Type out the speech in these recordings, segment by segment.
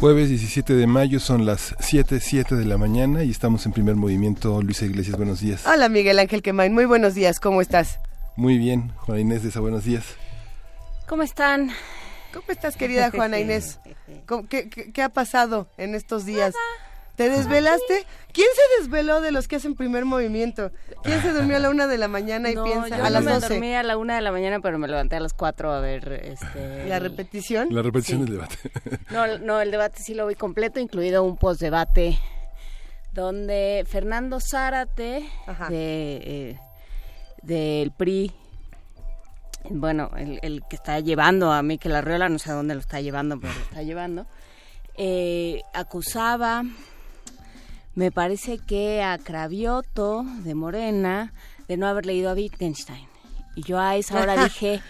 Jueves 17 de mayo son las 7, 7 de la mañana y estamos en primer movimiento. Luisa Iglesias, buenos días. Hola Miguel Ángel Quemain, muy buenos días, ¿cómo estás? Muy bien, Juana Inés de esa, buenos días. ¿Cómo están? ¿Cómo estás querida Juana Inés? ¿Qué, qué, ha pasado en estos días? ¿Te desvelaste? ¿Quién se desveló de los que hacen primer movimiento? ¿Quién se durmió a la una de la mañana y piensa yo a las me 12? dormí a la una de la mañana, pero me levanté a las cuatro a ver este, ¿La repetición? La repetición Sí. del debate. No, no, el debate sí lo vi completo, incluido un postdebate donde Fernando Zárate Ajá. de eh, del PRI bueno, el, el que está llevando a Miquel Arriola, no sé a dónde lo está llevando, pero lo está llevando, eh, acusaba, me parece que a Cravioto de Morena, de no haber leído a Wittgenstein. Y yo a esa hora dije,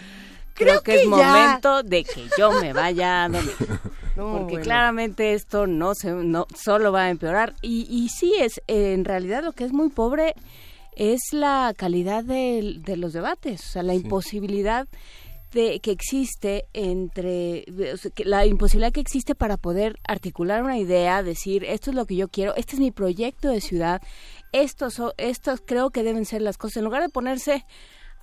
creo, Creo que, es ya. momento de que yo me vaya a dormir. No, Porque bueno. claramente esto no se no solo va a empeorar y, y sí es en realidad lo que es muy pobre es la calidad del- de, los debates, o sea, la imposibilidad de que existe entre o sea, que la imposibilidad que existe para poder articular una idea, decir esto es lo que yo quiero, este es mi proyecto de ciudad, estos estos creo que deben ser las cosas en lugar de ponerse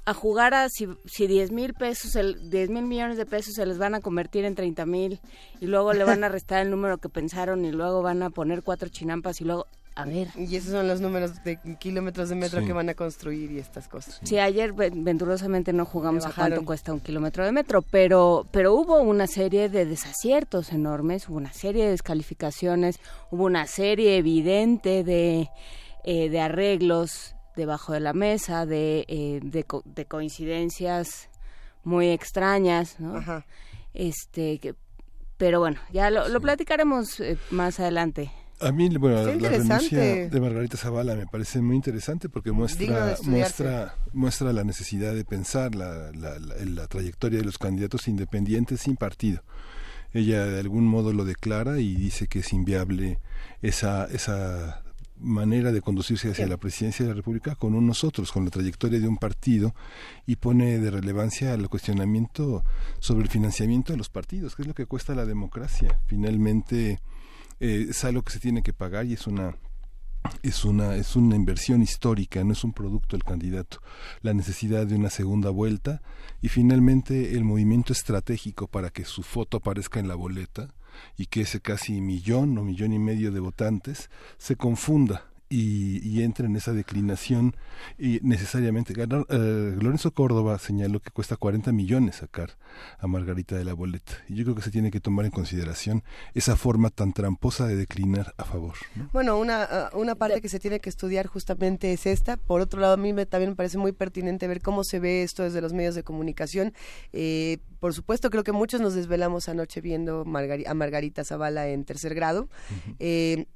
a jugar a si, si 10 mil pesos, el, 10 mil millones de pesos se les van a convertir en 30 mil y luego le van a restar el número que pensaron y luego van a poner cuatro chinampas y luego, a ver. Y esos son los números de kilómetros de metro Sí. que van a construir y estas cosas. Sí, ayer ven- venturosamente no jugamos a cuánto cuesta un kilómetro de metro, pero, pero hubo una serie de desaciertos enormes, hubo una serie de descalificaciones, hubo una serie evidente de, eh, de arreglos debajo de la mesa, de, eh, de, co- de coincidencias muy extrañas, ¿no? Ajá. Este, que- pero bueno, ya lo, lo platicaremos eh, más adelante. A mí, bueno, Qué la renuncia de Margarita Zavala me parece muy interesante porque muestra muestra muestra la necesidad de pensar la, la, la- la trayectoria de los candidatos independientes sin partido. Ella de algún modo lo declara y dice que es inviable esa esa manera de conducirse hacia Sí. la presidencia de la República con un nosotros, con la trayectoria de un partido y pone de relevancia el cuestionamiento sobre el financiamiento de los partidos, que es lo que cuesta la democracia. Finalmente eh, es algo que se tiene que pagar y es una es una es una inversión histórica, no es un producto el candidato. La necesidad de una segunda vuelta y finalmente el movimiento estratégico para que su foto aparezca en la boleta y que ese casi millón o millón y medio de votantes se confunda y, y entre en esa declinación y necesariamente ganar. eh, Lorenzo Córdoba señaló que cuesta 40 millones sacar a Margarita de la boleta y yo creo que se tiene que tomar en consideración esa forma tan tramposa de declinar a favor. ¿no? Bueno, una, ah, una parte que se tiene que estudiar justamente es esta. Por otro lado, a mí me, también me parece muy pertinente ver cómo se ve esto desde los medios de comunicación. Eh, por supuesto, creo que muchos nos desvelamos anoche viendo a Margarita Zavala en tercer grado. Eh,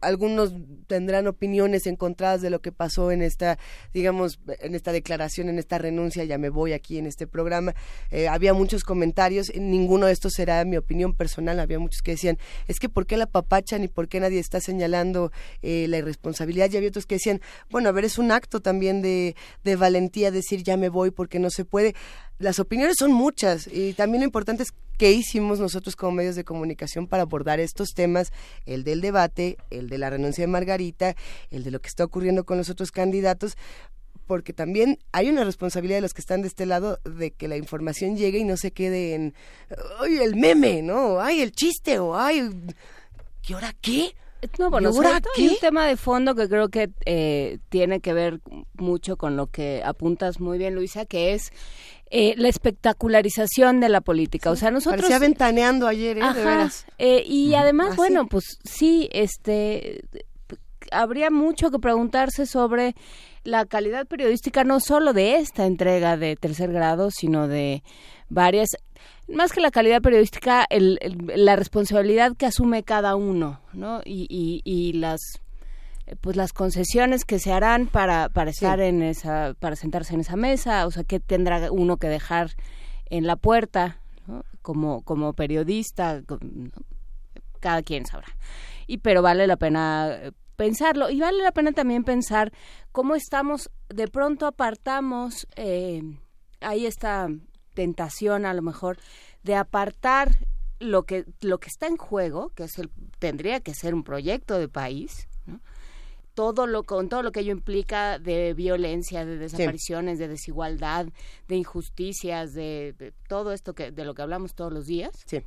algunos tendrán opiniones encontradas de lo que pasó en esta, digamos, en esta declaración, en esta renuncia, ya me voy aquí en este programa. Eh, había muchos comentarios, ninguno de estos será mi opinión personal, había muchos que decían, es que ¿por qué la papachan y por qué nadie está señalando eh, la irresponsabilidad? Y había otros que decían, bueno, a ver, es un acto también de, de valentía decir ya me voy porque no se puede. Las opiniones son muchas y también lo importante es qué hicimos nosotros como medios de comunicación para abordar estos temas, el del debate, el de la renuncia de Margarita, el de lo que está ocurriendo con los otros candidatos, porque también hay una responsabilidad de los que están de este lado de que la información llegue y no se quede en, ay, el meme, ¿no? Ay, el chiste, o ay, ¿y ahora qué? No, bueno, ¿Y ahora hay un qué? tema de fondo que creo que eh, tiene que ver mucho con lo que apuntas muy bien, Luisa, que es eh, la espectacularización de la política. o sea, nosotros... Parecía ventaneando ayer, ¿eh? de veras. eh, y además, Así. bueno, pues sí, este, habría mucho que preguntarse sobre la calidad periodística no solo de esta entrega de tercer grado, sino de varias, más que la calidad periodística, el, la responsabilidad que asume cada uno, ¿no? Y, y, y las pues las concesiones que se harán para para estar en esa para sentarse en esa mesa o sea qué tendrá uno que dejar en la puerta como como periodista cada quien sabrá. Y pero vale la pena pensarlo. Y vale la pena también pensar cómo estamos de pronto apartamos eh, ahí esta tentación a lo mejor de apartar lo que lo que está en juego que es el tendría que ser un proyecto de país ¿no? Todo lo con todo lo que ello implica de violencia, de desapariciones, de desigualdad, de injusticias, de, todo esto que de lo que hablamos todos los días. Sí.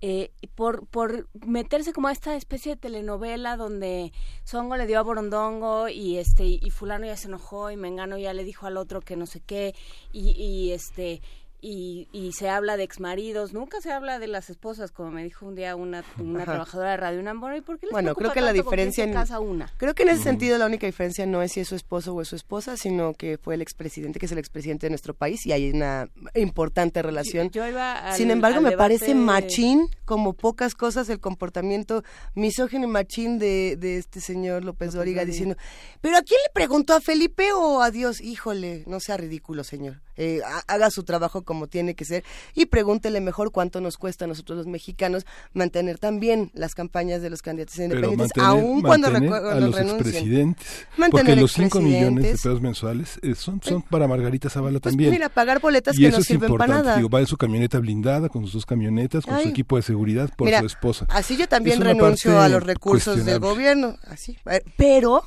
Eh, por, por meterse como a esta especie de telenovela donde Songo le dio a Borondongo y este y fulano ya se enojó y Mengano ya le dijo al otro que no sé qué y, y este y, y, se habla de exmaridos, nunca se habla de las esposas, como me dijo un día una, una trabajadora de Radio Unambora. ¿Y por qué les bueno, creo que la diferencia en casa una? Creo que en ese sentido la única diferencia no es si es su esposo o es su esposa, sino que fue el expresidente, que es el expresidente de nuestro país, y hay una importante relación. Yo, iba al, Sin embargo, al me parece machín, como pocas cosas, el comportamiento misógino y machín de, de este señor López, López Dóriga, diciendo, ¿pero a quién le preguntó? ¿A Felipe o a Dios? Híjole, no sea ridículo, señor. Eh, haga su trabajo como tiene que ser y pregúntele mejor cuánto nos cuesta a nosotros los mexicanos mantener también las campañas de los candidatos independientes, aún cuando, a los expresidentes. Porque los 5 millones de pesos mensuales eh, son, son para Margarita Zavala pues también. Mira, pagar boletas y que eso no sirven para nada. Digo, va en su camioneta blindada, con sus dos camionetas, con Ay. su equipo de seguridad, por Mira, su esposa. Así yo también renuncio a los recursos del gobierno, así. Eh, Pero,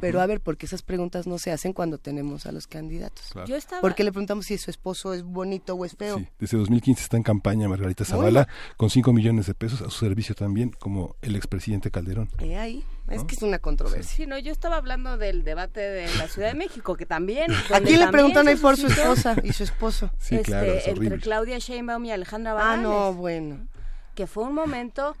pero a ver, porque esas preguntas no se hacen cuando tenemos a los candidatos. Claro. Yo estaba... ¿Por qué le preguntamos si su esposo es bonito o es feo? Sí, desde 2015 está en campaña Margarita Zavala con 5 millones de pesos a su servicio también como el expresidente Calderón. Eh, ahí, es ¿No? que es una controversia. Sí, no, yo estaba hablando del debate de la Ciudad de México, que también... donde ¿A quién le preguntan ahí por su esposa y su esposo? Sí, este, claro, es entre. Claudia Sheinbaum y Alejandra Ah, Barrales, no, bueno. que fue un momento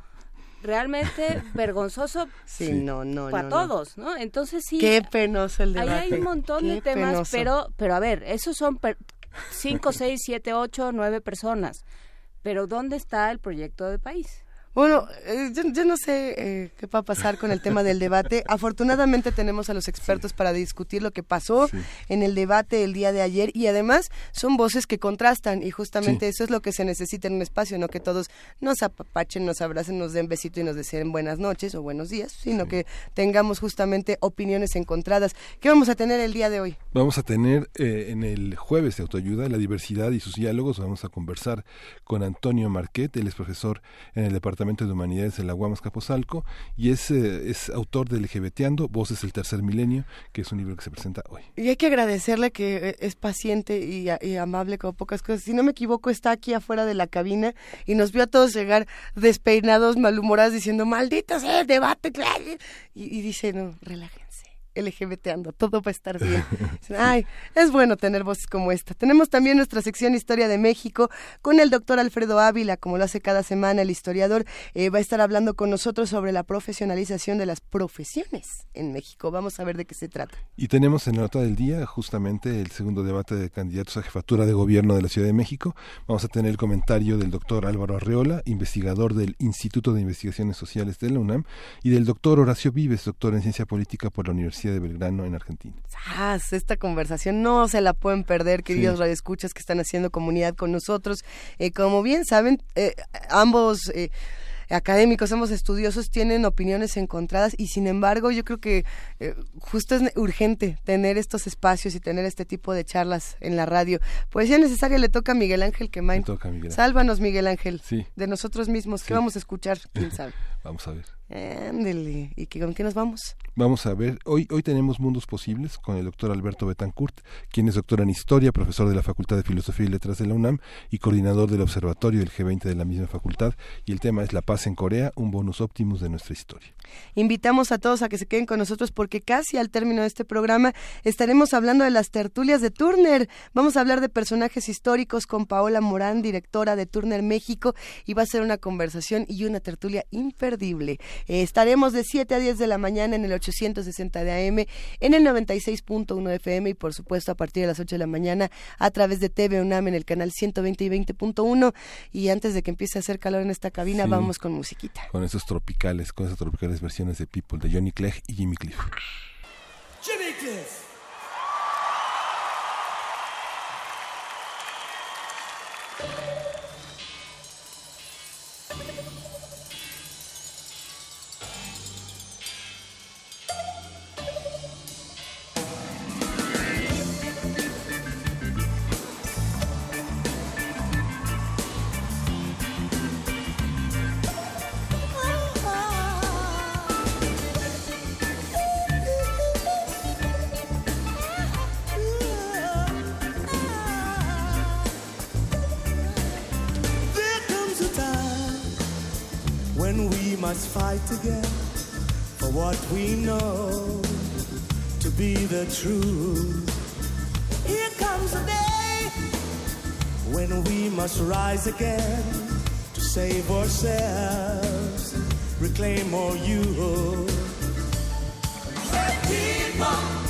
realmente vergonzoso Sí, no, no, para no, todos, ¿no? Entonces sí, Qué penoso el ahí debate. hay un montón de temas, penoso. pero, pero a ver, esos son per- cinco, seis, siete, ocho, nueve personas. Pero ¿dónde está el proyecto de país? Bueno, eh, yo, yo no sé eh, qué va a pasar con el tema del debate. Afortunadamente tenemos a los expertos para discutir lo que pasó Sí. en el debate el día de ayer y además son voces que contrastan y justamente eso es lo que se necesita en un espacio, no que todos nos apapachen, nos abracen, nos den besito y nos deseen buenas noches o buenos días, sino que tengamos justamente opiniones encontradas. ¿Qué vamos a tener el día de hoy? Vamos a tener eh, en el jueves de autoayuda la diversidad y sus diálogos. Vamos a conversar con Antonio Marquet, él es profesor en el Departamento de Humanidades de la Guamas Capozalco y es, eh, es autor de LGBTeando, Voces del Tercer Milenio, que es un libro que se presenta hoy. Y hay que agradecerle que eh, es paciente y, amable como pocas cosas. Si no me equivoco, está aquí afuera de la cabina y nos vio a todos llegar despeinados, malhumorados, diciendo, maldito sea debate. Y dice, no, relájense. LGBTando, todo va a estar bien. Ay, es bueno tener voces como esta. Tenemos también nuestra sección Historia de México con el doctor Alfredo Ávila, como lo hace cada semana el historiador, eh, va a estar hablando con nosotros sobre la profesionalización de las profesiones en México. Vamos a ver de qué se trata. Y tenemos en la nota del día justamente el segundo debate de candidatos a jefatura de gobierno de la Ciudad de México. Vamos a tener el comentario del doctor Álvaro Arreola, investigador del Instituto de Investigaciones Sociales de la UNAM, y del doctor Horacio Vives, doctor en Ciencia Política por la Universidad de Belgrano en Argentina. Esta conversación no se la pueden perder, queridos Sí. radioescuchas que están haciendo comunidad con nosotros. Eh, como bien saben, eh, ambos eh, académicos, ambos estudiosos tienen opiniones encontradas y sin embargo yo creo que eh, justo es urgente tener estos espacios y tener este tipo de charlas en la radio. Poesía necesaria le toca a Miguel Ángel Quemain. Miguel. Ángel. Sálvanos, Miguel Ángel. Sí. De nosotros mismos. ¿Qué Sí. vamos a escuchar? ¿Quién sabe? Vamos a ver. Ándele. ¿Y qué, con qué nos vamos? Vamos a ver, hoy, hoy tenemos Mundos Posibles con el doctor Alberto Betancourt, quien es doctor en Historia, profesor de la Facultad de Filosofía y Letras de la UNAM y coordinador del Observatorio del G20 de la misma facultad. Y el tema es La paz en Corea, un bonus óptimus de nuestra historia. Invitamos a todos a que se queden con nosotros porque casi al término de este programa estaremos hablando de las tertulias de Turner. Vamos a hablar de personajes históricos con Paola Morán, directora de Turner México, y va a ser una conversación y una tertulia imperdible. Imperdible. Eh, estaremos de 7 a 10 de la mañana en el 860 de AM, en el 96.1 FM y por supuesto a partir de las 8 de la mañana a través de TV UNAM en el canal 120 y 20.1. Y antes de que empiece a hacer calor en esta cabina, vamos con musiquita. Con esos tropicales, con esas tropicales versiones de People de Johnny Clegg y Jimmy Cliff. Jimmy Cliff. Must fight again for what we know to be the truth. Here comes a day when we must rise again to save ourselves, reclaim our youth. Hey, people,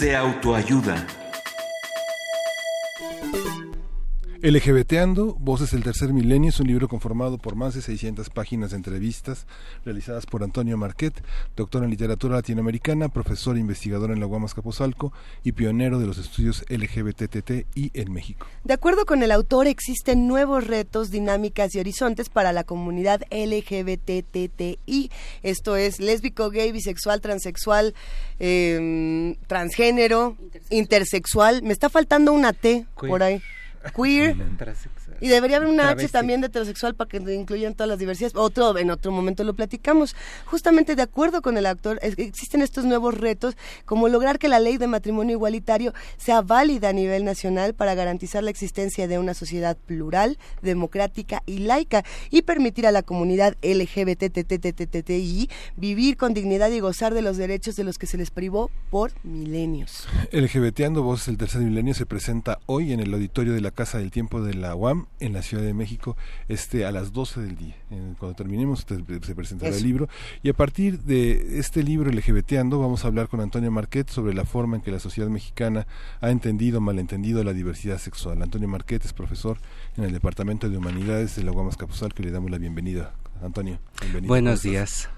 De autoayuda. LGBTando, Voces del Tercer Milenio es un libro conformado por más de 600 páginas de entrevistas realizadas por Antonio Marquet, doctor en literatura latinoamericana, profesor e investigador en la Guamas Capozalco y pionero de los estudios LGBTTI en México. De acuerdo con el autor, existen nuevos retos, dinámicas y horizontes para la comunidad LGBTTI. Esto es lésbico, gay, bisexual, transexual, eh, transgénero, intersexual. Me está faltando una T por ahí queer. Y debería haber una H también de heterosexual para que incluyan todas las diversidades. Otro, en otro momento lo platicamos. Justamente de acuerdo con el autor, existen estos nuevos retos, como lograr que la ley de matrimonio igualitario sea válida a nivel nacional para garantizar la existencia de una sociedad plural, democrática y laica y permitir a la comunidad LGBTTTTTI vivir con dignidad y gozar de los derechos de los que se les privó por milenios. LGBTando Voz el Tercer Milenio se presenta hoy en el auditorio de la Casa del Tiempo de la UAM en la Ciudad de México este a las 12 del día. Cuando terminemos se presentará el libro y a partir de este libro LGBTando vamos a hablar con Antonio Marquet sobre la forma en que la sociedad mexicana ha entendido malentendido la diversidad sexual. Antonio Marquet es profesor en el Departamento de Humanidades de la Guamas Capuzal que le damos la bienvenida. Antonio, bienvenido. Buenos días.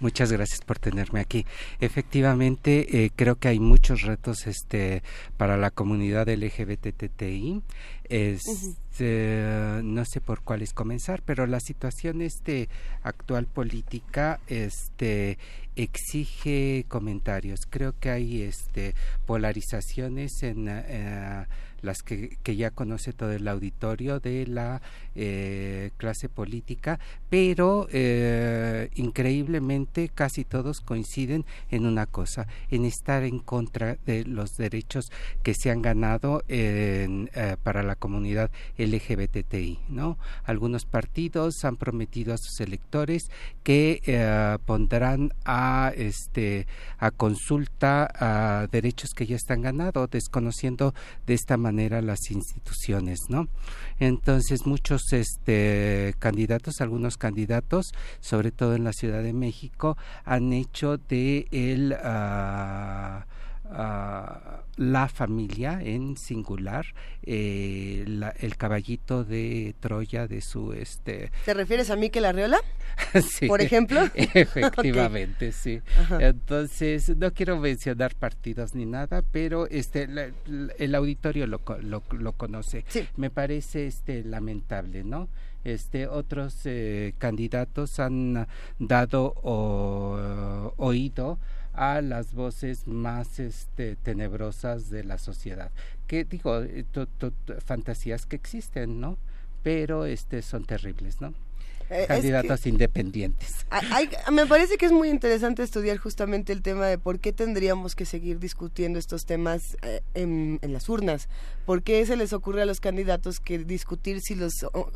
Muchas gracias por tenerme aquí. Efectivamente, eh, creo que hay muchos retos este, para la comunidad LGBTTI. Este, no sé por cuáles comenzar, pero la situación este, actual política este, exige comentarios. Creo que hay este, polarizaciones en... Eh, las que, ya conoce todo el auditorio de la eh, clase política, pero eh, increíblemente casi todos coinciden en una cosa, en estar en contra de los derechos que se han ganado eh, para la comunidad LGBTI. ¿no? Algunos partidos han prometido a sus electores que pondrán a, este, a consulta a derechos que ya están ganados, desconociendo de esta manera las instituciones, ¿no? Entonces muchos este, candidatos, algunos candidatos, sobre todo en la Ciudad de México, han hecho de el uh, la familia en singular, eh, el caballito de Troya de su este. ¿Te refieres a Miquel Arriola? sí. Por ejemplo. Efectivamente, sí. Entonces no quiero mencionar partidos ni nada, pero este el auditorio lo, lo, conoce. Me parece este lamentable, ¿no? Este, otros eh, candidatos han dado oído a las voces más este, tenebrosas de la sociedad. Que digo, eh, fantasías que existen, ¿no? Pero este, son terribles, ¿no? Eh, candidatos independientes. me parece que es muy interesante estudiar justamente el tema de por qué tendríamos que seguir discutiendo estos temas eh, en, las urnas. ¿Por qué se les ocurre a los candidatos que discutir si los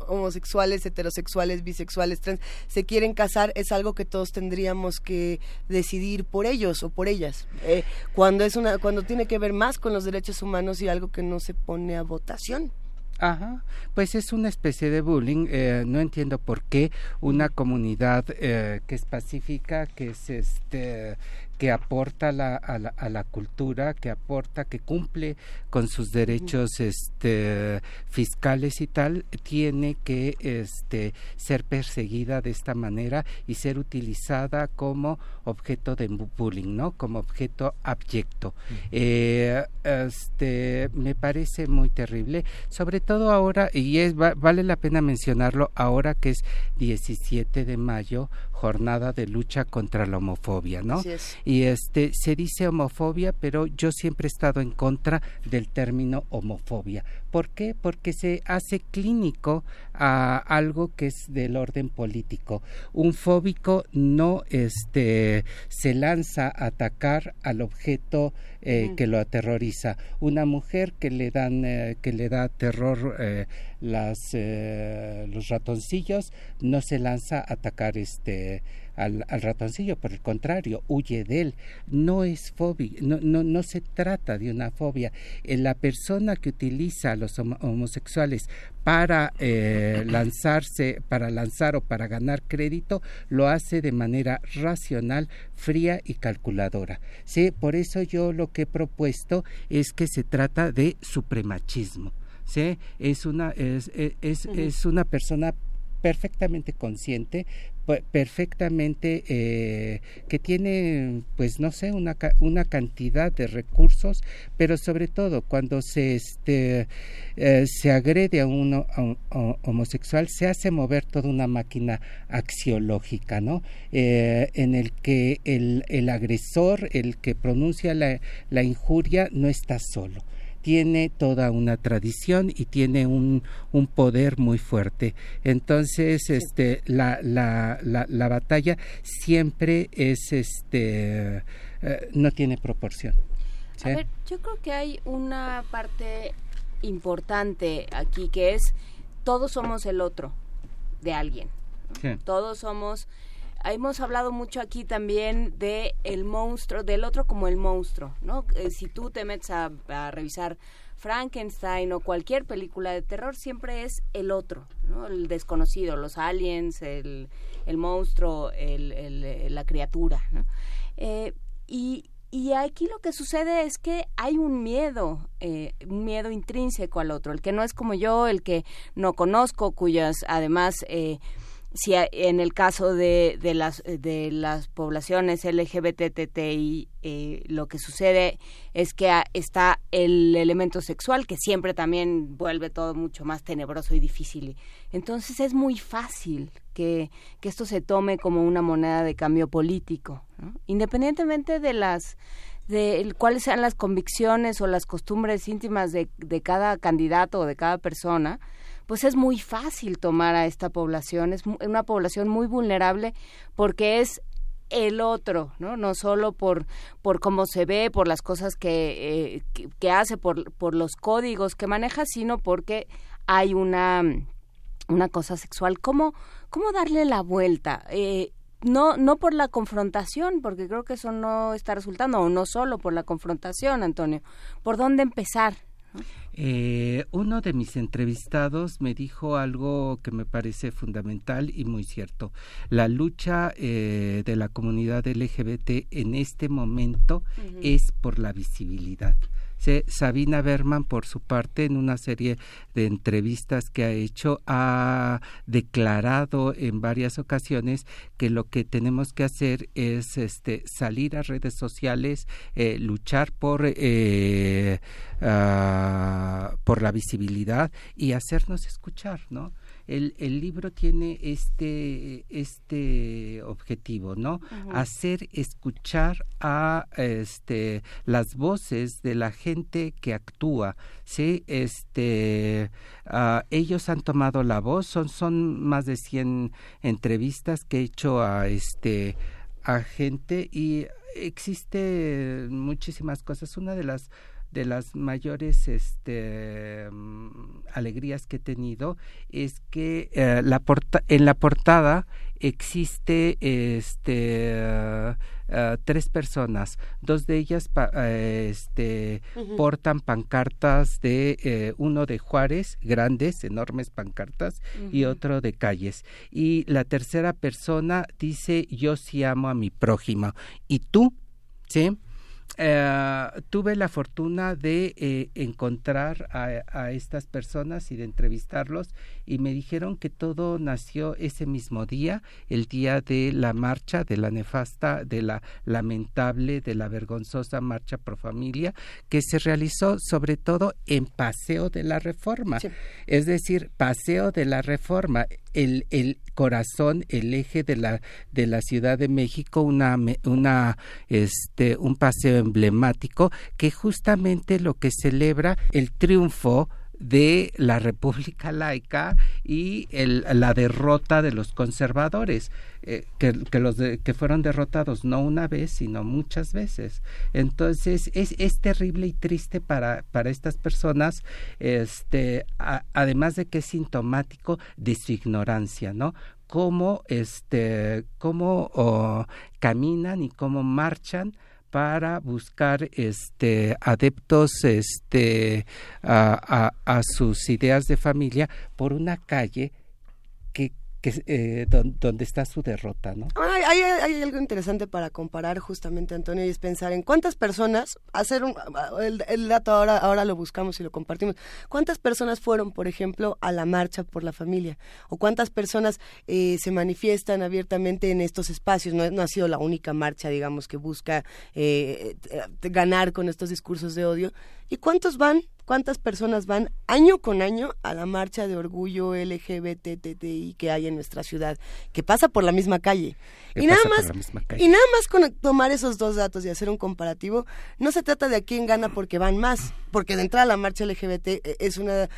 homosexuales, heterosexuales, bisexuales, trans se quieren casar es algo que todos tendríamos que decidir por ellos o por ellas? Eh, cuando es una, cuando tiene que ver más con los derechos humanos y algo que no se pone a votación. Ajá, pues es una especie de bullying. Eh, no entiendo por qué una comunidad eh, que es pacífica, que es este, que aporta la, a, la, a, la, cultura, que aporta, que cumple con sus derechos este, fiscales y tal, tiene que este, ser perseguida de esta manera y ser utilizada como objeto de bullying, ¿no? Como objeto abyecto. Eh, este, me parece muy terrible, sobre todo ahora, y es, vale la pena mencionarlo, ahora que es 17 de mayo, jornada de lucha contra la homofobia, ¿no? Y este se dice homofobia, pero yo siempre he estado en contra del término homofobia. ¿Por qué? Porque se hace clínico a algo que es del orden político. Un fóbico no este se lanza a atacar al objeto eh, que lo aterroriza. Una mujer que le dan eh, que le da terror eh, las los ratoncillos no se lanza a atacar este al, ratoncillo, por el contrario, huye de él. No es fobia, no, no, no se trata de una fobia. Eh, la persona que utiliza a los homosexuales para eh, lanzarse, para lanzar o para ganar crédito, lo hace de manera racional, fría y calculadora. ¿sí? Por eso yo lo que he propuesto es que se trata de supremachismo. ¿sí? Es una, es, es, es una persona perfectamente consciente, perfectamente eh, que tiene pues no sé una, una cantidad de recursos pero sobre todo cuando se este eh, se agrede a uno homosexual se hace mover toda una máquina axiológica no eh, en el que el, el agresor el que pronuncia la, la injuria no está solo tiene toda una tradición y tiene un, un poder muy fuerte. Entonces, este, la, la, la, batalla siempre es, este, eh, no tiene proporción. A ver, yo creo que hay una parte importante aquí que es todos somos el otro de alguien. Todos somos hemos hablado mucho aquí también de el monstruo, del otro como el monstruo, ¿no? Eh, si tú te metes a, revisar Frankenstein o cualquier película de terror, siempre es el otro, ¿no? El desconocido, los aliens, el, el monstruo, el, la criatura, ¿no? Eh, y, y aquí lo que sucede es que hay un miedo, eh, un miedo intrínseco al otro, el que no es como yo, el que no conozco, cuyas además eh, si en el caso de, de, las, de las poblaciones LGBTTI eh, lo que sucede es que está el elemento sexual que siempre también vuelve todo mucho más tenebroso y difícil. Entonces es muy fácil que, que esto se tome como una moneda de cambio político, independientemente de las de cuáles sean las convicciones o las costumbres íntimas de, de cada candidato o de cada persona, pues es muy fácil tomar a esta población, es una población muy vulnerable porque es el otro, ¿no? No solo por, por cómo se ve, por las cosas que, eh, que, hace, por, por los códigos que maneja, sino porque hay una, una cosa sexual. ¿Cómo, cómo darle la vuelta? Eh, no, no por la confrontación, porque creo que eso no está resultando, o no solo por la confrontación, Antonio. ¿Por dónde empezar? Eh, uno de mis entrevistados me dijo algo que me parece fundamental y muy cierto. La lucha eh, de la comunidad LGBT en este momento es por la visibilidad. Sabina Berman, por su parte, en una serie de entrevistas que ha hecho, ha declarado en varias ocasiones que lo que tenemos que hacer es este, salir a redes sociales, eh, luchar por, eh, ah, por la visibilidad y hacernos escuchar, ¿no? El, el libro tiene este, este objetivo, ¿no? Hacer escuchar a este, las voces de la gente que actúa, ¿sí? Este, uh, ellos han tomado la voz, son, son más de 100 entrevistas que he hecho a, este, a gente y existe muchísimas cosas. Una de las de las mayores este, mm, alegrías que he tenido es que eh, la en la portada existe este uh, tres personas. Dos de ellas este portan pancartas de eh, uno de Juárez grandes enormes pancartas y otro de calles. Y la tercera persona dice yo sí amo a mi prójimo y tú sí eh, tuve la fortuna de eh, encontrar a, estas personas y de entrevistarlos y me dijeron que todo nació ese mismo día, el día de la marcha, de la nefasta, de la lamentable, de la vergonzosa marcha pro familia, que se realizó sobre todo en Paseo de la Reforma. Es decir, Paseo de la Reforma, el, el corazón, el eje de la, de la Ciudad de México, una, una, este, un paseo emblemático que justamente lo que celebra el triunfo de la República Laica y la derrota de los conservadores, eh, que, que fueron derrotados no una vez, sino muchas veces. Entonces, es, es terrible y triste para, para estas personas, este, además de que es sintomático de su ignorancia, ¿no? cómo este cómo oh, caminan y cómo marchan para buscar este adeptos este a, a, a sus ideas de familia por una calle que eh, donde está su derrota, ¿no? Hay, hay, algo interesante para comparar justamente, Antonio, y es pensar en cuántas personas, hacer un, el, dato ahora, ahora lo buscamos y lo compartimos, cuántas personas fueron, por ejemplo, a la marcha por la familia, o cuántas personas eh, se manifiestan abiertamente en estos espacios, no, no, ha sido la única marcha, digamos, que busca eh, ganar con estos discursos de odio, y cuántos van cuántas personas van año con año a la marcha de orgullo LGBTTI que hay en nuestra ciudad, que pasa por la misma calle. Y nada más y nada más con tomar esos dos datos y hacer un comparativo, no se trata de a quién gana porque van más, porque de entrada la marcha LGBT eh, es una eh,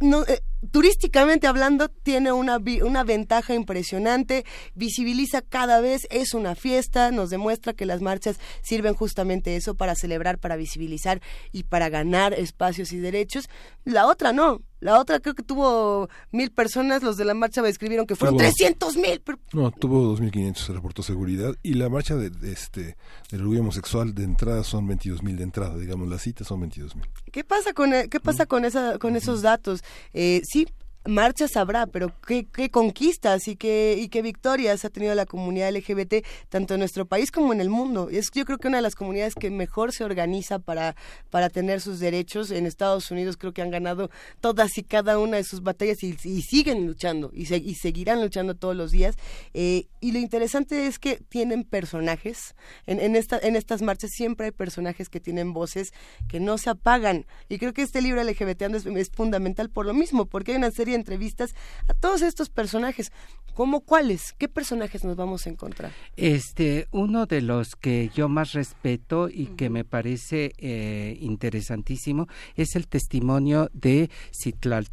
no, eh, turísticamente hablando tiene una una ventaja impresionante, visibiliza cada vez, es una fiesta, nos demuestra que las marchas sirven justamente eso para celebrar, para visibilizar y para ganar espacios y derechos. La otra no. La otra creo que tuvo mil personas, los de la marcha me escribieron que fueron trescientos mil. No, tuvo dos mil quinientos, se reportó seguridad. Y la marcha de, este del orgullo homosexual de entrada son veintidós mil de entrada, digamos, las citas son veintidós mil. ¿Qué pasa con, eh, qué pasa con, esa, con esos datos? Eh, sí, marchas habrá, pero qué, conquistas y qué, y qué victorias ha tenido la comunidad LGBT tanto en nuestro país como en el mundo. Es yo creo que una de las comunidades que mejor se organiza para, para tener sus derechos. En Estados Unidos creo que han ganado todas y cada una de sus batallas y, siguen luchando y, y, seguirán luchando todos los días. Eh, y lo interesante es que tienen personajes. En, esta, en estas marchas siempre hay personajes que tienen voces que no se apagan. Y creo que este libro LGBT es fundamental por lo mismo, porque hay una serie entrevistas a todos estos personajes. ¿Cómo cuáles? ¿Qué personajes nos vamos a encontrar? Este, uno de los que yo más respeto y que me parece eh, interesantísimo es el testimonio de Citlal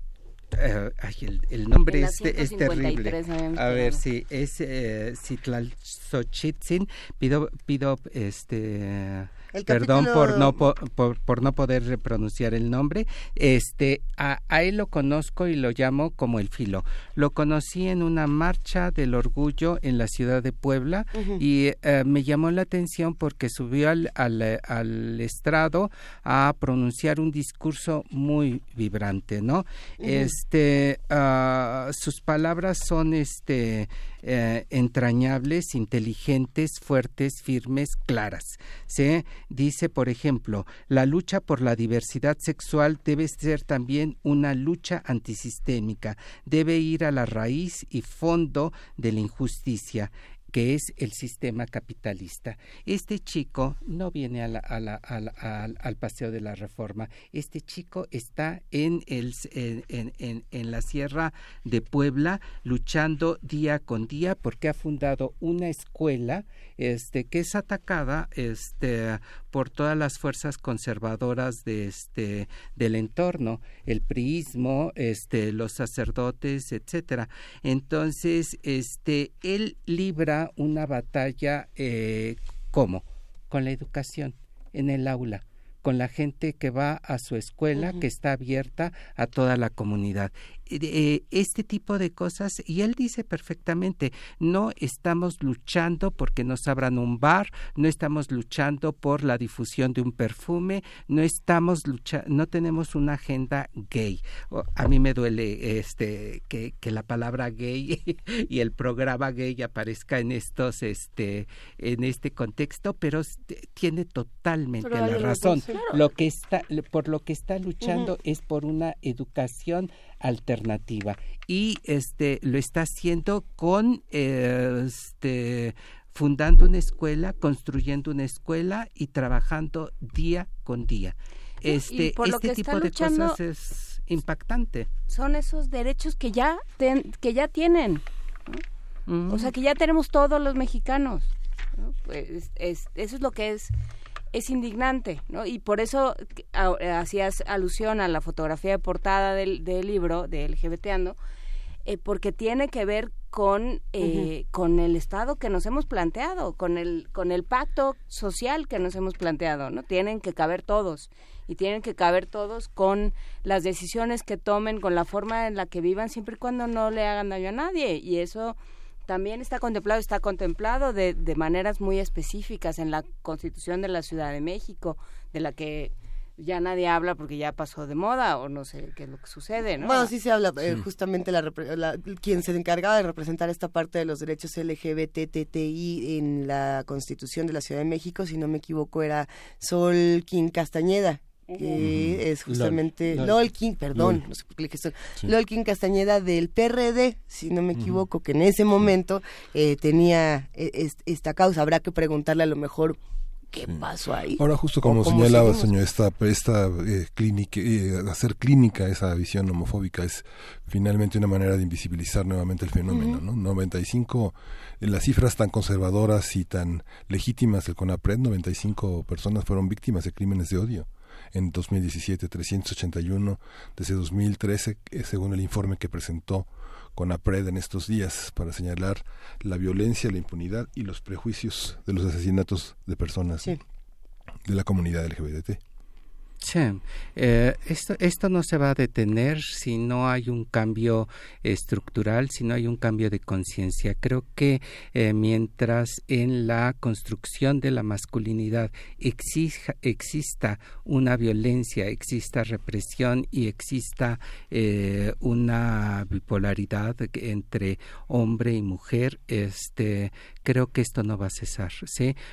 eh, el, nombre es, es, terrible. A ver, si es eh, Citlalxochitzin. Pido, pido este Perdón por no por, no poder pronunciar el nombre. Este a, él lo conozco y lo llamo como el filo. Lo conocí en una marcha del orgullo en la ciudad de Puebla y eh, me llamó la atención porque subió al, al, estrado a pronunciar un discurso muy vibrante, ¿no? Este uh, sus palabras son este eh, entrañables, inteligentes, fuertes, firmes, claras. ¿sí? Dice, por ejemplo, la lucha por la diversidad sexual debe ser también una lucha antisistémica, debe ir a la raíz y fondo de la injusticia que es el sistema capitalista. Este chico no viene a al paseo de la reforma. Este chico está en, el, en, en, en, la Sierra de Puebla luchando día con día porque ha fundado una escuela este, que es atacada este, por todas las fuerzas conservadoras de este, del entorno, el priismo, este, los sacerdotes, etcétera. Entonces, este, él libra una batalla, eh, ¿cómo? Con la educación, en el aula con la gente que va a su escuela, que está abierta a toda la comunidad. Eh, este tipo de cosas y él dice perfectamente no estamos luchando porque nos abran un bar no estamos luchando por la difusión de un perfume no estamos luchando no tenemos una agenda gay. A mí me duele este que, que la palabra gay y el programa gay aparezca en estos este en este contexto pero tiene totalmente la razón. lo que está por lo que está luchando es por una educación alternativa y este lo está haciendo con este fundando una escuela, construyendo una escuela y trabajando día con día. Este, este tipo de cosas es impactante. Son esos derechos que ya que ya tienen. O sea, que ya tenemos todos los mexicanos. Pues es, eso es lo que es es indignante, ¿no? Y por eso hacías alusión a la fotografía de portada del, del libro de LGBTando, eh, porque tiene que ver con, eh, con el Estado que nos hemos planteado, con el, con el pacto social que nos hemos planteado, ¿no? Tienen que caber todos y tienen que caber todos con las decisiones que tomen, con la forma en la que vivan, siempre y cuando no le hagan daño a nadie. Y eso también está contemplado, está contemplado de, de maneras muy específicas en la Constitución de la Ciudad de México, de la que ya nadie habla porque ya pasó de moda o no sé qué es lo que sucede, ¿no? Bueno, sí se habla, eh, justamente la, la, quien se encargaba de representar esta parte de los derechos LGBTTI en la Constitución de la Ciudad de México, si no me equivoco, era Sol Quín Castañeda, que es justamente Lolkin, perdón, no sé por qué le dije Lolkin Castañeda del PRD, si no me equivoco, que en ese momento eh, tenía eh, esta causa. Habrá que preguntarle a lo mejor ¿Qué pasó ahí? Ahora justo como señalaba, señor, esta, esta eh, clínica, eh, hacer clínica esa visión homofóbica es finalmente una manera de invisibilizar nuevamente el fenómeno, ¿no? 95, en las cifras tan conservadoras y tan legítimas del CONAPRED, 95 personas fueron víctimas de crímenes de odio. En 2017, 381 desde 2013, eh, según el informe que presentó con APRED en estos días para señalar la violencia, la impunidad y los prejuicios de los asesinatos de personas de la comunidad LGBT. Eh, esto, no se va a detener si no hay un cambio estructural, si no hay un cambio de conciencia. Creo que eh, mientras en la construcción de la masculinidad exista una violencia, exista represión y exista eh, una bipolaridad entre hombre y mujer, este, creo que esto no va a cesar.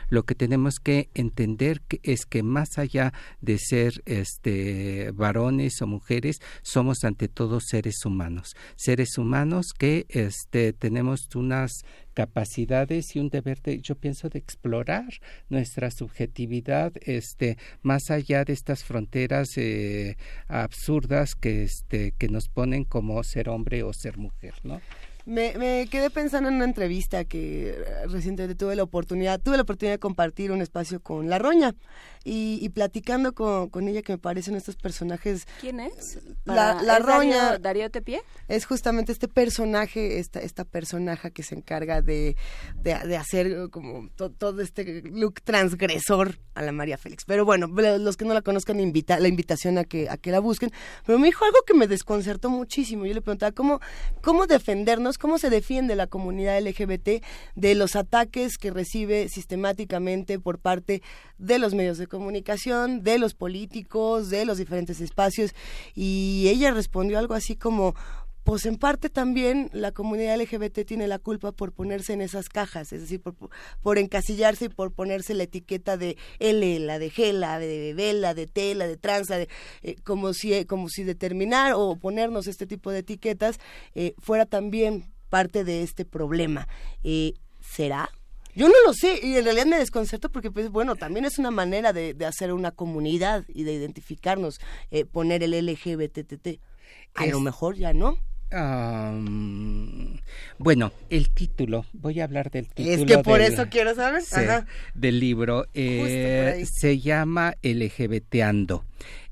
Lo que tenemos que entender es que más allá de ser este, varones o mujeres, somos ante todo seres humanos. Seres humanos que este, tenemos unas capacidades y un deber de yo pienso de explorar nuestra subjetividad este más allá de estas fronteras eh, absurdas que este que nos ponen como ser hombre o ser mujer no me, me, quedé pensando en una entrevista que eh, recientemente tuve la oportunidad, tuve la oportunidad de compartir un espacio con La Roña y, platicando con, con, ella que me parecen estos personajes. ¿Quién es? La, la Roña. Darío, Tepié. Es justamente este personaje, esta, esta personaje que se encarga de, de, hacer como todo este look transgresor a la María Félix. Pero bueno, los que no la conozcan, invita, la invitación a que, a que la busquen. Pero me dijo algo que me desconcertó muchísimo. Yo le preguntaba cómo, cómo defendernos, cómo se defiende la comunidad LGBT de los ataques que recibe sistemáticamente por parte de los medios de comunicación, de los políticos, de los diferentes espacios. Y ella respondió algo así como, pues en parte también la comunidad LGBT tiene la culpa por ponerse en esas cajas, es decir, por, encasillarse y por ponerse la etiqueta de L, la de G, la de B, la de T, la de trans, de, eh, como, si, como si determinar o ponernos este tipo de etiquetas eh, fuera también parte de este problema. Eh, ¿Será? Yo no lo sé y en realidad me desconcerto porque, pues, bueno, también es una manera de, hacer una comunidad y de identificarnos, eh, poner el LGBTT. A lo mejor ya no. Bueno, el título, voy a hablar del título. Es que por eso quiero saber. Del libro. Eh, se llama LGBTando.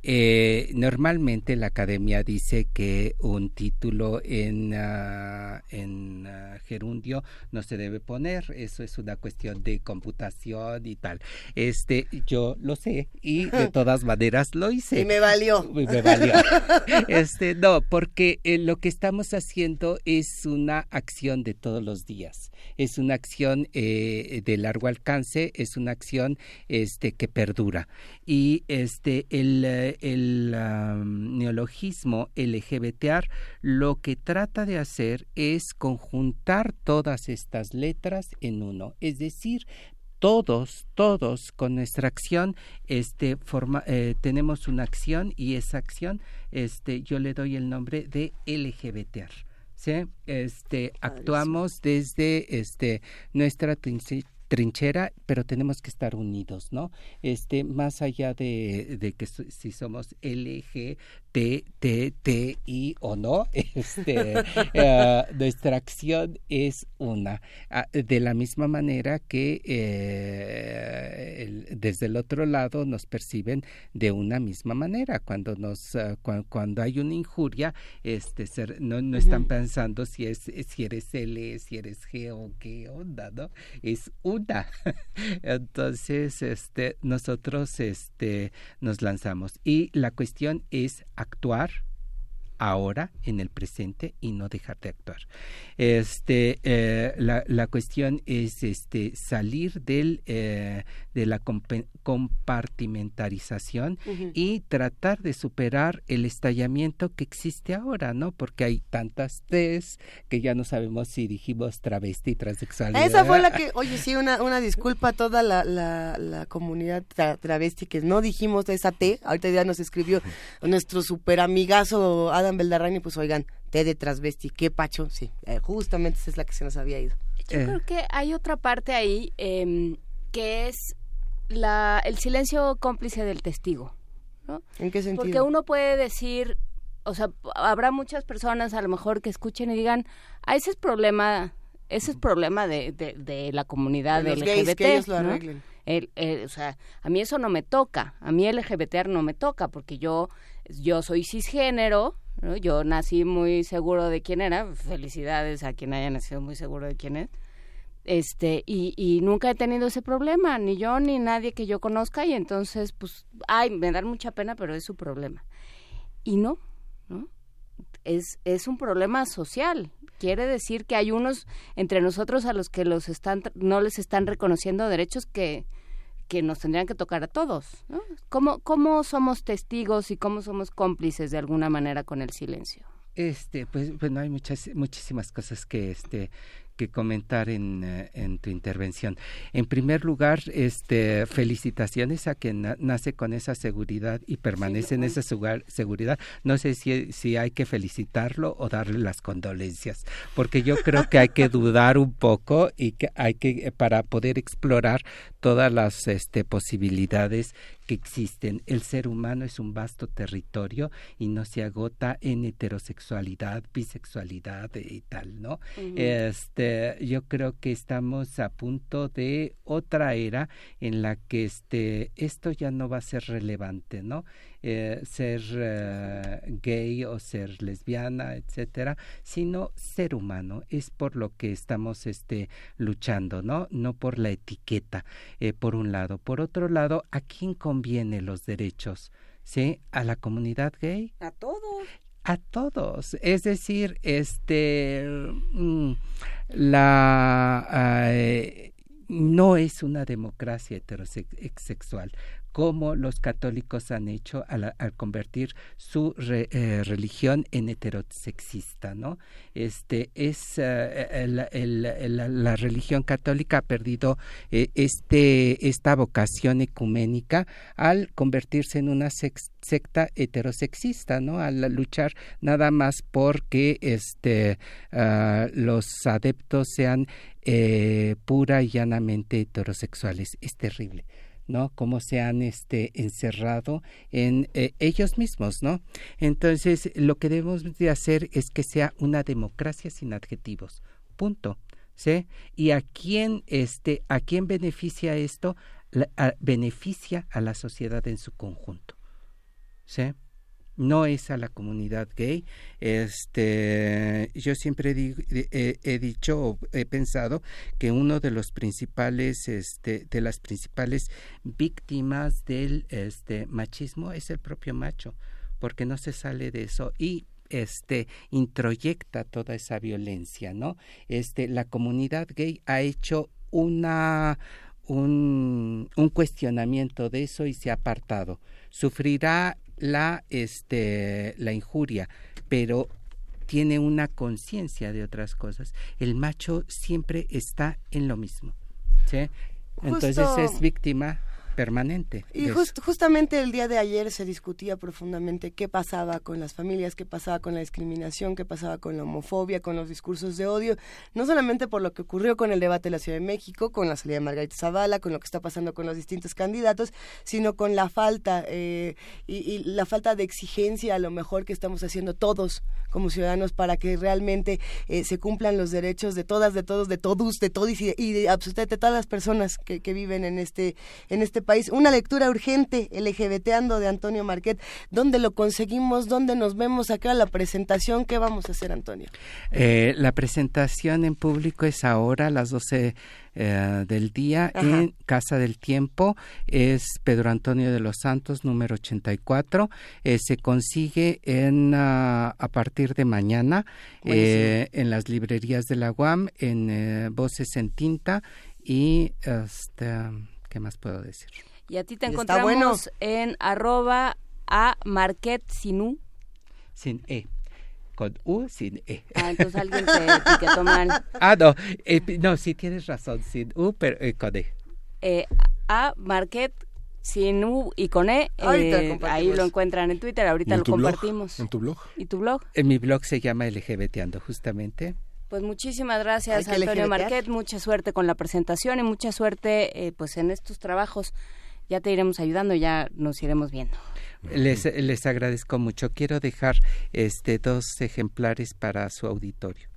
Eh, normalmente la academia dice que un título en, ah, en ah, gerundio no se debe poner, eso es una cuestión de computación y tal. Este, yo lo sé y de todas maneras lo hice. Y me valió. Me valió. Este, no, porque eh, lo que estamos haciendo es una acción de todos los días. Es una acción eh, de largo alcance, es una acción este que perdura. Y este el eh, el neologismo LGBTR lo que trata de hacer es conjuntar todas estas letras en uno, es decir, todos, todos con nuestra acción, este, forma, eh, tenemos una acción y esa acción, este, yo le doy el nombre de LGBTR. ¿sí? Este, actuamos desde este, nuestra trinchera, pero tenemos que estar unidos, ¿no? Este, más allá de, de que si somos LG, T, T, T, I o no, este, eh, nuestra acción es una. Ah, de la misma manera que eh, desde el otro lado nos perciben de una misma manera. Cuando nos, ah, cuando hay una injuria, este, no, no están pensando si es si eres L, si eres G o qué onda, ¿no? Es una. Entonces, este, nosotros, este, nos lanzamos y la cuestión es actuar, ahora, en el presente, y no dejar de actuar. Este, eh, la, la, cuestión es este, salir del, eh, de la compartimentarización y tratar de superar el estallamiento que existe ahora, ¿no? Porque hay tantas T's que ya no sabemos si dijimos travesti, transexualidad. Esa fue la que, oye, sí, una, una disculpa a toda la, la, la comunidad travesti que no dijimos esa T. Ahorita ya nos escribió nuestro super amigazo Adam Beldarrani, pues oigan, T de transvesti, qué pacho, sí, eh, justamente esa es la que se nos había ido. Yo creo que hay otra parte ahí eh, que es la, el silencio cómplice del testigo. ¿no? ¿En qué sentido? Porque uno puede decir, o sea, habrá muchas personas a lo mejor que escuchen y digan, ah, ese es problema, ese es problema de, de, de la comunidad de LGBT. Gays, que ellos lo arreglen. El, el, o sea, a mí eso no me toca, a mí LGBT no me toca, porque yo, yo soy cisgénero, ¿no? yo nací muy seguro de quién era, felicidades a quien haya nacido muy seguro de quién es, este y, y nunca he tenido ese problema ni yo ni nadie que yo conozca y entonces pues ay me da mucha pena pero es su problema. Y no no es es un problema social. Quiere decir que hay unos entre nosotros a los que los están no les están reconociendo derechos que que nos tendrían que tocar a todos ¿no? cómo cómo somos testigos y cómo somos cómplices de alguna manera con el silencio este pues bueno hay muchas muchísimas cosas que este que comentar en, eh, en, tu intervención. En primer lugar, este, felicitaciones a quien nace con esa seguridad y permanece en esa seguridad. No sé si, si hay que felicitarlo o darle las condolencias, porque yo creo que hay que dudar un poco y que hay que, para poder explorar todas las este, posibilidades que existen. El ser humano es un vasto territorio y no se agota en heterosexualidad, bisexualidad y tal, ¿no? Este, yo creo que estamos a punto de otra era en la que este, esto ya no va a ser relevante, ¿no? Eh, ser eh, gay o ser lesbiana, etcétera, sino ser humano. Es por lo que estamos este, luchando, ¿no? No por la etiqueta, eh, por un lado. Por otro lado, ¿a quién conviene los derechos? ¿Sí? ¿A la comunidad gay? A todos a todos. Es decir, este mm, la eh, no es una democracia heterosexual como los católicos han hecho al, al convertir su eh, religión en heterosexista, ¿no? Este es el, el, la, religión católica ha perdido eh, este esta vocación ecuménica al convertirse en una sex, secta heterosexista, ¿no? Al luchar nada más porque este uh, los adeptos sean eh, pura y llanamente heterosexuales. Es terrible. ¿No? Cómo se han este, encerrado en eh, ellos mismos, ¿no? Entonces, lo que debemos de hacer es que sea una democracia sin adjetivos, punto, ¿sí? Y a quién, este, a quién beneficia esto, beneficia a la sociedad en su conjunto, ¿sí? No es a la comunidad gay. Este, yo siempre he, he, dicho, he pensado que uno de los principales, este, de las principales víctimas del este machismo es el propio macho, porque no se sale de eso y este introyecta toda esa violencia, ¿no? Este, la comunidad gay ha hecho una un, un cuestionamiento de eso y se ha apartado. Sufrirá la, este, la injuria, pero tiene una conciencia de otras cosas. El macho siempre está en lo mismo. ¿sí? Entonces es víctima permanente. Y just, justamente el día de ayer se discutía profundamente qué pasaba con las familias, qué pasaba con la discriminación, qué pasaba con la homofobia, con los discursos de odio, no solamente por lo que ocurrió con el debate de la Ciudad de México, con la salida de Margarita Zavala, con lo que está pasando con los distintos candidatos, sino con la falta eh, y, y, la falta de exigencia a lo mejor que estamos haciendo todos como ciudadanos para que realmente eh, se cumplan los derechos de todas, de todos, de todos, de todos y, y de absolutamente todas las personas que, que viven en este en este este país. Una lectura urgente, LGBTando de Antonio Marquet. ¿Dónde lo conseguimos? ¿Dónde nos vemos acá la presentación? ¿Qué vamos a hacer, Antonio? Eh, la presentación en público es ahora a las 12 eh, del día en Casa del Tiempo. Es Pedro Antonio de los Santos, número 84. Eh, se consigue en, ah, a partir de mañana eh, en las librerías de la UAM, en Voces en Tinta y, este, ¿qué más puedo decir? Y a ti te encontramos en arroba a Marquet Sinú. Sin E con U sin E. Ah, entonces alguien te etiquetó mal. Ah, no, eh, no, sí tienes razón, sin U, pero eh, con E. Eh, a Marquet sin U y con E. Eh, ahí lo encuentran en Twitter, ahorita lo compartimos. ¿En tu blog? ¿Y tu blog? En mi blog se llama LGBTando, justamente. Pues muchísimas gracias, Antonio Marquet. Mucha suerte con la presentación y mucha suerte eh, pues en estos trabajos. Ya te iremos ayudando, ya nos iremos viendo. Les, les agradezco mucho. Quiero dejar este dos ejemplares para su auditorio.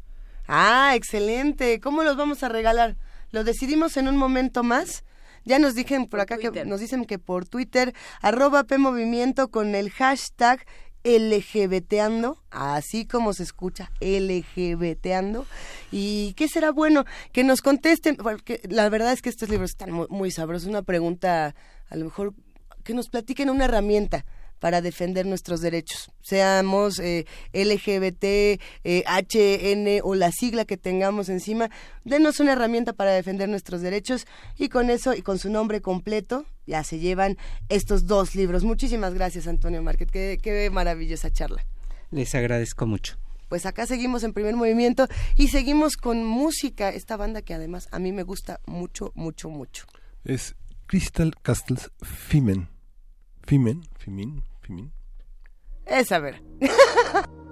Ah, excelente. ¿Cómo los vamos a regalar? ¿Lo decidimos en un momento más? Ya nos dijeron por, acá que nos dicen que por Twitter, arroba P Movimiento con el hashtag LGBTando, así como se escucha, LGBTando. ¿Y qué será bueno? Que nos contesten, porque la verdad es que estos libros están muy, sabrosos. Una pregunta, a lo mejor, que nos platiquen una herramienta para defender nuestros derechos, seamos eh, LGBT, eh, HN o la sigla que tengamos encima, denos una herramienta para defender nuestros derechos y con eso y con su nombre completo ya se llevan estos dos libros. Muchísimas gracias Antonio Márquez, qué, qué maravillosa charla. Les agradezco mucho pues acá seguimos en primer movimiento y seguimos con música, esta banda que además a mí me gusta mucho, mucho, mucho. Es Crystal Castles Fimen. Fimen, Fimin, Fimin. Es a ver.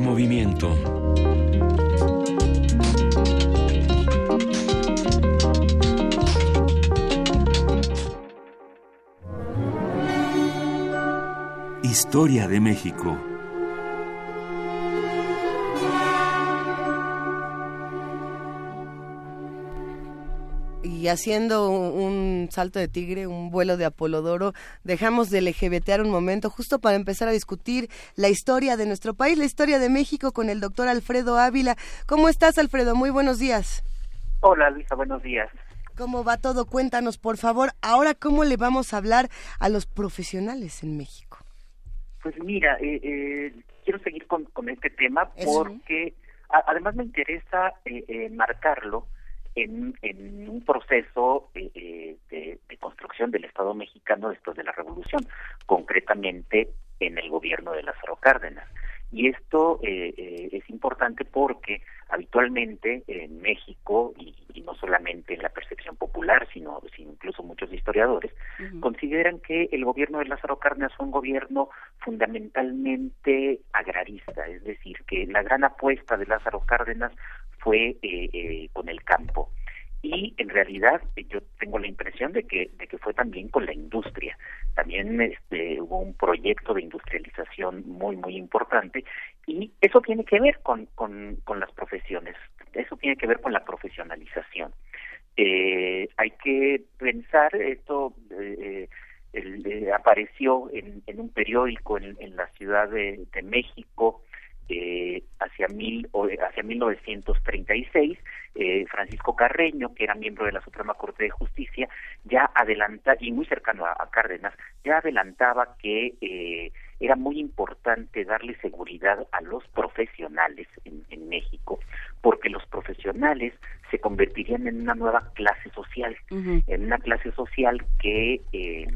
Movimiento. Historia de México. Y haciendo un salto de tigre, un vuelo de Apolodoro, dejamos de LGBTar un momento justo para empezar a discutir la historia de nuestro país, la historia de México con el doctor Alfredo Ávila. ¿Cómo estás, Alfredo? Muy buenos días. Hola, Luisa, buenos días. ¿Cómo va todo? Cuéntanos, por favor. Ahora, ¿cómo le vamos a hablar a los profesionales en México? Pues mira, eh, eh, quiero seguir con, este tema porque además me interesa eh, marcarlo en, en un proceso de, de construcción del Estado mexicano después de la Revolución, concretamente en el gobierno de Lázaro Cárdenas. Y esto eh, eh, es importante porque habitualmente en México, y, y no solamente en la percepción popular, sino, sino incluso muchos historiadores, consideran que el gobierno de Lázaro Cárdenas fue un gobierno fundamentalmente agrarista, es decir, que la gran apuesta de Lázaro Cárdenas fue eh, eh, con el campo y en realidad yo tengo la impresión de que de que fue también con la industria. También este, hubo un proyecto de industrialización muy muy importante y eso tiene que ver con con, con las profesiones. Eso tiene que ver con la profesionalización. Eh, hay que pensar esto eh, eh, apareció en, un periódico en, la Ciudad de México eh, hacia mil o hacia 1936 eh, Francisco Carreño que era miembro de la Suprema Corte de Justicia ya adelanta y muy cercano a, a Cárdenas ya adelantaba que eh, era muy importante darle seguridad a los profesionales en, en México porque los profesionales se convertirían en una nueva clase social uh -huh. en una clase social que eh,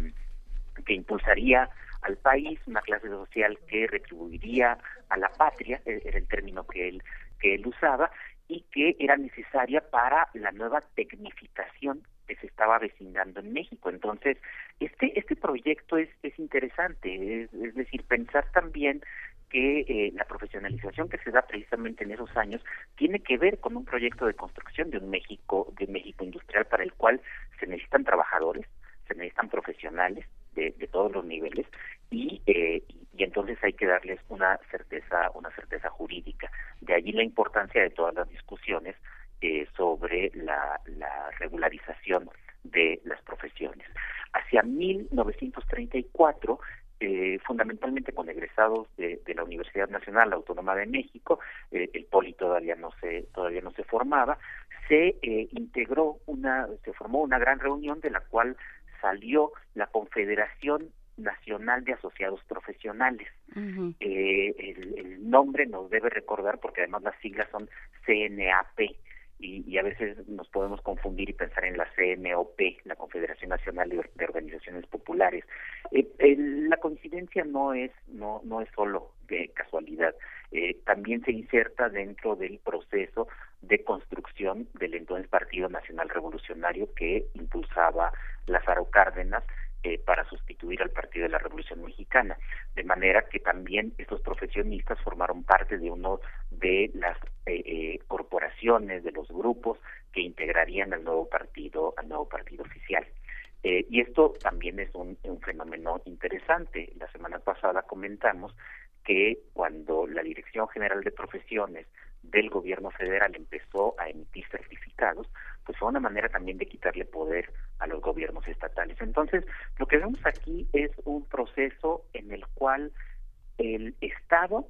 que impulsaría al país, una clase social que retribuiría a la patria, e-, era el término que él, que él usaba, y que era necesaria para la nueva tecnificación que se estaba avecinando en México. Entonces, este, este proyecto es, es interesante, es, es decir, pensar también que eh, la profesionalización que se da precisamente en esos años tiene que ver con un proyecto de construcción de un México, de México industrial para el cual se necesitan trabajadores, se necesitan profesionales, de, de todos los niveles y, eh, y, entonces hay que darles una certeza una certeza jurídica. De allí la importancia de todas las discusiones eh, sobre la, la regularización de las profesiones. Hacia 1934 eh, fundamentalmente con egresados de, de, la Universidad Nacional Autónoma de México, eh, el poli todavía no se todavía no se formaba, se eh, integró una se formó una gran reunión de la cual salió la Confederación Nacional de Asociados Profesionales. Uh -huh. eh, el, el, nombre nos debe recordar porque además las siglas son CNAP y, y, a veces nos podemos confundir y pensar en la CNOP, la Confederación Nacional de, de Organizaciones Populares. Eh, la coincidencia no es no no es solo de casualidad, eh, también se inserta dentro del proceso de construcción del entonces Partido Nacional Revolucionario que impulsaba Lázaro Cárdenas eh, para sustituir al Partido de la Revolución Mexicana, de manera que también estos profesionistas formaron parte de uno de las eh, eh, corporaciones, de los grupos que integrarían al nuevo partido, al nuevo partido oficial. Eh, y esto también es un, un fenómeno interesante. La semana pasada comentamos que cuando la Dirección General de Profesiones del gobierno federal empezó a emitir certificados, pues fue una manera también de quitarle poder a los gobiernos estatales. Entonces, lo que vemos aquí es un proceso en el cual el Estado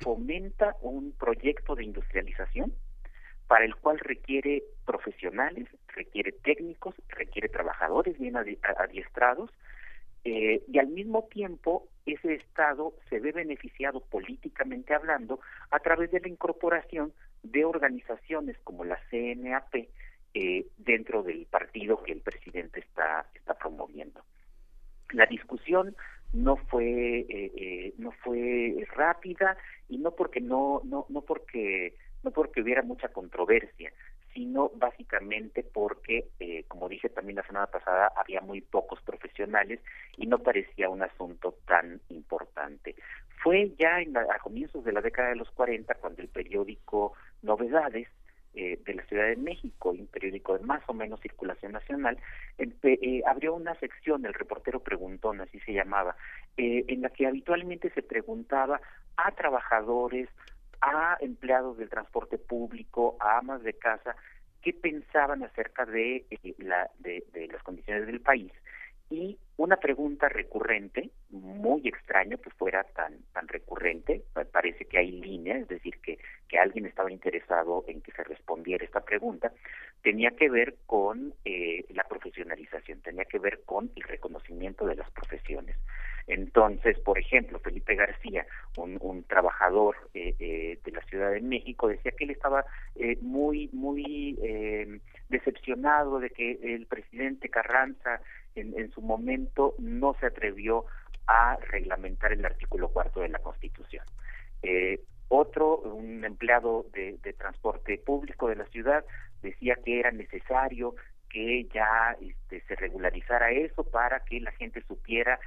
fomenta un proyecto de industrialización para el cual requiere profesionales, requiere técnicos, requiere trabajadores bien adiestrados, eh, y al mismo tiempo ese Estado se ve beneficiado políticamente hablando a través de la incorporación de organizaciones como la CNAP eh, dentro del partido que el presidente está, está promoviendo. La discusión no fue eh, eh, no fue rápida y no porque no no no porque no porque hubiera mucha controversia sino básicamente porque, eh, como dije también la semana pasada, había muy pocos profesionales y no parecía un asunto tan importante. Fue ya en la, a comienzos de la década de los 40 cuando el periódico Novedades eh, de la Ciudad de México, un periódico de más o menos circulación nacional, eh, abrió una sección, el reportero preguntón, así se llamaba, eh, en la que habitualmente se preguntaba a trabajadores, a empleados del transporte público, a amas de casa, qué pensaban acerca de, eh, la, de, las condiciones del país. Y una pregunta recurrente, muy extraño que fuera tan tan recurrente, parece que hay línea, es decir, que, que alguien estaba interesado en que se respondiera esta pregunta, tenía que ver con eh, la profesionalización, tenía que ver con el reconocimiento de las profesiones. Entonces, por ejemplo, Felipe García, un, trabajador eh, eh, de la Ciudad de México, decía que él estaba eh, muy, muy decepcionado de que el presidente Carranza en, en, su momento no se atrevió a reglamentar el artículo cuarto de la Constitución. otro, un empleado de, de transporte público de la ciudad, decía que era necesario que ya este, se regularizara eso para que la gente supiera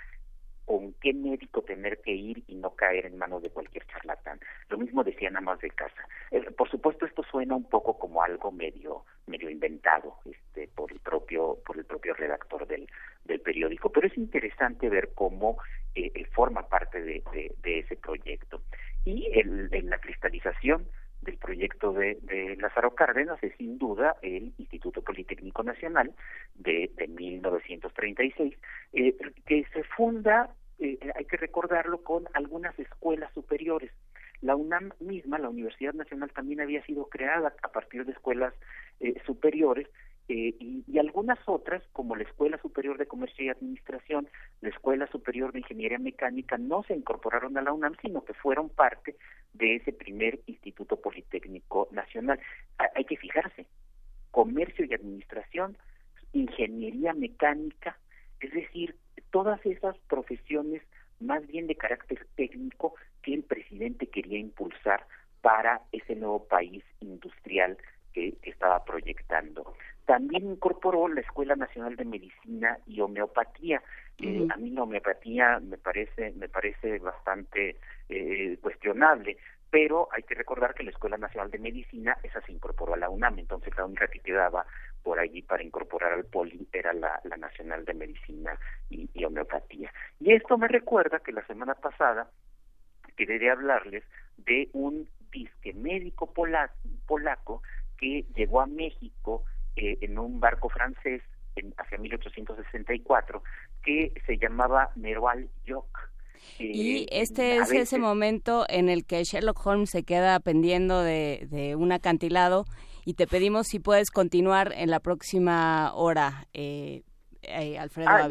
con qué médico tener que ir y no caer en manos de cualquier charlatán. Lo mismo decían más de casa. Eh, por supuesto esto suena un poco como algo medio medio inventado este por el propio por el propio redactor del del periódico, pero es interesante ver cómo eh, forma parte de, ese proyecto y el, en la cristalización del proyecto de, de Lázaro Cárdenas es sin duda el Instituto Politécnico Nacional de, de 1936, eh, que funda, eh, hay que recordarlo, con algunas escuelas superiores. La UNAM misma, la Universidad Nacional, también había sido creada a partir de escuelas eh, superiores eh, y, algunas otras, como la Escuela Superior de Comercio y Administración, la Escuela Superior de Ingeniería Mecánica, no se incorporaron a la UNAM, sino que fueron parte de ese primer Instituto Politécnico Nacional. hay que fijarse, comercio y administración, ingeniería mecánica, es decir, todas esas profesiones más bien de carácter técnico que el presidente quería impulsar para ese nuevo país industrial que, estaba proyectando. También incorporó la Escuela Nacional de Medicina y Homeopatía. Eh, a mí la homeopatía me parece me parece bastante eh, cuestionable, pero hay que recordar que la Escuela Nacional de Medicina esa se incorporó a la UNAM, entonces la única que quedaba por allí para incorporar al poli era la, Nacional de Medicina y, y, Homeopatía. Y esto me recuerda que la semana pasada quería hablarles de un disque médico polaco que llegó a México eh, en un barco francés en, hacia 1864 que se llamaba Meroal Jock. y eh, este es ese momento en el que Sherlock Holmes se queda pendiendo de, de un acantilado y te pedimos si puedes continuar en la próxima hora, eh, Alfredo ah,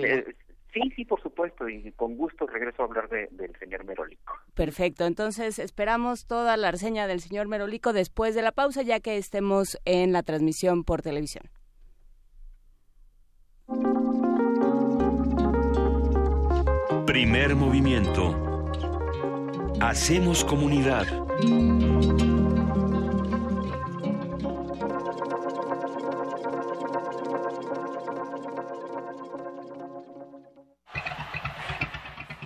Sí, sí, por supuesto, y con gusto regreso a hablar del señor Merolico. Perfecto, entonces esperamos toda la reseña del señor Merolico después de la pausa, ya que estemos en la transmisión por televisión. Primer movimiento. Hacemos comunidad.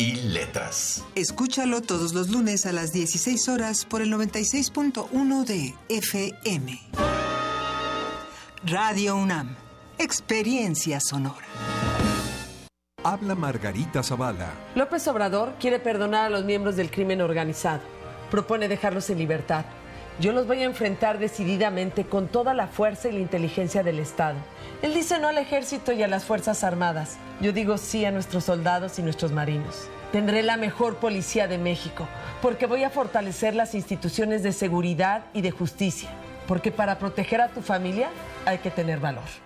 y letras. Escúchalo todos los lunes a las 16 horas por el 96.1 de FM. Radio UNAM. Experiencia sonora. Habla Margarita Zavala. López Obrador quiere perdonar a los miembros del crimen organizado. Propone dejarlos en libertad. Yo los voy a enfrentar decididamente con toda la fuerza y la inteligencia del Estado. Él dice no al ejército y a las Fuerzas Armadas. Yo digo sí a nuestros soldados y nuestros marinos. Tendré la mejor policía de México, porque voy a fortalecer las instituciones de seguridad y de justicia. Porque para proteger a tu familia hay que tener valor.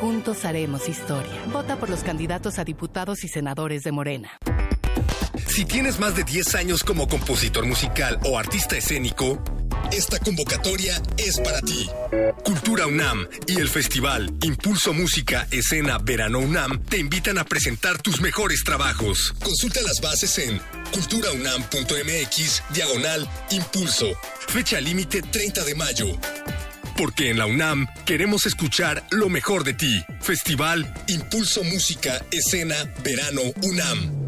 Juntos haremos historia. Vota por los candidatos a diputados y senadores de Morena. Si tienes más de 10 años como compositor musical o artista escénico, esta convocatoria es para ti. Cultura UNAM y el festival Impulso Música Escena Verano UNAM te invitan a presentar tus mejores trabajos. Consulta las bases en culturaunam.mx diagonal impulso. Fecha límite 30 de mayo. Porque en la UNAM queremos escuchar lo mejor de ti. Festival Impulso Música Escena Verano UNAM.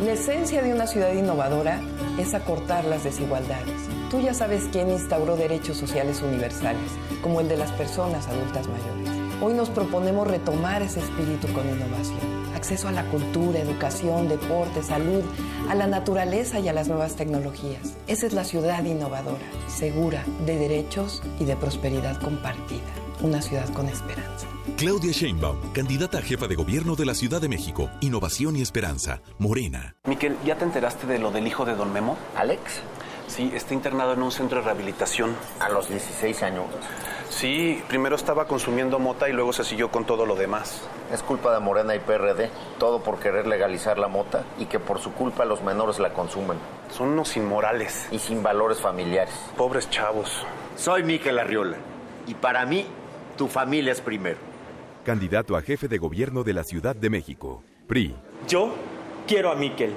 La esencia de una ciudad innovadora es acortar las desigualdades. Tú ya sabes quién instauró derechos sociales universales, como el de las personas adultas mayores. Hoy nos proponemos retomar ese espíritu con innovación. Acceso a la cultura, educación, deporte, salud, a la naturaleza y a las nuevas tecnologías. Esa es la ciudad innovadora, segura, de derechos y de prosperidad compartida. Una ciudad con esperanza. Claudia Sheinbaum, candidata a jefa de gobierno de la Ciudad de México. Innovación y esperanza. Morena. Miquel, ¿ya te enteraste de lo del hijo de Don Memo? ¿Alex? Sí, está internado en un centro de rehabilitación. A los 16 años. Sí, primero estaba consumiendo mota y luego se siguió con todo lo demás. Es culpa de Morena y PRD, todo por querer legalizar la mota y que por su culpa los menores la consumen. Son unos inmorales. Y sin valores familiares. Pobres chavos. Soy Miquel Arriola y para mí tu familia es primero. Candidato a jefe de gobierno de la Ciudad de México. PRI. Yo quiero a Miquel.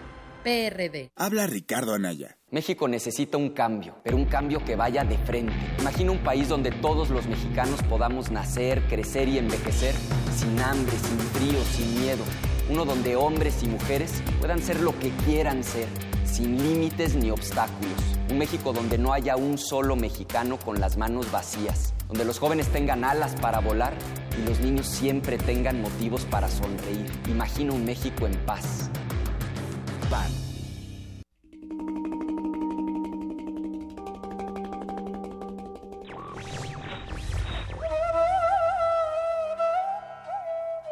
PRD. Habla Ricardo Anaya. México necesita un cambio, pero un cambio que vaya de frente. Imagina un país donde todos los mexicanos podamos nacer, crecer y envejecer sin hambre, sin frío, sin miedo. Uno donde hombres y mujeres puedan ser lo que quieran ser, sin límites ni obstáculos. Un México donde no haya un solo mexicano con las manos vacías, donde los jóvenes tengan alas para volar y los niños siempre tengan motivos para sonreír. Imagina un México en paz.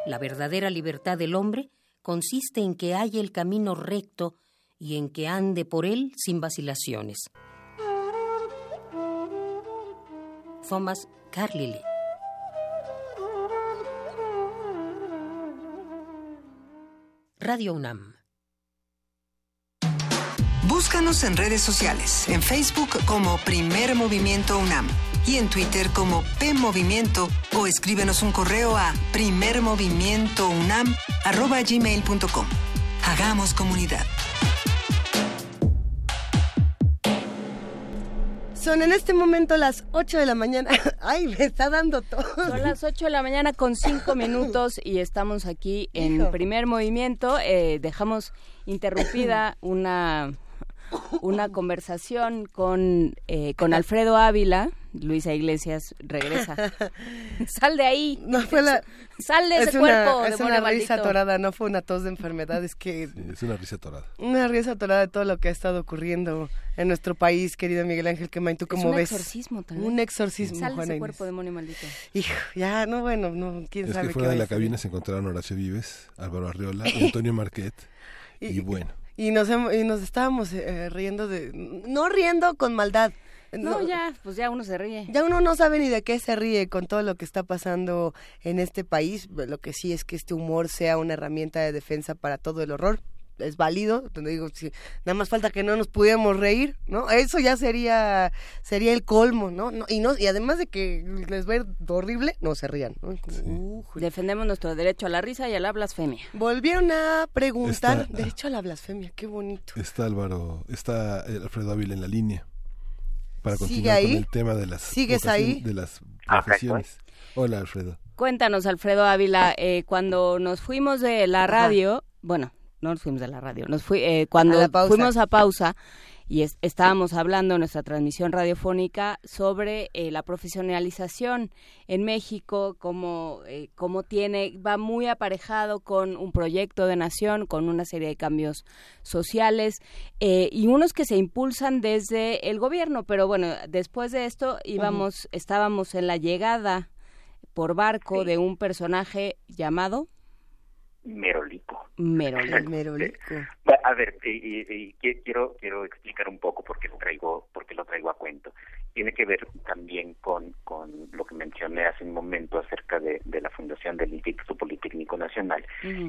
La verdadera libertad del hombre consiste en que haya el camino recto y en que ande por él sin vacilaciones. Thomas Carlyle. Radio UNAM Búscanos en redes sociales, en Facebook como Primer Movimiento UNAM y en Twitter como P Movimiento o escríbenos un correo a primermovimientounam@gmail.com. Hagamos comunidad. Son en este momento las 8 de la mañana. Ay, me está dando todo. Son las 8 de la mañana con 5 minutos y estamos aquí en Hijo. primer movimiento. Eh, dejamos interrumpida una una conversación con, eh, con Alfredo Ávila, Luisa Iglesias regresa. Sal de ahí. No fue la... Sal de ese cuerpo. Es una risa atorada, no fue una tos de enfermedad, es que... es una risa atorada. Una risa atorada de todo lo que ha estado ocurriendo en nuestro país, querido Miguel Ángel Quemain. ¿Tú cómo ves? un exorcismo también. Un exorcismo, Sal de ese cuerpo, demonio maldito. Hijo, ya, no, bueno, no, quién es sabe que fuera qué de la cabina se encontraron Horacio Vives, Álvaro Arriola Antonio Marquet. y, bueno. Y nos, y nos estábamos eh, riendo de... No riendo con maldad. No, ya, pues ya uno se ríe. Ya uno no sabe ni de qué se ríe con todo lo que está pasando en este país. Lo que sí es que este humor sea una herramienta de defensa para todo el horror. Es válido, digo, si nada más falta que no nos pudiéramos reír, ¿no? Eso ya sería sería el colmo, ¿no? No, y no y además de que les ir horrible, no se rían, ¿no? Defendemos nuestro derecho a la risa y a la blasfemia. Volvieron a preguntar, Está- derecho a la blasfemia, qué bonito. Está Álvaro, está eh, Alfredo Ávila en la línea para ¿Sigue continuar ahí? con el tema de las ¿Sigues ahí? de las Ah, profesiones. Hola Alfredo. Cuéntanos, Alfredo Ávila, eh, cuando nos fuimos de la radio, bueno, no nos fuimos de la radio, nos fui, eh, cuando A fuimos a pausa y es- estábamos hablando en nuestra transmisión radiofónica sobre eh, la profesionalización en México, cómo, eh, cómo tiene, va muy aparejado con un proyecto de nación, con una serie de cambios sociales eh, y unos que se impulsan desde el gobierno, pero bueno, después de esto íbamos, estábamos en la llegada por barco de un personaje llamado Merolico. Merolico. Merolico. A ver, y- y- y qui- quiero quiero explicar un poco por qué lo traigo por qué lo traigo a cuento. Tiene que ver también con, con lo que mencioné hace un momento acerca de, de la fundación del Instituto Politécnico Nacional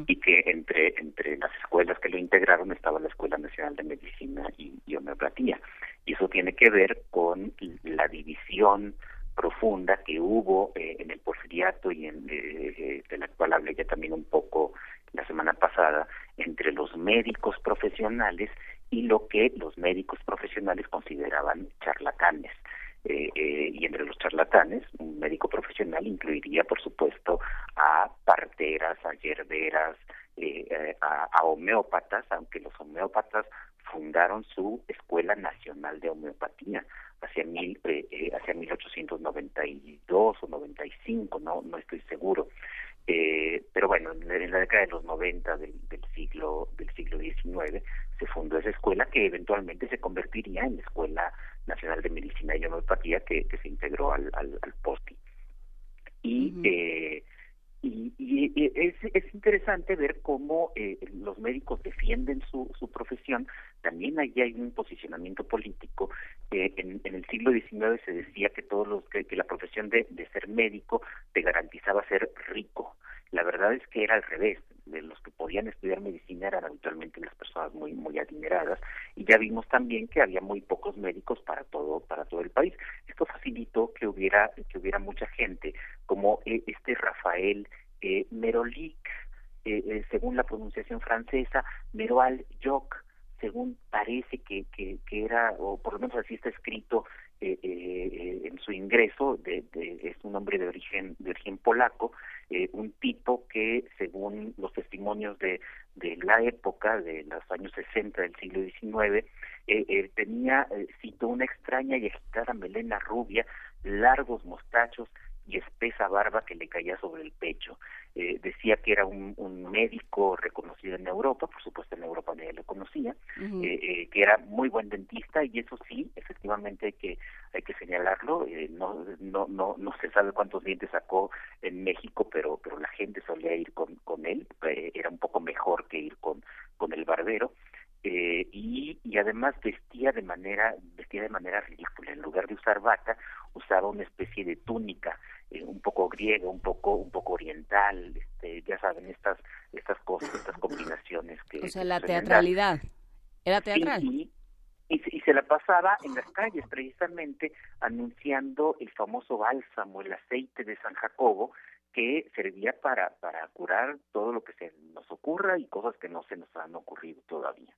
y que entre entre las escuelas que lo integraron estaba la Escuela Nacional de Medicina y, y Homeopatía. Y eso tiene que ver con la división profunda que hubo eh, en el porfiriato y en, eh, eh, de la cual hablé ya también un poco la semana pasada entre los médicos profesionales y lo que los médicos profesionales consideraban charlatanes. Eh, eh, y entre los charlatanes, un médico profesional incluiría, por supuesto, a parteras, a yerberas, eh, eh, a, a homeópatas, aunque los homeópatas fundaron su Escuela Nacional de Homeopatía hacia mil eh, eh, hacia 1892 o 95, no no estoy seguro. Eh, pero bueno, en la, década de los 90 del, del siglo del siglo XIX se fundó esa escuela que eventualmente se convertiría en la Escuela Nacional de Medicina y Homeopatía que, que se integró al, al, al POSTI. Y, eh, y, y- y es, es interesante ver cómo eh, los médicos defienden su, su profesión. También ahí hay un posicionamiento político. Eh, en, el siglo XIX se decía que todos los que, la profesión de, ser médico te garantizaba ser rico. La verdad es que era al revés. De los que podían estudiar medicina eran habitualmente las personas muy muy adineradas y ya vimos también que había muy pocos médicos para todo para todo el país. Esto facilitó que hubiera que hubiera mucha gente como eh, este Rafael eh, Merolic, eh, eh, según la pronunciación francesa, Meroal Joc, según parece que, que, era, o por lo menos así está escrito eh, eh, eh, en su ingreso, de, de- es un hombre de origen, de origen polaco, un tipo que, según los testimonios de, de la época, de los años 60 del siglo XIX, tenía, cito, una extraña y agitada melena rubia, largos mostachos y espesa barba que le caía sobre el pecho. Eh, decía que era un, un médico reconocido en Europa, por supuesto en Europa nadie lo conocía, eh, eh, que era muy buen dentista y eso sí, efectivamente hay que hay que señalarlo. eh, no no no no se sabe cuántos dientes sacó en México, pero pero la gente solía ir con con él. eh, era un poco mejor que ir con con el barbero. Eh, y, y además vestía de manera vestía de manera ridícula en lugar de usar bata usaba una especie de túnica eh, un poco griega un poco un poco oriental este ya saben estas estas cosas estas combinaciones que O sea, la teatralidad. Era Sí, teatral. y, y, se- y se la pasaba en las calles precisamente anunciando el famoso bálsamo, el aceite de San Jacobo, que servía para, para curar todo lo que se nos ocurra y cosas que no se nos han ocurrido todavía.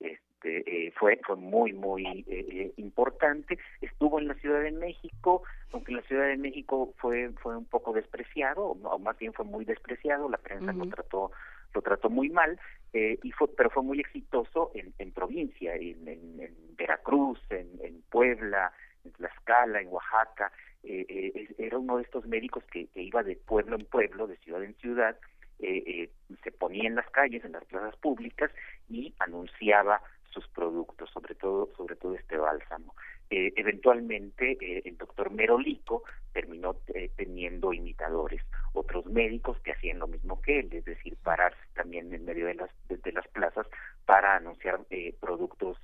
Este, eh, fue fue muy muy eh, eh, importante estuvo en la Ciudad de México aunque la Ciudad de México fue fue un poco despreciado o, más bien fue muy despreciado la prensa lo trató lo trató muy mal y fue pero fue muy exitoso en, en provincia en, en, Veracruz en, en Puebla en Tlaxcala en Oaxaca era uno de estos médicos que, que iba de pueblo en pueblo de ciudad en ciudad eh, se ponía en las calles, en las plazas públicas y anunciaba sus productos, sobre todo, sobre todo este bálsamo. Eh, eventualmente eh, el doctor Merolico terminó eh, teniendo imitadores, otros médicos que hacían lo mismo que él, es decir, pararse también en medio de las, de, las plazas para anunciar productos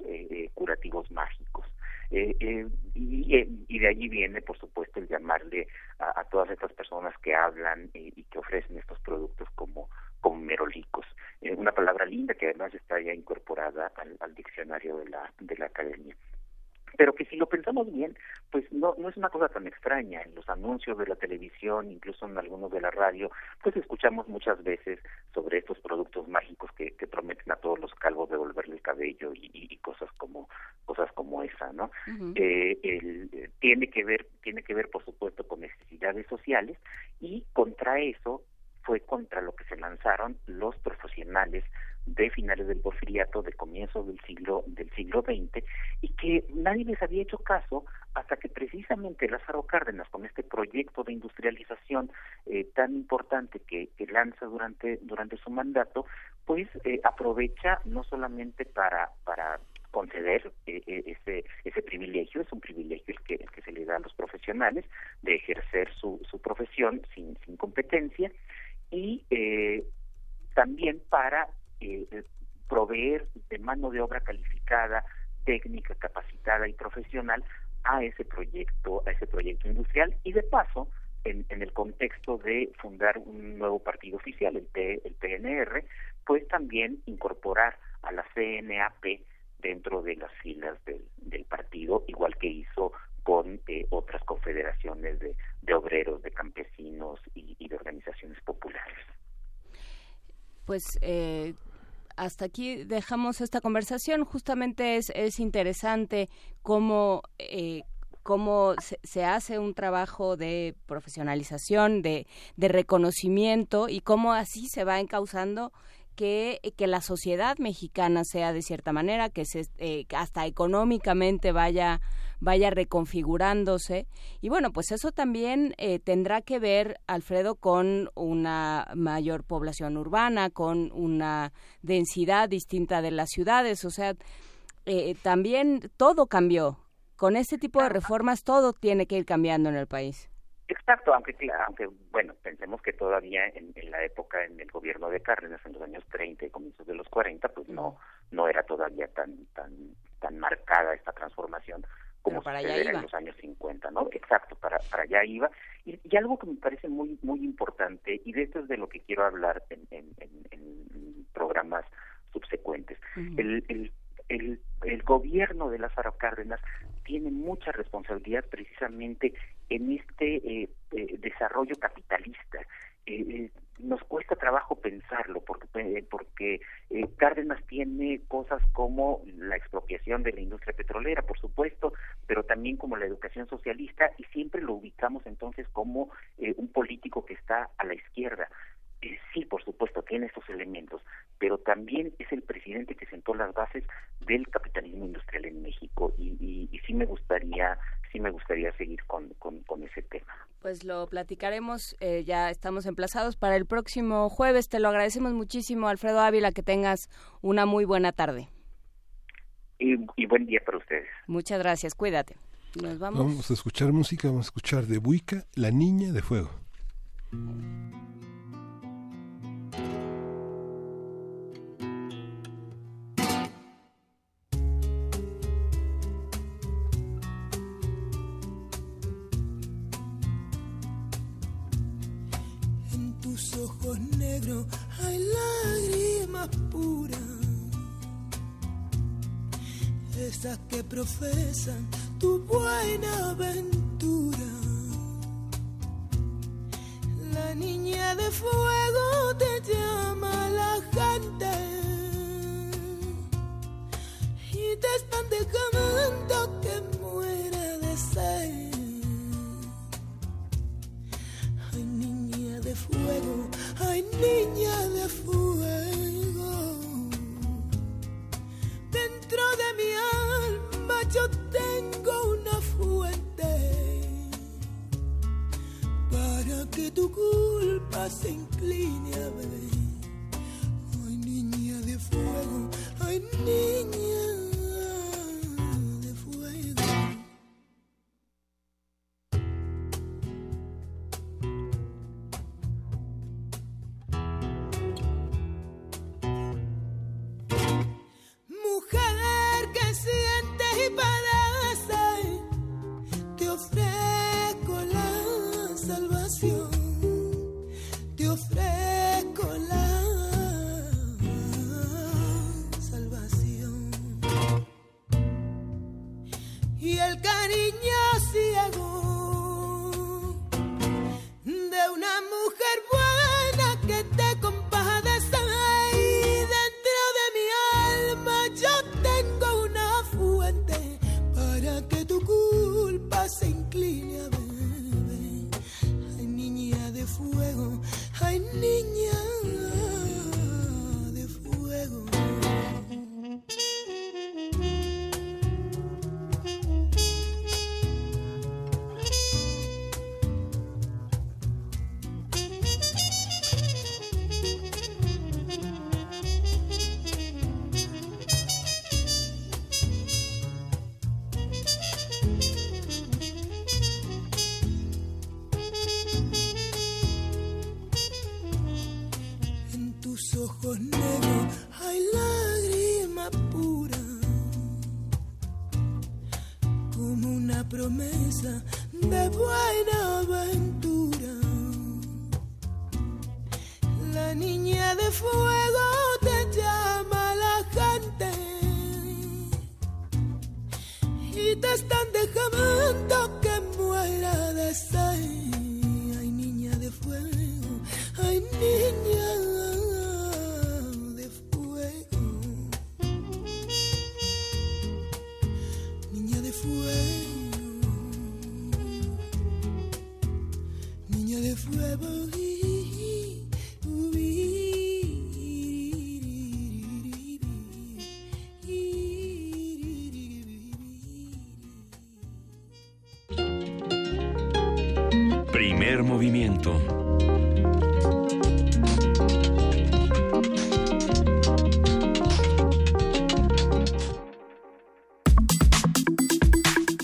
curativos mágicos. y, y, de allí viene, por supuesto, el llamarle a, todas estas personas que hablan y que ofrecen estos productos como, como merolicos. una palabra linda que además está ya incorporada al, al diccionario de la, de la academia pero que si lo pensamos bien, pues no, no es una cosa tan extraña. En los anuncios de la televisión, incluso en algunos de la radio, pues escuchamos muchas veces sobre estos productos mágicos que, que prometen a todos los calvos devolverle el cabello y, y, cosas como cosas como esa, ¿no? eh, el, eh, tiene que ver tiene que ver, por supuesto, con necesidades sociales y contra eso fue contra lo que se lanzaron los profesionales de finales del porfiriato, de comienzos del siglo del siglo XX y que nadie les había hecho caso hasta que precisamente Lázaro Cárdenas con este proyecto de industrialización eh, tan importante que, lanza durante durante su mandato, pues eh, aprovecha no solamente para para conceder eh, ese ese privilegio es un privilegio el que, el que se le da a los profesionales de ejercer su, su profesión sin sin competencia y eh, también para eh, proveer de mano de obra calificada, técnica, capacitada y profesional a ese proyecto, a ese proyecto industrial y de paso en, en el contexto de fundar un nuevo partido oficial, el, el PNR, pues también incorporar a la CNAP dentro de las filas del, del partido, igual que hizo con eh, otras confederaciones de, obreros, de campesinos y, de organizaciones populares. Pues eh, hasta aquí dejamos esta conversación. Justamente es, es interesante cómo, eh, cómo se, hace un trabajo de profesionalización, de, de reconocimiento y cómo así se va encauzando que, que la sociedad mexicana sea de cierta manera, que se, eh, hasta económicamente vaya, vaya reconfigurándose. Y bueno, pues eso también eh, tendrá que ver, Alfredo, con una mayor población urbana, con una densidad distinta de las ciudades. O sea, eh, también todo cambió. Con este tipo de reformas todo tiene que ir cambiando en el país. Exacto, aunque, aunque bueno, pensemos que todavía en, la época, en el gobierno de Cárdenas, en los años 30 y comienzos de los 40, pues no no era todavía tan tan tan marcada esta transformación como para allá en los años 50, ¿no? Exacto, para, para allá iba. Y, algo que me parece muy muy importante, y de esto es de lo que quiero hablar en, en, en, programas subsecuentes, el, el el, el gobierno de Lázaro Cárdenas tiene mucha responsabilidad precisamente en este eh, eh, desarrollo capitalista. Eh, nos cuesta trabajo pensarlo porque porque Cárdenas tiene cosas como la expropiación de la industria petrolera, por supuesto, pero también como la educación socialista y siempre lo ubicamos entonces como un político que está a la izquierda. sí, por supuesto, tiene estos elementos, pero también es el presidente que sentó las bases del capitalismo industrial en México y, y, y sí me gustaría sí me gustaría seguir con, con, con ese tema. Pues lo platicaremos, eh, ya estamos emplazados para el próximo jueves. Te lo agradecemos muchísimo, Alfredo Ávila, que tengas una muy buena tarde. Y, y buen día para ustedes. Muchas gracias, cuídate. Nos vamos. Vamos a escuchar música, vamos a escuchar de Buica, La Niña de Fuego. Ojos negros hay lágrimas puras, esas que profesan tu buena aventura. La niña de fuego te llama la gente, dejando que muera yo tengo una fuente para que tu culpa se incline a ver. Ay, niña de fuego, ay, niña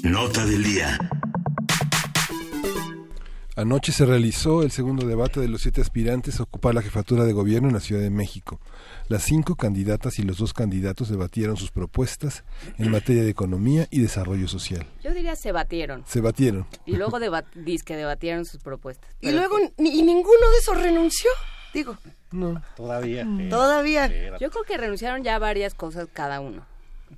Nota del día. Anoche se realizó el segundo debate de los siete aspirantes ocupar la jefatura de gobierno en la Ciudad de México. Las cinco candidatas y los dos candidatos debatieron sus propuestas en materia de economía y desarrollo social. Yo diría se batieron. Se batieron. Y luego debat que debatieron sus propuestas. Y luego, ni- y ninguno de esos renunció. Digo, No. Todavía. todavía. Yo creo que renunciaron ya a varias cosas cada uno.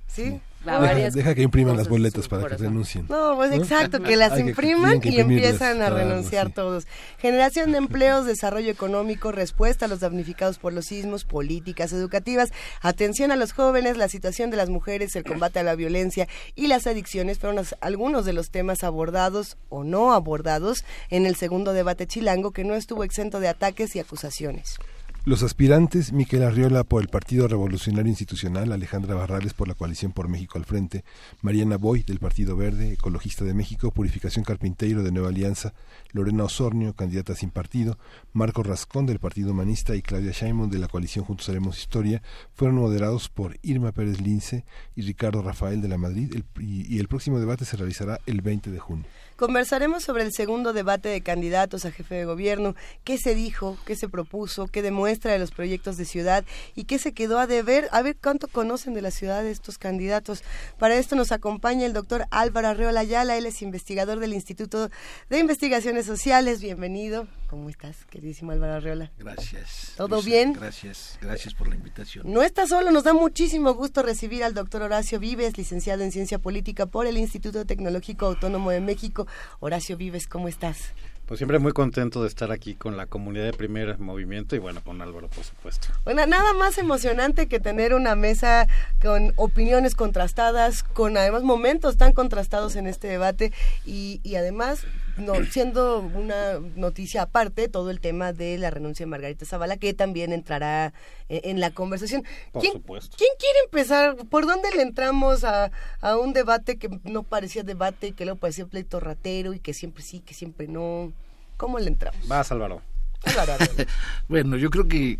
¿Sí? Deja, varias deja que impriman las boletas para que renuncien. No, pues ¿No? exacto, que las Hay impriman que y empiezan a renunciar sí. todos. Generación de empleos, desarrollo económico, respuesta a los damnificados por los sismos, políticas educativas, atención a los jóvenes, la situación de las mujeres, el combate a la violencia y las adicciones fueron algunos de los temas abordados o no abordados en el segundo debate chilango que no estuvo exento de ataques y acusaciones. Los aspirantes, Miquel Arriola por el Partido Revolucionario Institucional, Alejandra Barrales por la Coalición por México al Frente, Mariana Boy del Partido Verde, Ecologista de México, Purificación Carpinteiro de Nueva Alianza, Lorena Osornio, candidata sin partido, Marco Rascón del Partido Humanista y Claudia Sheinbaum de la Coalición Juntos Haremos Historia, fueron moderados por Irma Pérez Lince y Ricardo Rafael de la Madrid y el próximo debate se realizará el 20 de junio. Conversaremos sobre el segundo debate de candidatos a jefe de gobierno, qué se dijo, qué se propuso, qué demuestra de los proyectos de ciudad y qué se quedó a deber, a ver cuánto conocen de la ciudad de estos candidatos. Para esto nos acompaña el doctor Álvaro Arreola Ayala, él es investigador del Instituto de Investigaciones Sociales. Bienvenido. ¿Cómo estás, queridísimo Álvaro Arreola? Gracias. ¿Todo Luisa, bien? Gracias, gracias por la invitación. No está solo, nos da muchísimo gusto recibir al doctor Horacio Vives, licenciado en Ciencia Política por el Instituto Tecnológico Autónomo de México. Horacio Vives, ¿cómo estás? Pues siempre muy contento de estar aquí con la comunidad de primer movimiento y bueno, con Álvaro, por supuesto. Bueno, nada más emocionante que tener una mesa con opiniones contrastadas, con además momentos tan contrastados en este debate y, y además no, siendo una noticia aparte todo el tema de la renuncia de Margarita Zavala, que también entrará en, en la conversación. Por ¿Quién, supuesto. ¿Quién quiere empezar? ¿Por dónde le entramos a, a un debate que no parecía debate, que luego parecía pleito ratero y que siempre sí, que siempre no? ¿Cómo le entramos? Vas, Álvaro. Álvaro, Álvaro. Bueno, yo creo que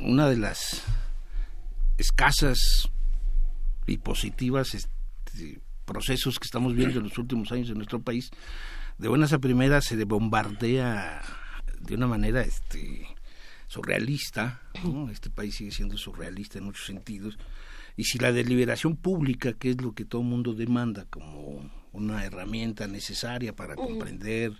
una de las escasas y positivas este, procesos que estamos viendo en los últimos años en nuestro país, de buenas a primeras se bombardea de una manera este, surrealista, ¿no? este país sigue siendo surrealista en muchos sentidos, y si la deliberación pública, que es lo que todo el mundo demanda como una herramienta necesaria para comprender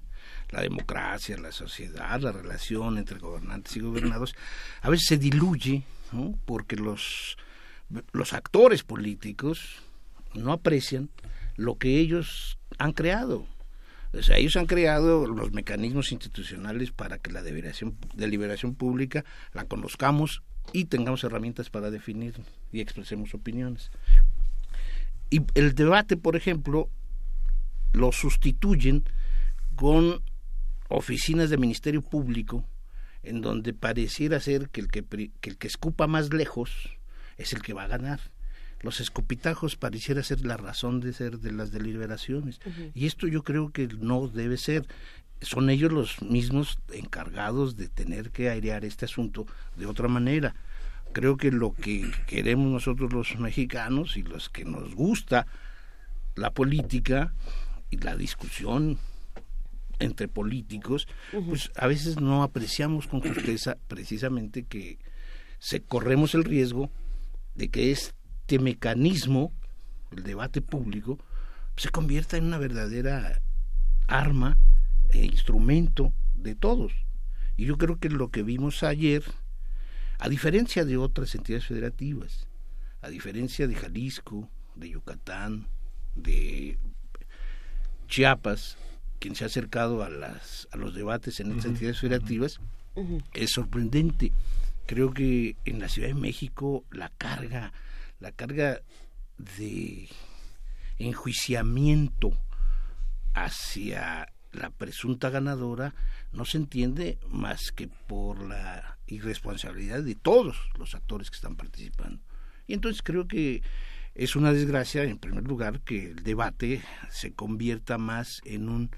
la democracia, la sociedad, la relación entre gobernantes y gobernados, a veces se diluye, ¿no? porque los, los actores políticos no aprecian lo que ellos han creado. O ellos han creado los mecanismos institucionales para que la deliberación, pública la conozcamos y tengamos herramientas para definir y expresemos opiniones. Y el debate, por ejemplo, lo sustituyen con oficinas de Ministerio Público en donde pareciera ser que el que el que escupa más lejos es el que va a ganar. Los escopitajos pareciera ser la razón de ser de las deliberaciones. Uh -huh. Y esto yo creo que no debe ser. Son ellos los mismos encargados de tener que airear este asunto de otra manera. Creo que lo que queremos nosotros los mexicanos y los que nos gusta la política y la discusión entre políticos, uh -huh. pues a veces no apreciamos con justeza precisamente que se corremos el riesgo de que este mecanismo, el debate público, se convierta en una verdadera arma e instrumento de todos. Y yo creo que lo que vimos ayer, a diferencia de otras entidades federativas, a diferencia de Jalisco, de Yucatán, de Chiapas, quien se ha acercado a, las, a los debates en estas uh -huh. entidades federativas, uh -huh. es sorprendente. Creo que en la Ciudad de México la carga, la carga de enjuiciamiento hacia la presunta ganadora no se entiende más que por la irresponsabilidad de todos los actores que están participando. Y entonces creo que es una desgracia, en primer lugar, que el debate se convierta más en un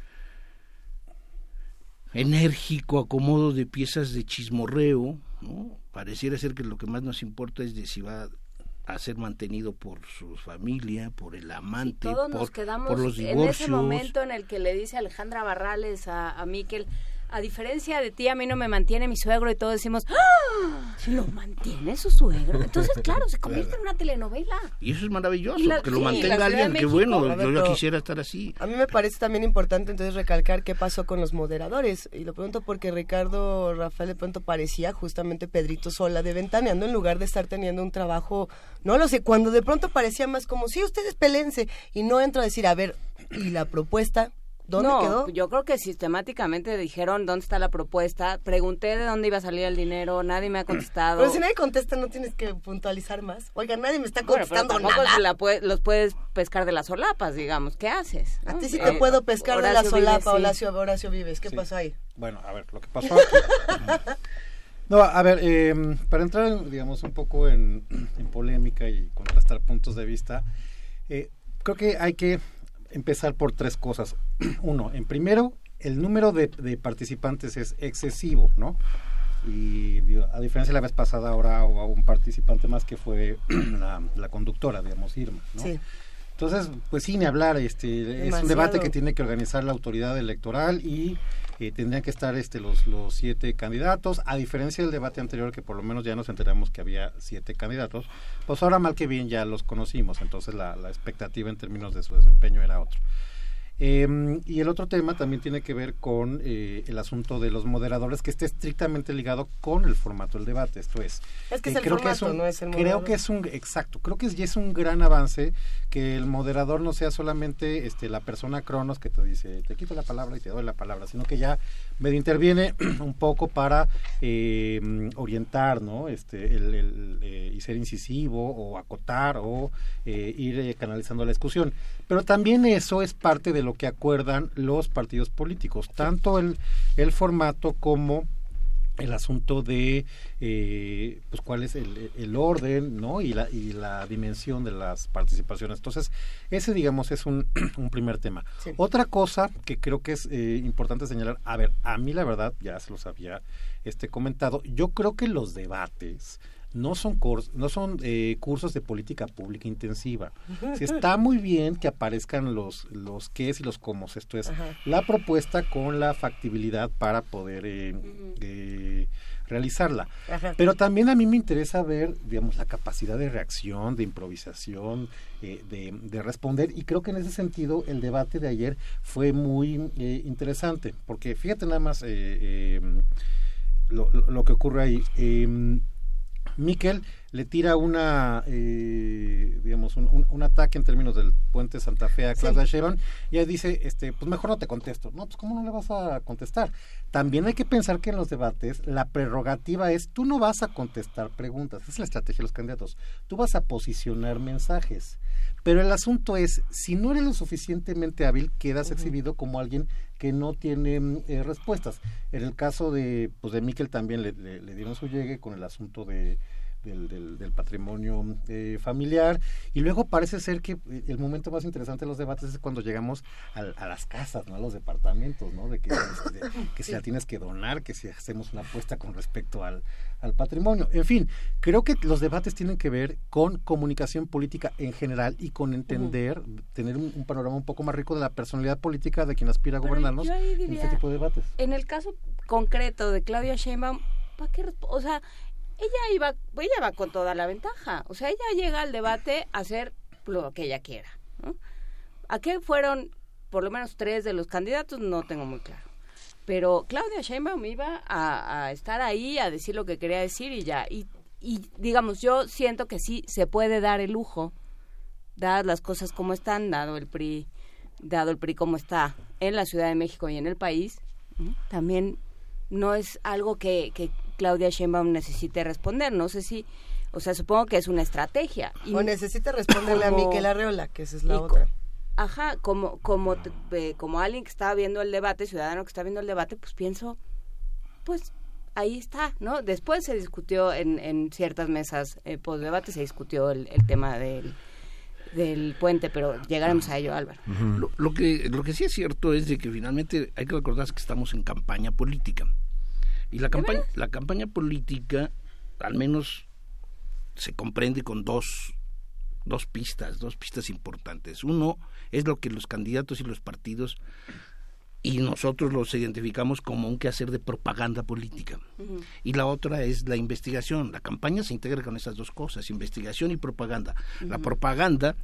enérgico acomodo de piezas de chismorreo. Pareciera ser que lo que más nos importa es de si va a ser mantenido por su familia, por el amante, sí, todos por, nos quedamos por los en divorcios. ese momento en el que le dice Alejandra Barrales a, a Miquel, a diferencia de ti, a mí no me mantiene mi suegro y todos decimos, ¡Ah! ¿lo mantiene su suegro? Entonces, claro, se convierte en una telenovela. Y eso es maravilloso, la- que lo sí, mantenga alguien, qué bueno, yo ya quisiera estar así. A mí me parece también importante entonces recalcar qué pasó con los moderadores. Y lo pregunto porque Ricardo Rafael de pronto parecía justamente Pedrito Sola de ventaneando en lugar de estar teniendo un trabajo, no lo sé, cuando de pronto parecía más como, sí, ustedes pelense. Y no entro a decir, a ver, ¿y la propuesta? ¿Dónde no, quedó? yo creo que sistemáticamente dijeron dónde está la propuesta. Pregunté de dónde iba a salir el dinero, nadie me ha contestado. Pero si nadie contesta, no tienes que puntualizar más. Oiga, nadie me está Bueno, pero contestando tampoco nada. la los puedes pescar de las solapas, digamos. ¿Qué haces? A no? ti sí Eh, te puedo pescar de la Vives, solapa, sí. Horacio, Horacio Vives. ¿Qué Sí. pasó ahí? Bueno, a ver, lo que pasó. No, a ver, eh, para entrar, digamos, un poco en, en polémica y contrastar puntos de vista, eh, creo que hay que empezar por tres cosas. Uno, en primero, el número de, de participantes es excesivo, ¿no? Y a diferencia de la vez pasada, ahora hubo un participante más que fue la, la conductora, digamos, Irma, ¿no? Sí. Entonces, pues sin hablar, este, es un debate que tiene que organizar la autoridad electoral y eh, tendrían que estar este, los, los siete candidatos, a diferencia del debate anterior que por lo menos ya nos enteramos que había siete candidatos, pues ahora mal que bien ya los conocimos, entonces la, la expectativa en términos de su desempeño era otro. Eh, y el otro tema también tiene que ver con eh, el asunto de los moderadores, que esté estrictamente ligado con el formato del debate. Esto es, Es que es eh, el creo formato, que es un, no es el creo que es un exacto, creo que es, ya es un gran avance que el moderador no sea solamente este la persona cronos que te dice te quito la palabra y te doy la palabra, sino que ya medio interviene un poco para eh, orientar, ¿no? Este el, el, eh, y ser incisivo o acotar o eh, ir eh, canalizando la discusión. Pero también eso es parte de lo que acuerdan los partidos políticos, tanto el, el formato como el asunto de eh, pues cuál es el, el orden no y la y la dimensión de las participaciones. Entonces ese digamos es un, un primer tema. Otra cosa que creo que es eh, importante señalar a ver a mí la verdad ya se los había este comentado yo creo que los debates no son no son eh, cursos de política pública intensiva. Sí, está muy bien que aparezcan los los qués y los cómo. Esto es Ajá. la propuesta con la factibilidad para poder eh, eh, realizarla. Ajá. Pero también a mí me interesa ver, digamos, la capacidad de reacción, de improvisación, eh, de, de responder. Y creo que en ese sentido el debate de ayer fue muy interesante, porque fíjate nada más lo, lo- lo que ocurre ahí. Miquel le tira una, eh, digamos, un, un- un ataque en términos del puente Santa Fe a Claudia Sheinbaum y ella dice, este, pues mejor no te contesto. No, pues cómo no le vas a contestar. También hay que pensar que en los debates la prerrogativa es, tú no vas a contestar preguntas, esa es la estrategia de los candidatos. Tú vas a posicionar mensajes. Pero el asunto es, si no eres lo suficientemente hábil, quedas exhibido como alguien que no tiene mm, eh, respuestas. En el caso de, pues de Miquel también le, le- le dieron su llegue con el asunto de, del, del- del patrimonio eh, familiar. Y luego parece ser que eh, el momento más interesante de los debates es cuando llegamos al- a, las casas, ¿no? a los departamentos, ¿no? de que, que si la tienes que donar, que si hacemos una apuesta con respecto al, al patrimonio. En fin, creo que los debates tienen que ver con comunicación política en general y con entender, tener un, un panorama un poco más rico de la personalidad política de quien aspira a Pero gobernarnos ahí en diría- este tipo de debates. En el caso concreto de Claudia Sheinbaum, ¿para qué? O sea, ella iba, ella va con toda la ventaja. O sea, ella llega al debate a hacer lo que ella quiera. ¿A qué fueron por lo menos tres de los candidatos? No tengo muy claro. Pero Claudia Sheinbaum iba a, estar ahí, a decir lo que quería decir y ya. Y, digamos, yo siento que sí se puede dar el lujo, dadas las cosas como están, dado el PRI, dado el PRI como está en la Ciudad de México y en el país, también no es algo que Claudia Sheinbaum necesite responder. No sé si, o sea, supongo que es una estrategia. O necesita responderle a Miquel Arreola, que esa es la y otra. Ajá, como como te- eh, como alguien que está viendo el debate, ciudadano que está viendo el debate, pues pienso, pues ahí está, ¿no? Después se discutió en, en ciertas mesas eh, post debate se discutió el, el tema del del puente, pero llegaremos a ello, Álvaro. Lo, lo que lo que sí es cierto es de que finalmente hay que recordar que estamos en campaña política y la campaña la campaña política al menos se comprende con dos dos pistas dos pistas importantes. Uno es lo que los candidatos y los partidos y nosotros los identificamos como un quehacer de propaganda política. Y la otra es la investigación. La campaña se integra con esas dos cosas, investigación y propaganda. La propaganda,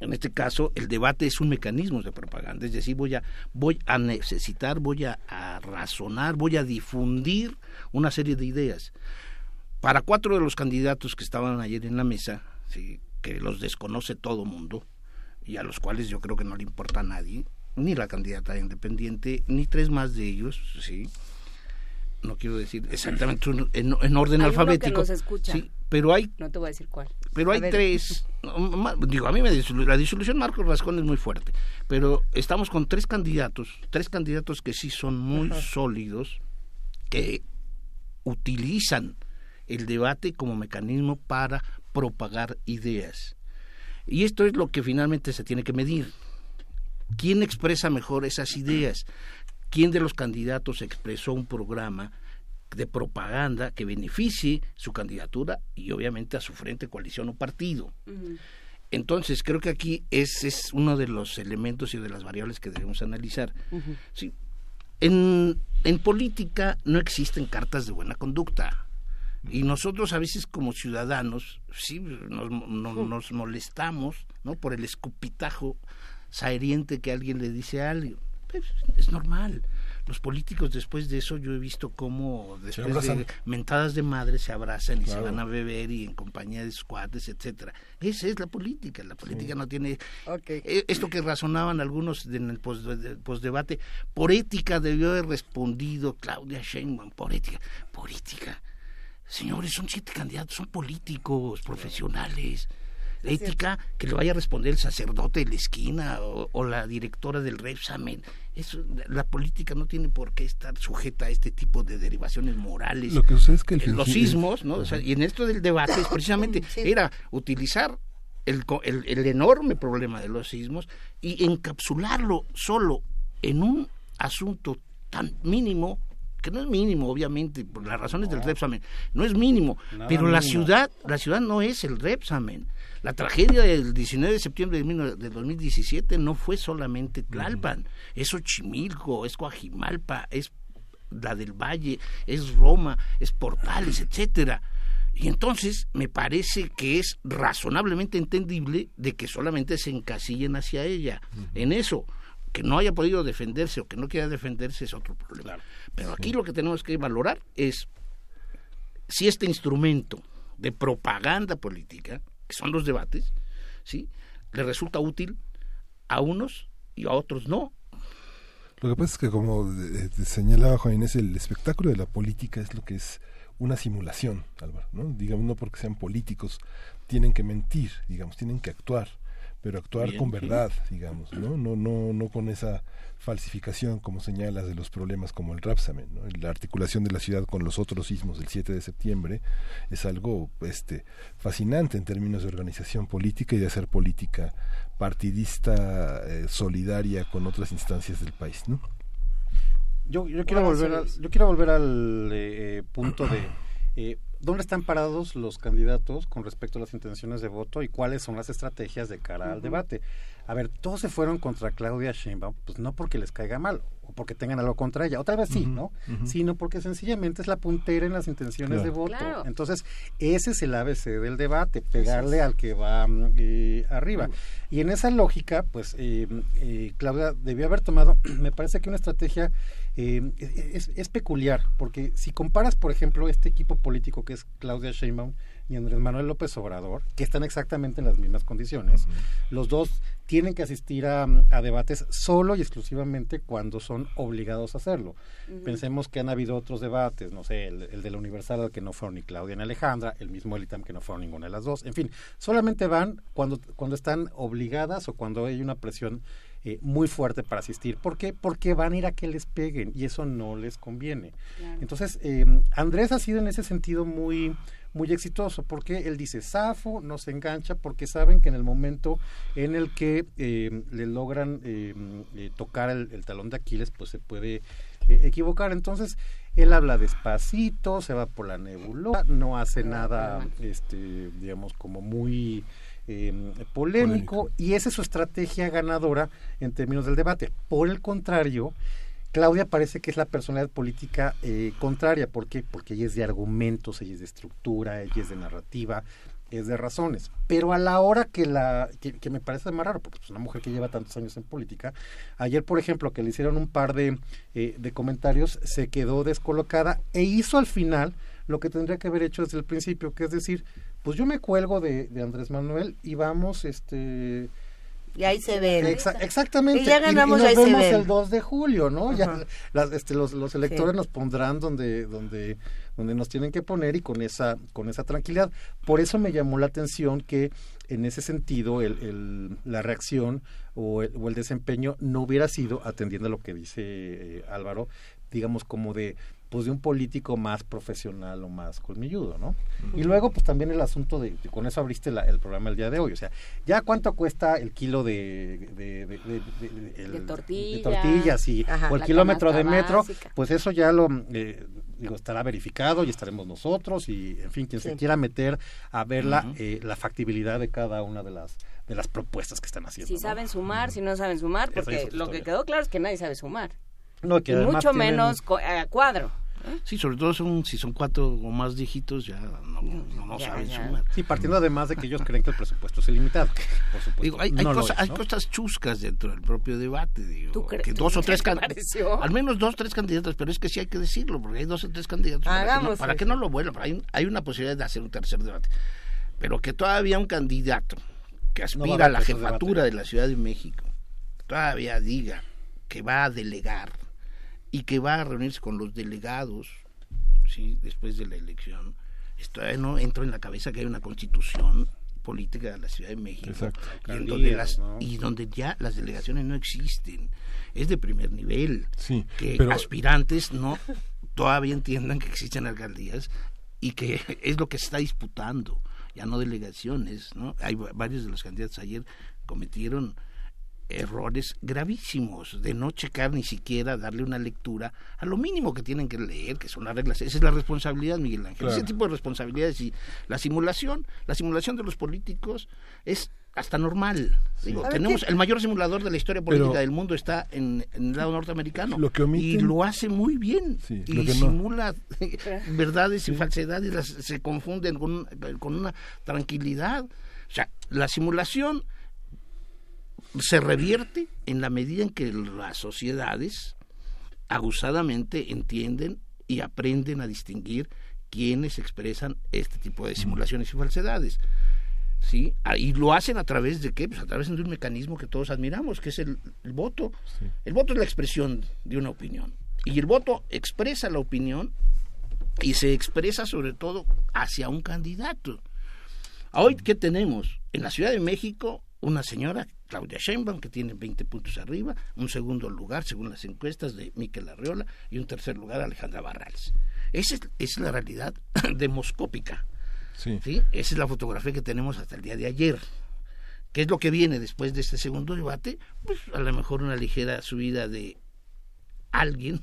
en este caso, el debate es un mecanismo de propaganda, es decir, voy a, voy a necesitar, voy a, a razonar, voy a difundir una serie de ideas. Para cuatro de los candidatos que estaban ayer en la mesa, sí, que los desconoce todo mundo, y a los cuales yo creo que no le importa a nadie, ni la candidata independiente, ni tres más de ellos, sí. No quiero decir exactamente en, en orden Hay uno que alfabético. nos escucha. Sí, pero hay No te voy a decir cuál. Pero hay tres. Digo, a mí me la disolución Marcos Rascón es muy fuerte. Pero estamos con tres candidatos, tres candidatos que sí son muy Ajá. sólidos, que utilizan el debate como mecanismo para propagar ideas. Y esto es lo que finalmente se tiene que medir. ¿Quién expresa mejor esas ideas? ¿Quién de los candidatos expresó un programa de propaganda que beneficie su candidatura y obviamente a su frente, coalición o partido? Entonces, creo que aquí ese es uno de los elementos y de las variables que debemos analizar. Sí, en, en política no existen cartas de buena conducta. Y nosotros a veces como ciudadanos, sí, nos, no- nos molestamos ¿no? por el escupitajo saheriente que alguien le dice a alguien. Pues, es normal. Los políticos después de eso yo he visto cómo después de mentadas de madre se abrazan y Claro. se van a beber y en compañía de sus cuates, etcétera. Esa es la política. La política no tiene eh, esto que razonaban algunos en el pos- de- posdebate. Por ética debió haber respondido Claudia Sheinbaum. Por ética. Por ética. Señores, son siete candidatos, son políticos, profesionales. La ética que le vaya a responder el sacerdote de la esquina o, o la directora del Repsamen. Eso, la política no tiene por qué estar sujeta a este tipo de derivaciones morales. Lo que sucede es que el En los sismos, ¿no? O sea, y en esto del debate es precisamente era utilizar el, el, el enorme problema de los sismos y encapsularlo solo en un asunto tan mínimo que no es mínimo obviamente por las razones del Repsamen no es mínimo Nada pero la ciudad la ciudad no es el Repsamen la tragedia del 19 de septiembre de, 19 de 2017 no fue solamente Tlalpan es Xochimilco es Coajimalpa es la del Valle es Roma es Portales etcétera. Y entonces me parece que es razonablemente entendible de que solamente se encasillen hacia ella. En eso. Que no haya podido defenderse o que no quiera defenderse es otro problema. Pero aquí lo que tenemos que valorar es si este instrumento de propaganda política, que son los debates, ¿sí? le resulta útil a unos y a otros no. Lo que pasa es que, como eh, eh, señalaba Juan el espectáculo de la política es lo que es una simulación, Álvaro, ¿no? Digamos, no porque sean políticos, tienen que mentir, digamos, tienen que actuar, pero actuar Bien, con sí. verdad, digamos, ¿no? No, no, no con esa falsificación, como señalas, de los problemas como el Rapsamen, ¿no? La articulación de la ciudad con los otros sismos del 7 de septiembre es algo este, fascinante en términos de organización política y de hacer política partidista, eh, solidaria con otras instancias del país, ¿no? Yo, yo quiero volver al, Luis. yo quiero volver al eh, eh, punto de eh, dónde están parados los candidatos con respecto a las intenciones de voto y cuáles son las estrategias de cara al debate. A ver, todos se fueron contra Claudia Sheinbaum, pues no porque les caiga mal o porque tengan algo contra ella, otra vez sí, ¿no? Sino porque sencillamente es la puntera en las intenciones Claro. de voto. Claro. Entonces, ese es el ABC del debate, pegarle al que va mm, eh, arriba. Y en esa lógica, pues eh, eh, Claudia debió haber tomado, me parece que una estrategia eh, es, es peculiar, porque si comparas, por ejemplo, este equipo político que es Claudia Sheinbaum y Andrés Manuel López Obrador, que están exactamente en las mismas condiciones, los dos tienen que asistir a, a debates solo y exclusivamente cuando son obligados a hacerlo. Pensemos que han habido otros debates, no sé, el, el de la Universal al que no fueron ni Claudia ni Alejandra, el mismo Elitam que no fueron ninguna de las dos, en fin, solamente van cuando, cuando están obligadas o cuando hay una presión eh, muy fuerte para asistir. ¿Por qué? Porque van a ir a que les peguen y eso no les conviene. Entonces, eh, Andrés ha sido en ese sentido muy muy exitoso porque él dice Safo no se engancha porque saben que en el momento en el que eh, le logran eh, eh, tocar el, el talón de Aquiles pues se puede equivocar entonces él habla despacito se va por la nebulosa no hace nada este digamos como muy eh, polémico y esa es su estrategia ganadora en términos del debate por el contrario Claudia parece que es la personalidad política eh, contraria. ¿Por qué? Porque ella es de argumentos, ella es de estructura, ella es de narrativa, es de razones. Pero a la hora que la, que, que me parece más raro, porque es una mujer que lleva tantos años en política, ayer, por ejemplo, que le hicieron un par de, eh, de comentarios, se quedó descolocada e hizo al final lo que tendría que haber hecho desde el principio, que es decir, pues yo me cuelgo de, de Andrés Manuel y vamos, este Y ahí se ven. Exa- exactamente. Y ya ganamos, y, nos ahí se vemos ven. el 2 de julio, ¿no? Ya las- este, los, los electores Sí. nos pondrán donde, donde, donde nos tienen que poner y con esa, con esa tranquilidad. Por eso me llamó la atención que en ese sentido el, el- la reacción o el, o el desempeño no hubiera sido, atendiendo a lo que dice eh, Álvaro, digamos como de pues de un político más profesional o más colmilludo, ¿no? Y luego, pues también el asunto de, de- con eso abriste la- el programa el día de hoy, o sea, ya cuánto cuesta el kilo de, de, de- de- de- el- De tortilla. de tortillas y, Ajá. o el kilómetro de metro, básica. pues eso ya lo eh, digo, estará verificado y estaremos nosotros y, en fin, quien se quiera meter a ver la, eh, la factibilidad de cada una de las de las propuestas que están haciendo. Si ¿no? saben sumar, si no saben sumar, porque lo que quedó claro es que nadie sabe sumar. No, que y mucho tienen- menos co- a cuadro. Sí, sobre todo son, si son cuatro o más dígitos, ya no, no, no Ya, saben ya. sumar. Sí, partiendo además de que ellos creen que el presupuesto es ilimitado. Por supuesto, Digo, hay, hay no es, hay cosas chuscas dentro del propio debate, digo, ¿Tú que tú dos o tres can- pareció? al menos dos o tres candidatos, pero es que sí hay que decirlo, porque hay dos o tres candidatos para, que no, Hagamos para que no lo vuelvan, hay, hay una posibilidad de hacer un tercer debate, pero que todavía un candidato que No va a aspira a la jefatura de la Ciudad de México, todavía diga que va a delegar y que va a reunirse con los delegados sí después de la elección esto todavía no entro en la cabeza que hay una constitución política de la Ciudad de México Exacto. y, en donde Alcaldías, las, ¿no? y donde ya las delegaciones no existen. Es de primer nivel. Sí, que pero- aspirantes no todavía entiendan que existen alcaldías y que es lo que se está disputando ya no delegaciones no hay va- varios de los candidatos ayer cometieron errores gravísimos de no checar ni siquiera darle una lectura a lo mínimo que tienen que leer que son las reglas. Esa es la responsabilidad Miguel Ángel. Claro. ese tipo de responsabilidades y la simulación la simulación de los políticos es hasta normal. Digo, tenemos ¿qué- el mayor simulador de la historia política Pero- del mundo está en, en el lado norteamericano Lo que y omiten- lo hace muy bien Sí, y lo que no- simula verdades y falsedades las, se confunden con, con una tranquilidad. O sea la simulación se revierte en la medida en que las sociedades agusadamente entienden y aprenden a distinguir quienes expresan este tipo de simulaciones y falsedades. ¿Sí? Ah, Y lo hacen a través de qué? Pues a través de un mecanismo que todos admiramos, que es el, el voto. El voto es la expresión de una opinión. Y el voto expresa la opinión y se expresa sobre todo hacia un candidato. Hoy, ¿qué tenemos? En la Ciudad de México, una señora, Claudia Sheinbaum, que tiene 20 puntos arriba, un segundo lugar, según las encuestas, de Miquel Arriola, y un tercer lugar, Alejandra Barrales. Esa es, esa es la realidad demoscópica. Sí. ¿sí? Esa es la fotografía que tenemos hasta el día de ayer. ¿Qué es lo que viene después de este segundo debate? Pues a lo mejor una ligera subida de alguien.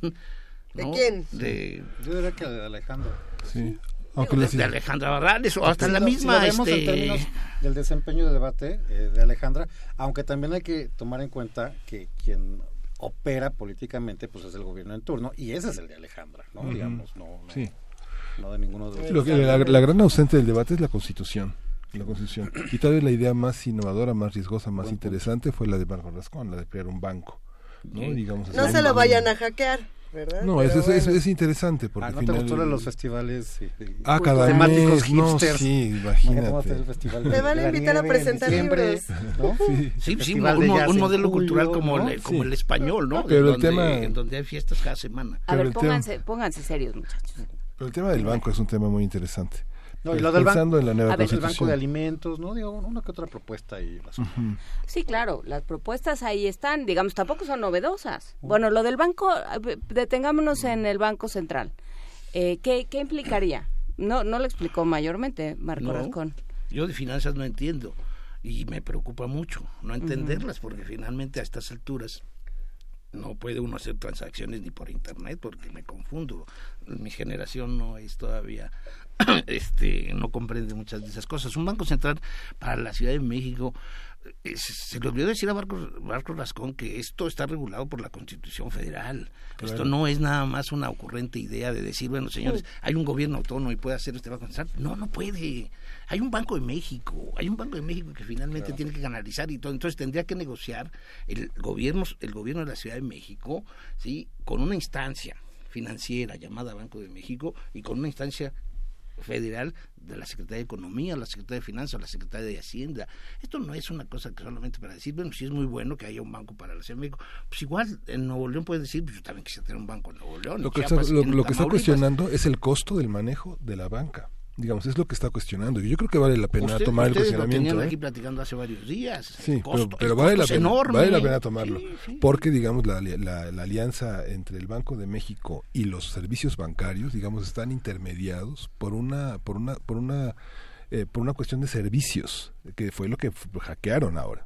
¿De quién? De, Yo diría que de Alejandro. Sí. Aunque de, les- de Alejandra Barrales o hasta la misma... si vemos en este, términos del desempeño del debate eh, de Alejandra, aunque también hay que tomar en cuenta que quien opera políticamente pues es el gobierno en turno y ese es el de Alejandra, ¿no? Digamos, no, no, Sí. no de ninguno de los Lo que, la, la gran ausente del debate es la Constitución. La Constitución. Y tal vez la idea más innovadora, más riesgosa, más interesante fue la de Marco Rascón, la de crear un banco. ¿no? Digamos, No se lo vayan a hackear, ¿verdad? No, es, es, es- interesante porque Ah, al ¿no te final- los festivales sí, sí, Ah, cada temáticos mes, no, hipsters? sí, imagínate. ¿Cómo hacer el festival Te de van a invitar a presentar diciembre, libros. ¿no? Sí. Sí, sí, Festival un, modelo julio, cultural como, ¿no? el, como Sí. el español, ¿no? Pero el donde, tema- en donde hay fiestas cada semana. A Pero ver, el tema- pónganse, pónganse serios, muchachos. Pero el tema del banco es un tema muy interesante. No, y Pues lo del banco, pensando en la nueva A ver, el banco de alimentos, ¿no? Digo, una que otra propuesta las Ujú. Sí, claro, las propuestas ahí están, digamos, tampoco son novedosas. Bueno, lo del banco, detengámonos en el Banco Central. Eh, ¿qué, ¿Qué implicaría? No, no lo explicó mayormente Marco No. Rascón. Yo de finanzas no entiendo y me preocupa mucho no entenderlas porque finalmente a estas alturas no puede uno hacer transacciones ni por internet porque me confundo. Mi generación no es todavía este no comprende muchas de esas cosas. Un banco central para la Ciudad de México eh, se le olvidó decir a Marco, Marco Rascón que esto está regulado por la Constitución Federal. Esto no es nada más una ocurrente idea de decir, bueno, señores, hay un gobierno autónomo y puede hacer este banco central. No, no puede. Hay un Banco de México, hay un Banco de México que finalmente tiene que canalizar y todo. Entonces tendría que negociar el gobierno, el gobierno de la Ciudad de México, sí, con una instancia financiera llamada Banco de México y con una instancia federal de la Secretaría de Economía, la Secretaría de Finanzas, la Secretaría de Hacienda. Esto no es una cosa que solamente para decir, bueno, sí es muy bueno que haya un banco para la Ciudad de México. Pues igual en Nuevo León puedes decir, pues yo también quisiera tener un banco en Nuevo León. Lo que, está, Chiapas, lo, en lo que está Tamaulipas. cuestionando es el costo del manejo de la banca. Digamos, es lo que está cuestionando. Y yo creo que vale la pena Usted- tomar el lo cuestionamiento. tenían ¿eh? aquí platicando hace varios días. Sí, El pero, costo- pero el vale, la pena, enorme. vale la pena tomarlo. Sí, sí. Porque, digamos, la, la- la alianza entre el Banco de México y los servicios bancarios, digamos, están intermediados por una, por una, por una, eh, por una cuestión de servicios, que fue lo que hackearon ahora.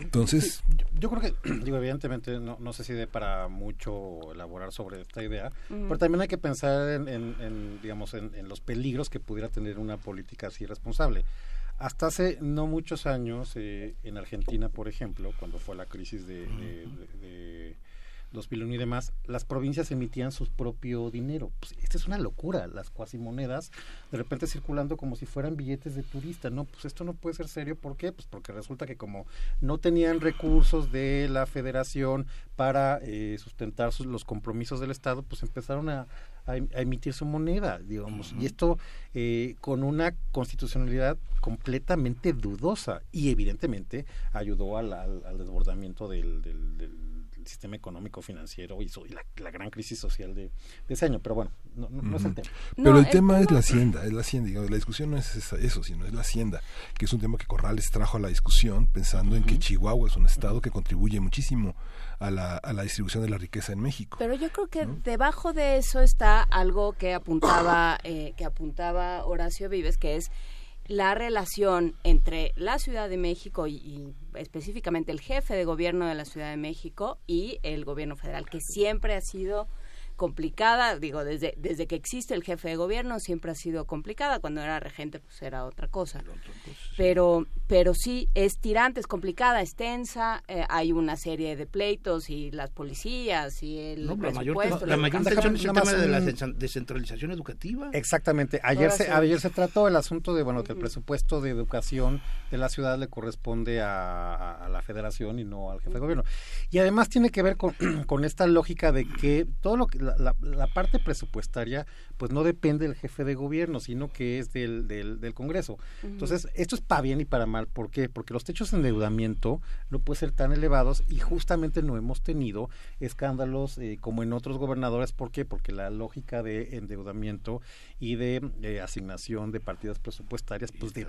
Entonces, yo, yo creo que, digo, evidentemente, no, no sé si dé para mucho elaborar sobre esta idea, Ujú. pero también hay que pensar en, en- en, digamos, en, en los peligros que pudiera tener una política así responsable. Hasta hace no muchos años, eh, en Argentina, por ejemplo, cuando fue la crisis de, de- de- dos billones y demás, las provincias emitían su propio dinero. Pues, esta es una locura, las cuasimonedas de repente circulando como si fueran billetes de turista, ¿no? Pues esto no puede ser serio, ¿por qué? Pues porque resulta que como no tenían recursos de la federación para eh, sustentar sus, los compromisos del Estado, pues empezaron a, a, em, a emitir su moneda, digamos, y esto eh, con una constitucionalidad completamente dudosa y evidentemente ayudó al, al, al desbordamiento del, del, del sistema económico financiero y, la, la gran crisis social de, de ese año, pero bueno, no, no, no es el tema. Pero el tema es la hacienda, es la hacienda, digamos, la discusión no es esa- eso, sino es la hacienda, que es un tema que Corrales trajo a la discusión pensando en que Chihuahua es un estado que contribuye muchísimo a la, a la distribución de la riqueza en México. Pero yo creo que debajo de eso está algo que apuntaba eh, que apuntaba Horacio Vives, que es la relación entre la Ciudad de México y, específicamente el jefe de gobierno de la Ciudad de México y el gobierno federal, que siempre ha sido complicada, digo, desde, desde que existe el jefe de gobierno siempre ha sido complicada, cuando era regente pues era otra cosa. Pero, pero sí, es tirante, es complicada, es tensa, eh, hay una serie de pleitos y las policías y el No, la mayor, presupuesto. la mayor Déjame tensión es el nada más tema de la descentralización educativa. Exactamente. Ayer Ahora se, sí. ayer se trató el asunto de bueno que el presupuesto de educación de la ciudad le corresponde a, a- a la federación y no al jefe de gobierno. Y además tiene que ver con, con esta lógica de que todo lo que la, la- la parte presupuestaria pues no depende del jefe de gobierno, sino que es del, del, del Congreso. Entonces, esto es para bien y para mal. ¿Por qué? Porque los techos de endeudamiento no pueden ser tan elevados y justamente no hemos tenido escándalos eh, como en otros gobernadores. ¿Por qué? Porque la lógica de endeudamiento y de eh, asignación de partidas presupuestarias, pues de,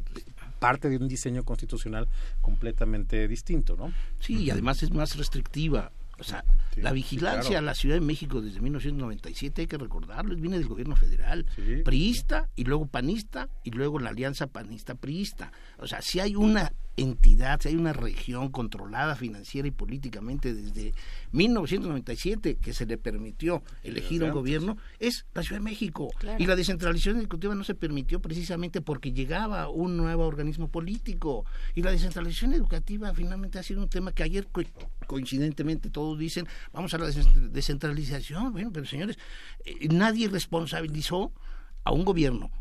parte de un diseño constitucional completamente distinto, ¿no? Sí, y además es más restrictiva. O sea, Sí, la sí, vigilancia claro. a la Ciudad de México desde 1997, hay que recordarlo, viene del gobierno federal, priista y luego panista y luego la alianza panista-priista. O sea, si hay una entidad, si hay una región controlada financiera y políticamente desde 1997 que se le permitió elegir un gobierno, es la Ciudad de México. Claro. Y la descentralización ejecutiva no se permitió precisamente porque llegaba un nuevo organismo político. Y la descentralización educativa finalmente ha sido un tema que ayer co- coincidentemente todos dicen, vamos a la des- descentralización. Bueno, pero señores, eh, nadie responsabilizó a un gobierno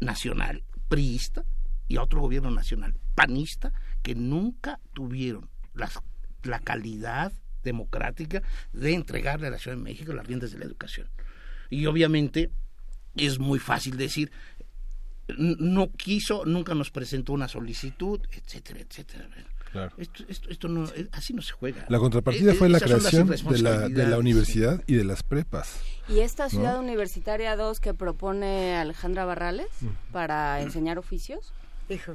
nacional priista y a otro gobierno nacional panista que nunca tuvieron las, la calidad democrática de entregarle a la Ciudad de México las riendas de la educación. Y obviamente es muy fácil decir, "N- no quiso, nunca nos presentó una solicitud, etcétera, etcétera. Claro. Esto, esto, esto no, eh, así no se juega. La contrapartida Eh, fue la creación de la, de la universidad y de las prepas. Y esta ciudad ¿No? universitaria 2 que propone Alejandra Barrales Mm. para enseñar oficios. Hijo.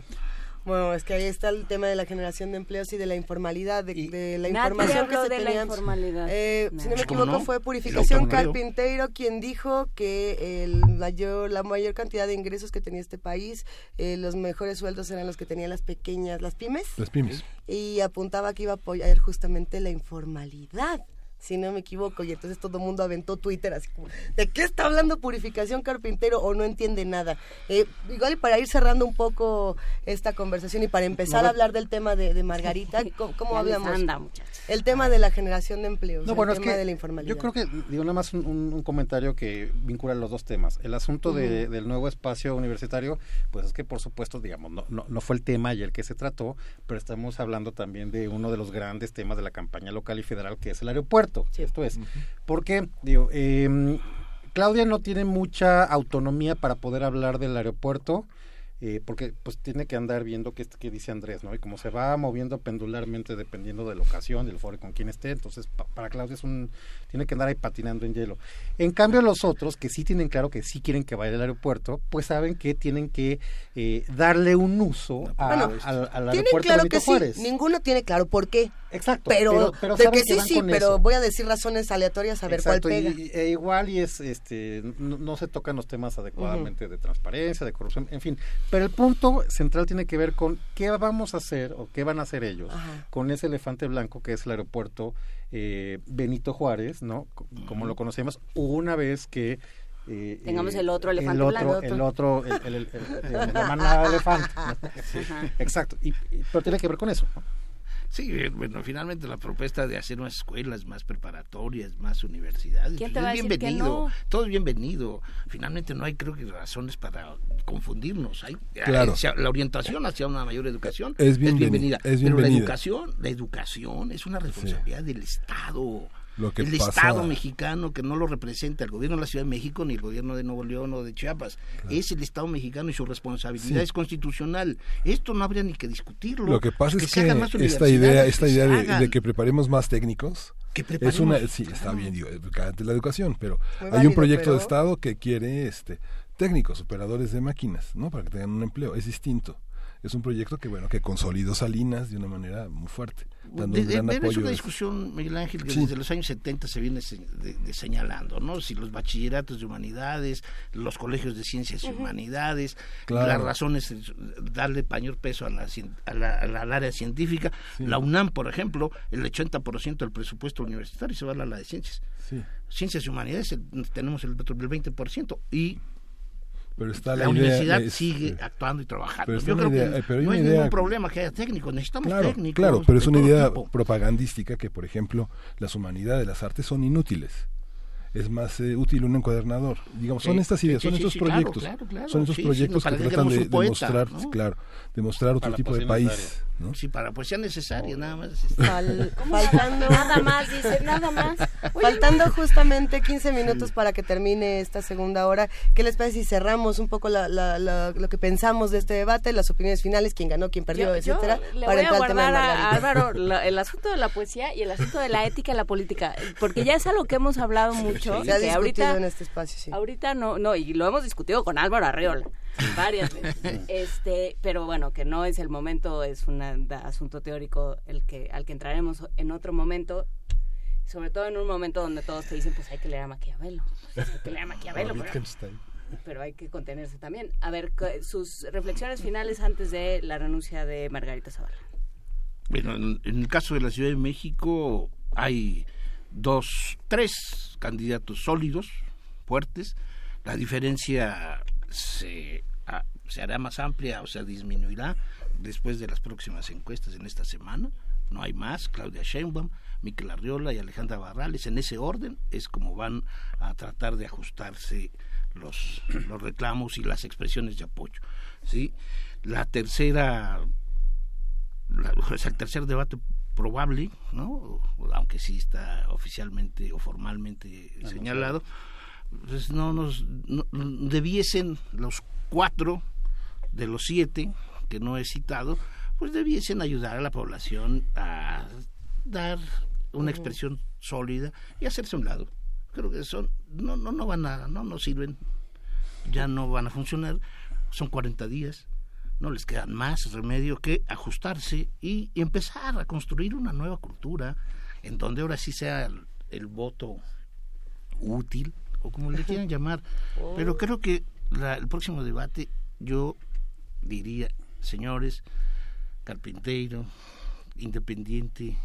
Bueno, es que ahí está el tema de la generación de empleos y de la informalidad, de, de la información que se de la tenía. informalidad. Eh, si no me ¿Cómo equivoco, no? fue Purificación. Carpinteiro quien dijo que el mayor, la mayor cantidad de ingresos que tenía este país, eh, los mejores sueldos eran los que tenían las pequeñas, las pymes. Las pymes. Y apuntaba que iba a apoyar justamente la informalidad. Si no me equivoco, y entonces todo el mundo aventó Twitter así como, ¿de qué está hablando Purificación Carpintero o no entiende nada? Eh, igual y para ir cerrando un poco esta conversación y para empezar a hablar del tema de, de Margarita, ¿cómo, cómo hablamos? anda, muchachos. El tema de la generación de empleos, No, el bueno, es tema que de la informalidad. yo creo que, digo, nada más un, un- un comentario que vincula los dos temas. El asunto de- del nuevo espacio universitario, pues es que por supuesto, digamos, no, no, no fue el tema ayer que se trató, pero estamos hablando también de uno de los grandes temas de la campaña local y federal, que es el aeropuerto. Esto es, porque, digo, em, Claudia no tiene mucha autonomía para poder hablar del aeropuerto. Eh, porque pues tiene que andar viendo qué, qué dice Andrés, ¿no? Y como se va moviendo pendularmente dependiendo de la ocasión, del foro y con quién esté, entonces pa- para Claudia es un tiene que andar ahí patinando en hielo. En cambio los otros que sí tienen claro que sí quieren que vaya al aeropuerto, pues saben que tienen que eh, darle un uso a- Bueno, al, al Tienen aeropuerto claro Benito que Juárez. sí, ninguno tiene claro por qué. Exacto. Pero, pero- pero de que que sí, sí, pero eso. voy a decir razones aleatorias a ver Exacto, cuál pega. y- e igual y es este no, no se tocan los temas adecuadamente de transparencia, de corrupción, en fin. Pero el punto central tiene que ver con qué vamos a hacer o qué van a hacer ellos Ajá. con ese elefante blanco que es el aeropuerto eh, Benito Juárez, ¿no? C- Como lo conocemos, una vez que eh, Tengamos eh, el otro elefante el blanco. otro, el otro, el, el- el- el- la manada de elefante. Exacto. Y, y- pero tiene que ver con eso. ¿no? Sí, eh, bueno, finalmente la propuesta de hacer más escuelas, más preparatorias, más universidades, ¿Quién pues te va a es decir que bienvenido, no? todo es bienvenido. Finalmente no hay, creo que, razones para confundirnos. Hay, Claro. la orientación hacia una mayor educación Es es, bienveni- bienvenida. es Pero la bienvenida. educación, la educación es una responsabilidad del Estado. Lo que el pasa- Estado mexicano que no lo representa el gobierno de la Ciudad de México ni el gobierno de Nuevo León o de Chiapas. Es el Estado mexicano y su responsabilidad Sí. es constitucional. Esto no habría ni que discutirlo. Lo que pasa es que esta idea, esta idea de, que preparemos más técnicos Que es una, sí, está bien, digo, de la educación, pero Muy hay válido, un proyecto pero- de Estado que quiere este técnicos, operadores de máquinas, ¿no? Para que tengan un empleo, es distinto. Es un proyecto que bueno que consolidó Salinas de una manera muy fuerte, dando De- un gran de- apoyo. es una discusión, Miguel Ángel, que Sí. desde los años 70 se viene se- de- de señalando, ¿no? Si los bachilleratos de humanidades, los colegios de ciencias y humanidades, Claro. las razones es darle mayor peso a la, cien- a la- a la- al área científica. La UNAM, por ejemplo, el 80% del presupuesto universitario se va a la, la de ciencias. Sí. Ciencias y humanidades el- tenemos el, del 20% y Pero está la, la, idea universidad es- sigue actuando y trabajando. pero Yo creo idea- que eh, pero no hay idea- ningún problema que haya técnicos, necesitamos Claro, técnicos. claro, pero es una idea tipo. propagandística que, por ejemplo, las humanidades, las artes son inútiles. Es más eh, útil un encuadernador. Digamos, son Sí, estas ideas, sí, son sí, estos sí, claro, proyectos. claro, claro. Son estos Sí, sí, proyectos que que tratan de poeta, demostrar, ¿no? claro, demostrar otro Para tipo de país. necesaria. ¿no? Sí, para poesía necesaria, nada más. Fal- faltando Nada más, dice, nada más. Faltando justamente 15 minutos para que termine esta segunda hora, ¿qué les parece si cerramos un poco la- la- la- lo que pensamos de este debate, las opiniones finales, quién ganó, quién perdió, Yo, yo etcétera, le para voy a guardar a? Álvaro la- el asunto de la poesía y el asunto de la ética y la política, porque ya es algo que hemos hablado mucho. Se ha que ahorita, en este espacio, sí. ahorita no, no, y lo hemos discutido con Álvaro Arreola varias veces. Este, pero bueno, que no es el momento, es un asunto teórico el que al que entraremos en otro momento. Sobre todo en un momento donde todos te dicen, pues hay que leer a Maquiavelo. Pues, hay que leer a Maquiavelo. Pero- hay que contenerse también. A ver, sus reflexiones finales antes de la renuncia de Margarita Zavala. Bueno, en, en el caso de la Ciudad de México hay dos, tres candidatos sólidos, fuertes. La diferencia se, ah, se hará más amplia o se disminuirá después de las próximas encuestas en esta semana. No hay más. Claudia Sheinbaum, Miquel Arriola y Alejandra Barrales. En ese orden es como van a tratar de ajustarse los, los reclamos y las expresiones de apoyo. ¿sí? La tercera sea, el tercer debate probable, ¿no? aunque sí está oficialmente o formalmente señalado, pues no nos no- debiesen los cuatro de los siete que no he citado, pues debiesen ayudar a la población a dar una expresión sólida y hacerse a un lado. Creo que son no no no van a no no sirven, ya no van a funcionar, son 40 días no les queda más remedio que ajustarse y, empezar a construir una nueva cultura en donde ahora sí sea el, el voto útil o como le quieran llamar. Pero creo que la- el próximo debate yo diría, señores, Carpinteiro, Independiente,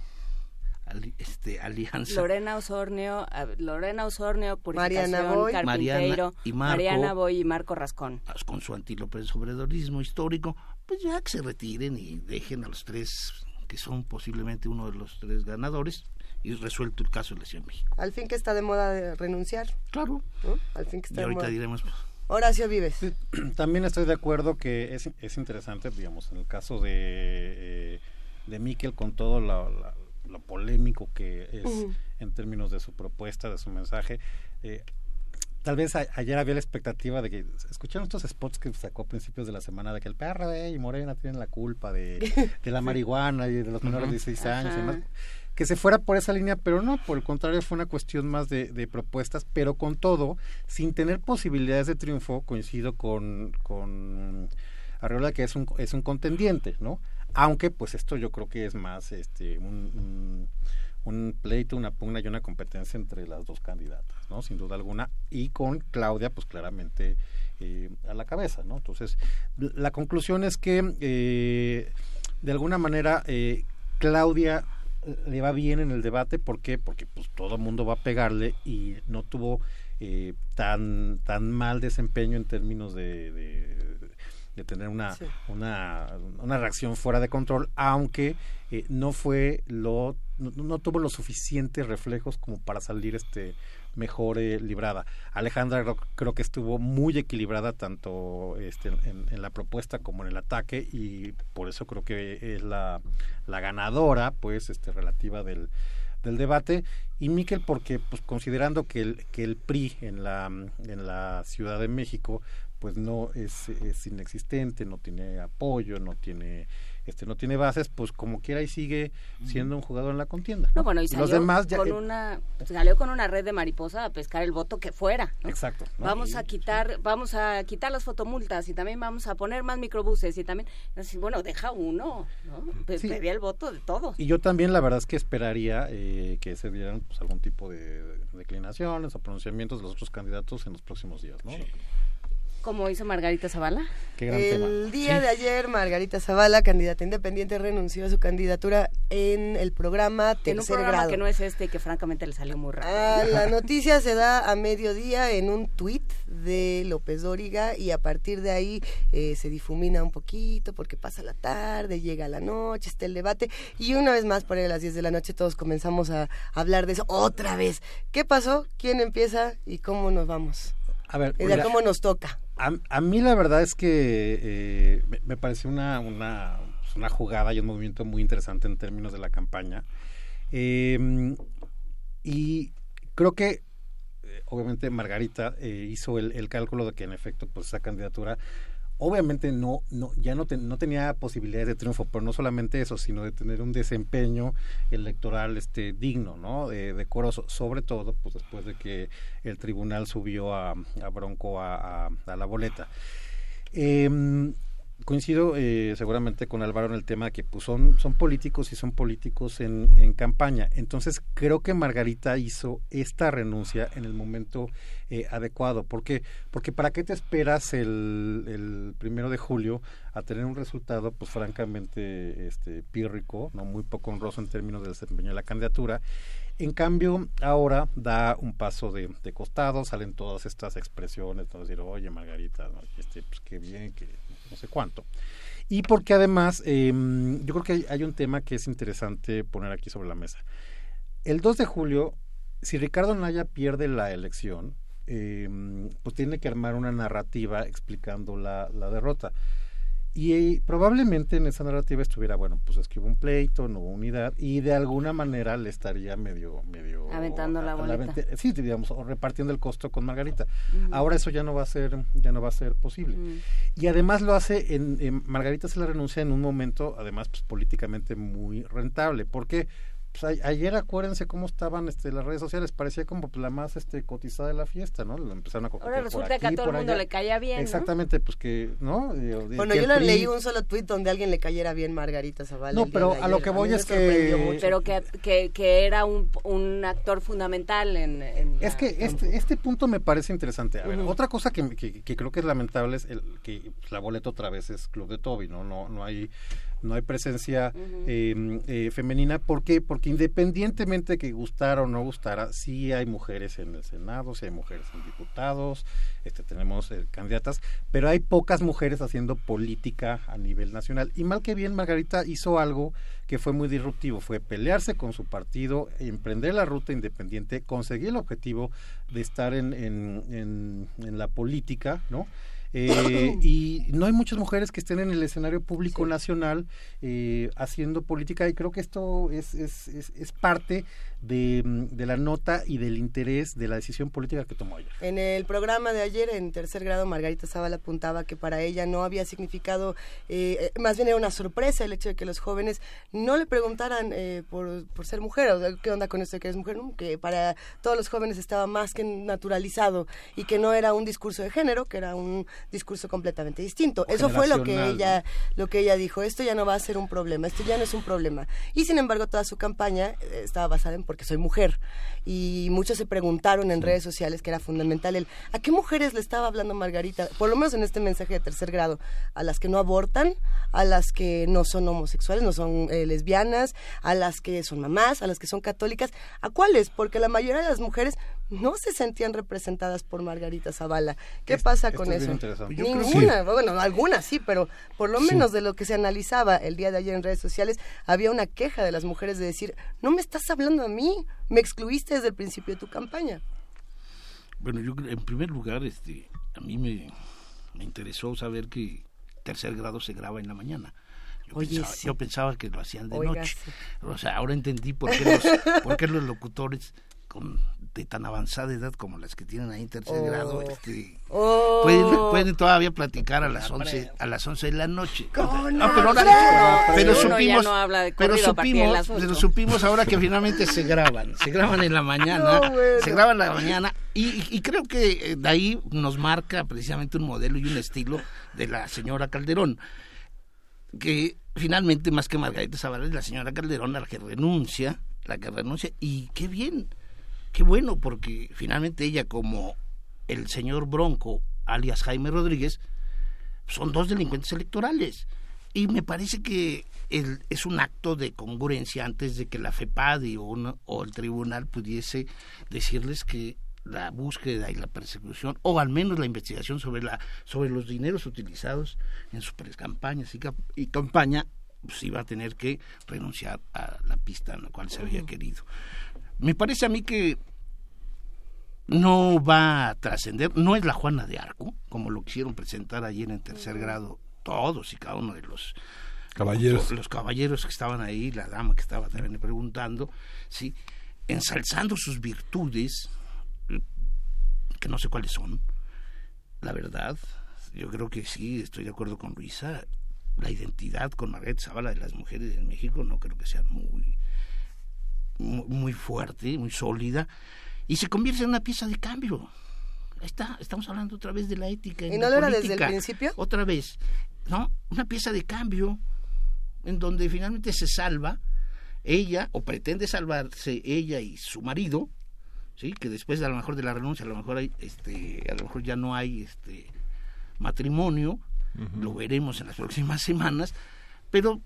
este, Alianza. Lorena Osornio, Lorena Osornio, Mariana Purificación, Boy. Carpinteiro, Mariana y Marco. Mariana Boy y Marco Rascón. con su antilópez obradorismo histórico, pues ya que se retiren y dejen a los tres que son posiblemente uno de los tres ganadores y resuelto el caso de la Ciudad de México. Al fin que está de moda de renunciar. Claro. ¿no? Al fin que Y está de ahorita moda. diremos pues, Horacio Vives. También estoy de acuerdo que es, es interesante, digamos, en el caso de, eh, de Miquel, con todo lo, la- lo polémico que es en términos de su propuesta, de su mensaje. eh, tal vez a- ayer había la expectativa de que escucharon estos spots que sacó a principios de la semana de que el PRD y Morena tienen la culpa de, de la marihuana y de los menores de Ujú. 16 años y demás que se fuera por esa línea, pero no, por el contrario fue una cuestión más de, de propuestas, pero con todo, sin tener posibilidades de triunfo, coincido con, con Arreola que es un, es un contendiente, ¿no? Aunque pues esto yo creo que es más este un, pleito, una pugna y una competencia entre las dos candidatas, ¿no? Sin duda alguna, y con Claudia pues claramente eh, a la cabeza, ¿no? Entonces, la conclusión es que eh, de alguna manera eh, Claudia le va bien en el debate, ¿por qué? Porque pues todo el mundo va a pegarle y no tuvo eh, tan tan mal desempeño en términos de, de tener una, una, una reacción fuera de control, aunque eh, no fue lo, no, no tuvo los suficientes reflejos como para salir este mejor eh, librada. Alejandra creo, creo que estuvo muy equilibrada tanto este, en, en la propuesta como en el ataque y por eso creo que es la, la ganadora pues este relativa del, del debate y Miquel porque pues considerando que el que el PRI en la en la Ciudad de México pues no es, es inexistente, no tiene apoyo, no tiene este no tiene bases, pues como quiera y sigue siendo un jugador en la contienda. No, bueno, y salió los demás ya, con eh, una salió con una red de mariposa a pescar el voto que fuera. ¿no? Exacto. ¿no? Vamos Y- a quitar, vamos a quitar las fotomultas y también vamos a poner más microbuses y también, así, bueno, deja uno, ¿no? Sí. Pedía el voto de todos. Y yo también la verdad es que esperaría eh, que se dieran pues, algún tipo de declinaciones o pronunciamientos de los otros candidatos en los próximos días, ¿no? Como hizo Margarita Zavala. Qué gran el tema. día de ayer, Margarita Zavala, candidata independiente, renunció a su candidatura en el programa Tercer En un programa Grado. que no es este y que francamente le salió muy raro. Ah, la noticia se da a mediodía en un tuit de López Dóriga y a partir de ahí eh, se difumina un poquito porque pasa la tarde, llega la noche, está el debate y una vez más por ahí a las 10 de la noche todos comenzamos a hablar de eso otra vez. ¿Qué pasó? ¿Quién empieza? ¿Y cómo nos vamos? A ver, la- cómo nos toca. A, a mí la verdad es que eh, me, pareció una, una, pues, una jugada y un movimiento muy interesante en términos de la campaña. Eh, y creo que eh, obviamente Margarita eh, hizo el, el cálculo de que en efecto pues esa candidatura obviamente no, no ya no, no tenía posibilidades de triunfo, pero no solamente eso, sino de tener un desempeño electoral este digno, ¿no? De, decoroso, sobre todo pues después de que el tribunal subió a, Bronco a, a- a la boleta. Em, coincido eh, seguramente con Álvaro en el tema que pues son, son políticos y son políticos en, en campaña. Entonces creo que Margarita hizo esta renuncia en el momento eh, adecuado. ¿Por qué? Porque ¿para qué te esperas el, el primero de julio a tener un resultado pues francamente este pírrico, no muy poco honroso en términos de desempeño de la candidatura? En cambio, ahora da un paso de, de costado, salen todas estas expresiones, ¿no? decir, oye, Margarita, ¿no? este, pues qué bien, que no sé cuánto. Y porque además, eh, yo creo que hay, hay un tema que es interesante poner aquí sobre la mesa. El 2 de julio, si Ricardo Naya pierde la elección, eh, pues tiene que armar una narrativa explicando la, la derrota. Y probablemente en esa narrativa estuviera, bueno, pues es que hubo un pleito, no hubo unidad, y de alguna manera le estaría medio, medio Aventando la a boleta. vente- sí, digamos, o repartiendo el costo con Margarita. Ahora eso ya no va a ser, ya no va a ser posible. Y además lo hace en, en- Margarita se la renuncia en un momento, además, pues políticamente muy rentable. porque pues, a- ayer acuérdense cómo estaban este, las redes sociales, parecía como pues, la más este, cotizada de la fiesta, ¿no? Lo empezaron a Ahora por resulta que a aquí, todo el por mundo allá. le caía bien, ¿no? Exactamente, pues que, ¿no? De- Bueno, que yo no PRI- leí un solo tuit donde a alguien le cayera bien Margarita Zavala. No, pero a lo que voy es que-. Pero que, que, que era un, un actor fundamental en... en Es la- que este, este punto me parece interesante. A ver, Ujú. otra cosa que, que, que creo que es lamentable es el, que la boleta otra vez es Club de Toby, ¿no? No, no hay no hay presencia eh, eh, femenina. ¿Por qué? Porque independientemente de que gustara o no gustara, sí hay mujeres en el Senado, sí hay mujeres en diputados, este, tenemos eh, candidatas, pero hay pocas mujeres haciendo política a nivel nacional. Y mal que bien, Margarita hizo algo que fue muy disruptivo, fue pelearse con su partido, emprender la ruta independiente, conseguir el objetivo de estar en, en, en, en la política, ¿no? Eh, y no hay muchas mujeres que estén en el escenario público nacional eh, haciendo política y creo que esto es, es, es, es parte de, mm, de la nota y del interés de la decisión política que tomó ayer. En el programa de ayer, en tercer grado, Margarita Zavala apuntaba que para ella no había significado, eh, eh, más bien era una sorpresa el hecho de que los jóvenes no le preguntaran eh, por, por ser mujer, o sea, ¿qué onda con esto de que eres mujer? No, Que para todos los jóvenes estaba más que naturalizado y que no era un discurso de género, que era un discurso completamente distinto. Eso fue lo que ella, lo que ella dijo, esto ya no va a ser un problema, esto ya no es un problema. Y sin embargo, toda su campaña eh, estaba basada en porque soy mujer. Y muchos se preguntaron en redes sociales que era fundamental el ¿a qué mujeres le estaba hablando Margarita? Por lo menos en este mensaje de tercer grado, a las que no abortan, a las que no son homosexuales, no son eh, lesbianas, a las que son mamás, a las que son católicas, ¿a cuáles? Porque la mayoría de las mujeres no se sentían representadas por Margarita Zavala. ¿Qué pasa con eso? Ninguna, bueno, algunas sí, pero por lo menos de lo que se analizaba el día de ayer en redes sociales, había una queja de las mujeres de decir, no me estás hablando a mí, me excluiste desde el principio de tu campaña. Bueno, yo en primer lugar, este, a mí me, me interesó saber que tercer grado se graba en la mañana. Yo, Oye, pensaba, sí. yo pensaba que lo hacían de Oiga, noche. sí. O sea, ahora entendí por qué los, por qué los locutores con, de tan avanzada edad como las que tienen ahí en tercer Oh. grado este, Oh. pueden, pueden todavía platicar a las 11 a las 11 de la noche. ¡Con No, pero, ahora- pero supimos, no habla de pero supimos, pero supimos ahora que finalmente se graban, se graban en la mañana, No, bueno. se graban en la mañana y, y creo que eh, de ahí nos marca precisamente un modelo y un estilo de la señora Calderón, que finalmente más que Margarita Zavala es la señora Calderón la que renuncia, la que renuncia y qué bien, qué bueno porque finalmente ella como el señor Bronco alias Jaime Rodríguez son dos delincuentes electorales. Y me parece que el- es un acto de congruencia antes de que la FEPADI o, o el tribunal pudiese decirles que la búsqueda y la persecución, o al menos la investigación sobre, la, sobre los dineros utilizados en sus campañas y, y campaña, pues iba a tener que renunciar a la pista en la cual se había querido. Me parece a mí que no va a trascender, no es la Juana de Arco, como lo quisieron presentar ayer en tercer grado todos y cada uno de los Caballeros. los caballeros que estaban ahí, la dama que estaba también preguntando, sí, ensalzando sus virtudes, que no sé cuáles son, la verdad, yo creo que sí, estoy de acuerdo con Luisa, la identidad con Margarita Zavala de las mujeres en México no creo que sea muy, muy, muy fuerte, muy sólida, y se convierte en una pieza de cambio. Ahí está, estamos hablando otra vez de la ética. ¿Y la no lo era desde el principio? Otra vez, ¿no? Una pieza de cambio en donde finalmente se salva ella o pretende salvarse ella y su marido, sí, que después a lo mejor de la renuncia a lo mejor hay, este, a lo mejor ya no hay este matrimonio, lo veremos en las próximas semanas, pero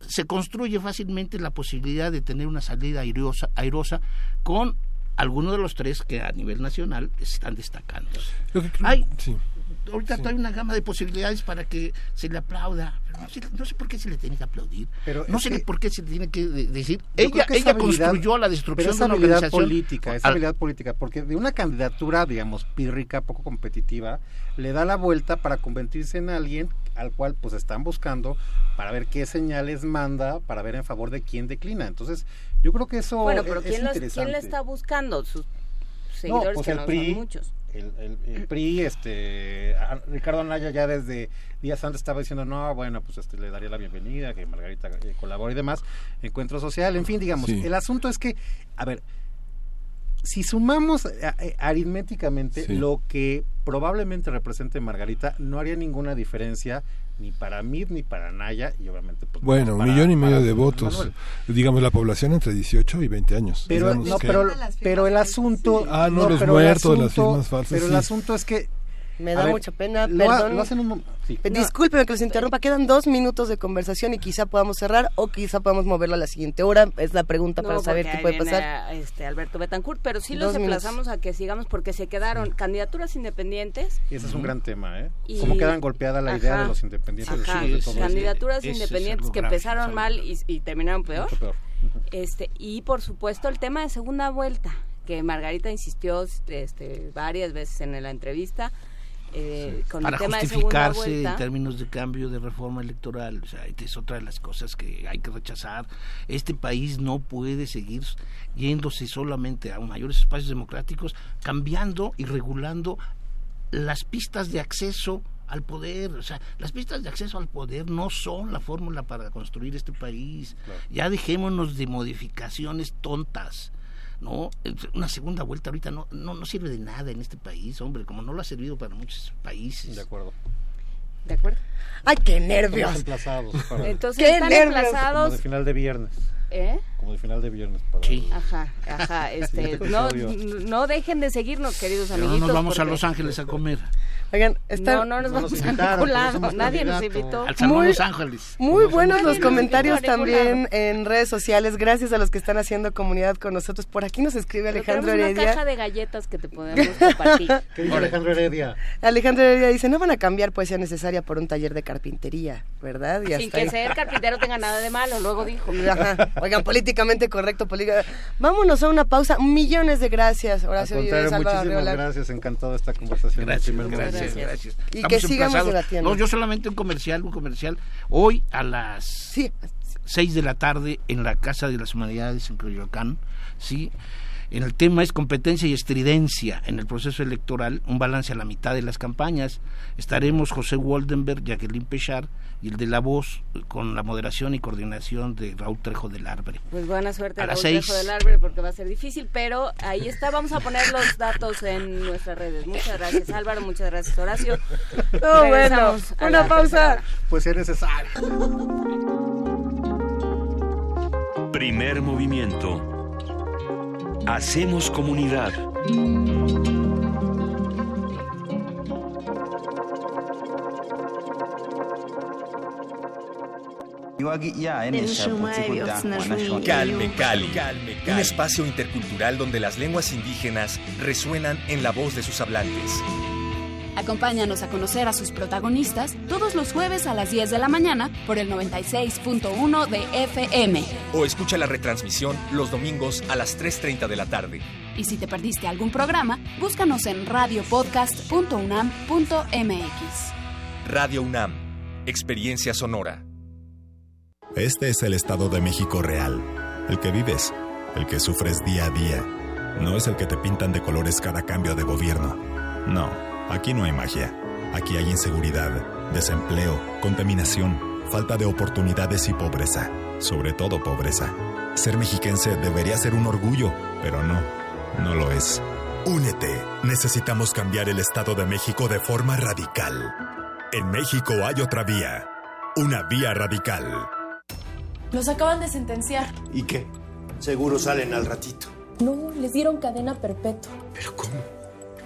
se construye fácilmente la posibilidad de tener una salida airosa, airosa con alguno de los tres que a nivel nacional están destacando. Creo- Hay, sí. ahorita Sí. hay una gama de posibilidades para que se le aplauda. No, sé, no sé por qué se le tiene que aplaudir. Pero no es sé que- por qué se le tiene que de- decir. Ella, creo que esa ella construyó la destrucción esa de una organización. política, esa al- habilidad política, porque de una candidatura, digamos, pírrica, poco competitiva, le da la vuelta para convertirse en alguien al cual pues están buscando para ver qué señales manda, para ver en favor de quién declina. Entonces, yo creo que eso Bueno, es, pero es ¿quién, los- interesante. ¿quién le está buscando? Sus seguidores, pues que el no PRI, son muchos. El, el- el PRI, este, Ricardo Anaya ya desde días antes estaba diciendo, no, bueno, pues este, le daría la bienvenida, que Margarita eh, colabore y demás, encuentro social, en fin, digamos, Sí. el asunto es que, a ver, si sumamos eh, eh, aritméticamente Sí. lo que probablemente represente Margarita, no haría ninguna diferencia ni para mí ni para Naya y obviamente pues Bueno, un para- millón y medio de Manuel. votos. Digamos, la población entre 18 y 20 años. Pero, no, que- pero, pero el asunto. Ah, no, los pero el muertos, las asunto- firmas falsas, Pero el sí. asunto es que. Me da ver, mucha pena, lo ha- perdón. lo hacen un mom- sí. Discúlpeme que los interrumpa, quedan dos minutos de conversación y quizá podamos cerrar o quizá podamos moverlo a la siguiente hora. Es la pregunta para saber qué puede pasar. Este, Alberto Betancourt, pero sí Dos los minutos. emplazamos a que sigamos porque se quedaron candidaturas independientes. Y ese es un gran tema, ¿eh? Y- Cómo quedan golpeada la idea Ajá. de los independientes Ajá, de todo candidaturas independientes que grave, empezaron mal y, y terminaron peor. mucho peor. Este, y por supuesto el tema de segunda vuelta, que Margarita insistió este, varias veces en la entrevista. Eh, con para el tema de justificarse en vuelta. términos de cambio de reforma electoral. O sea, es otra de las cosas que hay que rechazar. Este país no puede seguir yéndose solamente a mayores espacios democráticos, cambiando y regulando las pistas de acceso al poder. O sea, las pistas de acceso al poder no son la fórmula para construir este país. Ya dejémonos de modificaciones tontas. No, una segunda vuelta ahorita no, no, no sirve de nada en este país, hombre, como no lo ha servido para muchos países. De acuerdo. ¿De acuerdo? ¡Ay, qué nervios! emplazados para- Entonces ¡Qué están nervios! Como emplazados. de final de viernes. ¿Eh? Como de final de viernes. Para Ajá, ajá. Este, no, no dejen de seguirnos, queridos Pero no nos vamos a porque- Los Ángeles a comer. Oigan, está... No, no nos vamos a ningún lado. Nadie nos invitó. Al Salón Muy- Los Ángeles. Muy buenos los comentarios también en redes sociales. Gracias a los que están haciendo comunidad con nosotros. Por aquí nos escribe Pero Alejandro tenemos una Heredia. caja de galletas que te podemos compartir. ¿Qué dice Alejandro Heredia? Alejandro Heredia dice, no van a cambiar poesía necesaria por un taller de carpintería, ¿verdad? Y Sin que ahí. ser carpintero tenga nada de malo, luego dijo. Ajá. Oigan, políticamente correcto. política- Vámonos a una pausa. Millones de gracias, Al Horacio contrario, Álvaro muchísimas Arriola. gracias, encantado esta conversación. Gracias, gracias, gracias. Y Estamos que sigamos emplazados. debatiendo. No, yo solamente un comercial, un comercial. Hoy a las seis de la tarde en la Casa de las Humanidades en Coyoacán, sí. En el tema es competencia y estridencia en el proceso electoral, un balance a la mitad de las campañas. Estaremos José Waldenberg, Jacqueline Pechar y el de la voz con la moderación y coordinación de Raúl Trejo del Arbre. Pues buena suerte A Raúl seis. Trejo del Árbol porque va a ser difícil, pero ahí está, vamos a poner los datos en nuestras redes. Muchas gracias Álvaro, muchas gracias Horacio. No, bueno, una pausa. Pues es necesario. Primer movimiento. Hacemos comunidad. Calme Cali, un espacio intercultural donde las lenguas indígenas resuenan en la voz de sus hablantes. Acompáñanos a conocer a sus protagonistas todos los jueves a las 10 de la mañana por el 96.1 de FM. O escucha la retransmisión los domingos a las 3.30 de la tarde. Y si te perdiste algún programa, búscanos en radiopodcast.unam.mx. Radio UNAM, experiencia sonora. Este es el Estado de México real, el que vives, el que sufres día a día. No es el que te pintan de colores cada cambio de gobierno. No, aquí no hay magia. Aquí hay inseguridad, desempleo, contaminación, falta de oportunidades y pobreza. Sobre todo pobreza. Ser mexiquense debería ser un orgullo, pero no, no lo es. Únete. Necesitamos cambiar el Estado de México de forma radical. En México hay otra vía. Una vía radical. Los acaban de sentenciar. ¿Y qué? Seguro salen al ratito. No, les dieron cadena perpetua. ¿Pero cómo?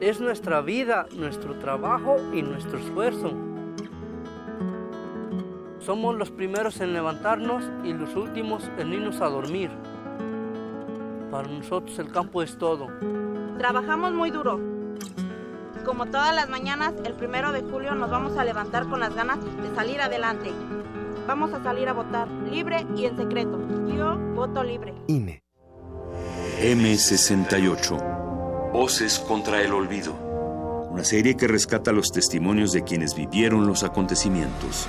Es nuestra vida, nuestro trabajo y nuestro esfuerzo. Somos los primeros en levantarnos y los últimos en irnos a dormir. Para nosotros el campo es todo. Trabajamos muy duro. Como todas las mañanas, el primero de julio nos vamos a levantar con las ganas de salir adelante. Vamos a salir a votar, libre y en secreto. Yo voto libre. INE. M68. Voces contra el olvido. Una serie que rescata los testimonios de quienes vivieron los acontecimientos.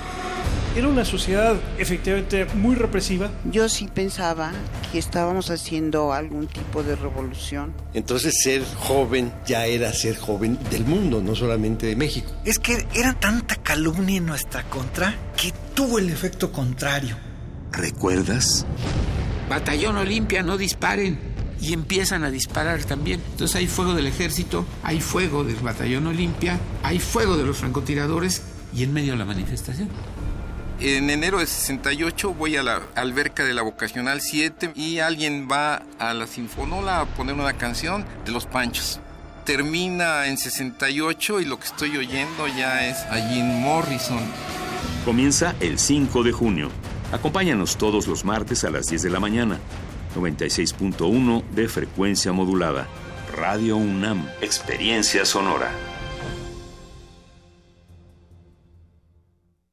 Era una sociedad efectivamente muy represiva. Yo sí pensaba que estábamos haciendo algún tipo de revolución. Entonces ser joven ya era ser joven del mundo, no solamente de México. Es que era tanta calumnia en nuestra contra que tuvo el efecto contrario. ¿Recuerdas? Batallón Olimpia, no disparen. Y empiezan a disparar también. Entonces hay fuego del ejército, hay fuego del Batallón Olimpia, hay fuego de los francotiradores y en medio la manifestación. En enero de 68 voy a la alberca de la Vocacional 7 y alguien va a la Sinfonola a poner una canción de Los Panchos. Termina en 68 y lo que estoy oyendo ya es a Jim Morrison. Comienza el 5 de junio. Acompáñanos todos los martes a las 10 de la mañana. 96.1 de frecuencia modulada. Radio UNAM. Experiencia sonora.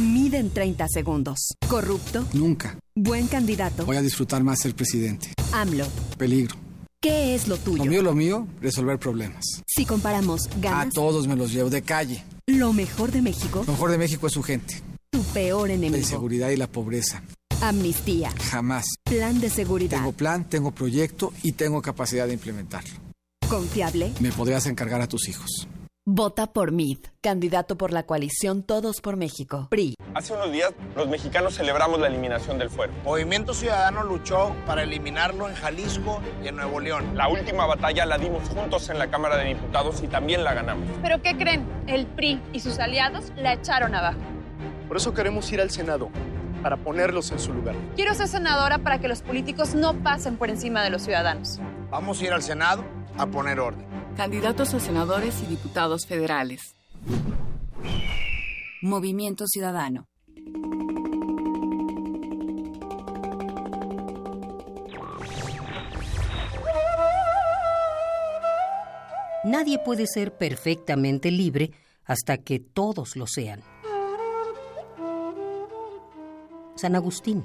Mide en 30 segundos. ¿Corrupto? Nunca. Buen candidato. Voy a disfrutar más ser presidente. AMLO. Peligro. ¿Qué es lo tuyo? Lo mío, lo mío, resolver problemas. Si comparamos ganas. A todos me los llevo de calle. Lo mejor de México. Lo mejor de México es su gente. Tu peor enemigo. La inseguridad y la pobreza. Amnistía. Jamás. Plan de seguridad. Tengo plan, tengo proyecto y tengo capacidad de implementarlo. Confiable. Me podrías encargar a tus hijos. Vota por MID, candidato por la coalición Todos por México, PRI. Hace unos días los mexicanos celebramos la eliminación del fuero. Movimiento Ciudadano luchó para eliminarlo en Jalisco y en Nuevo León. La última batalla la dimos juntos en la Cámara de Diputados y también la ganamos. ¿Pero qué creen? El PRI y sus aliados la echaron abajo. Por eso queremos ir al Senado, para ponerlos en su lugar. Quiero ser senadora para que los políticos no pasen por encima de los ciudadanos. Vamos a ir al Senado a poner orden. Candidatos a senadores y diputados federales. Movimiento Ciudadano. Nadie puede ser perfectamente libre hasta que todos lo sean. San Agustín.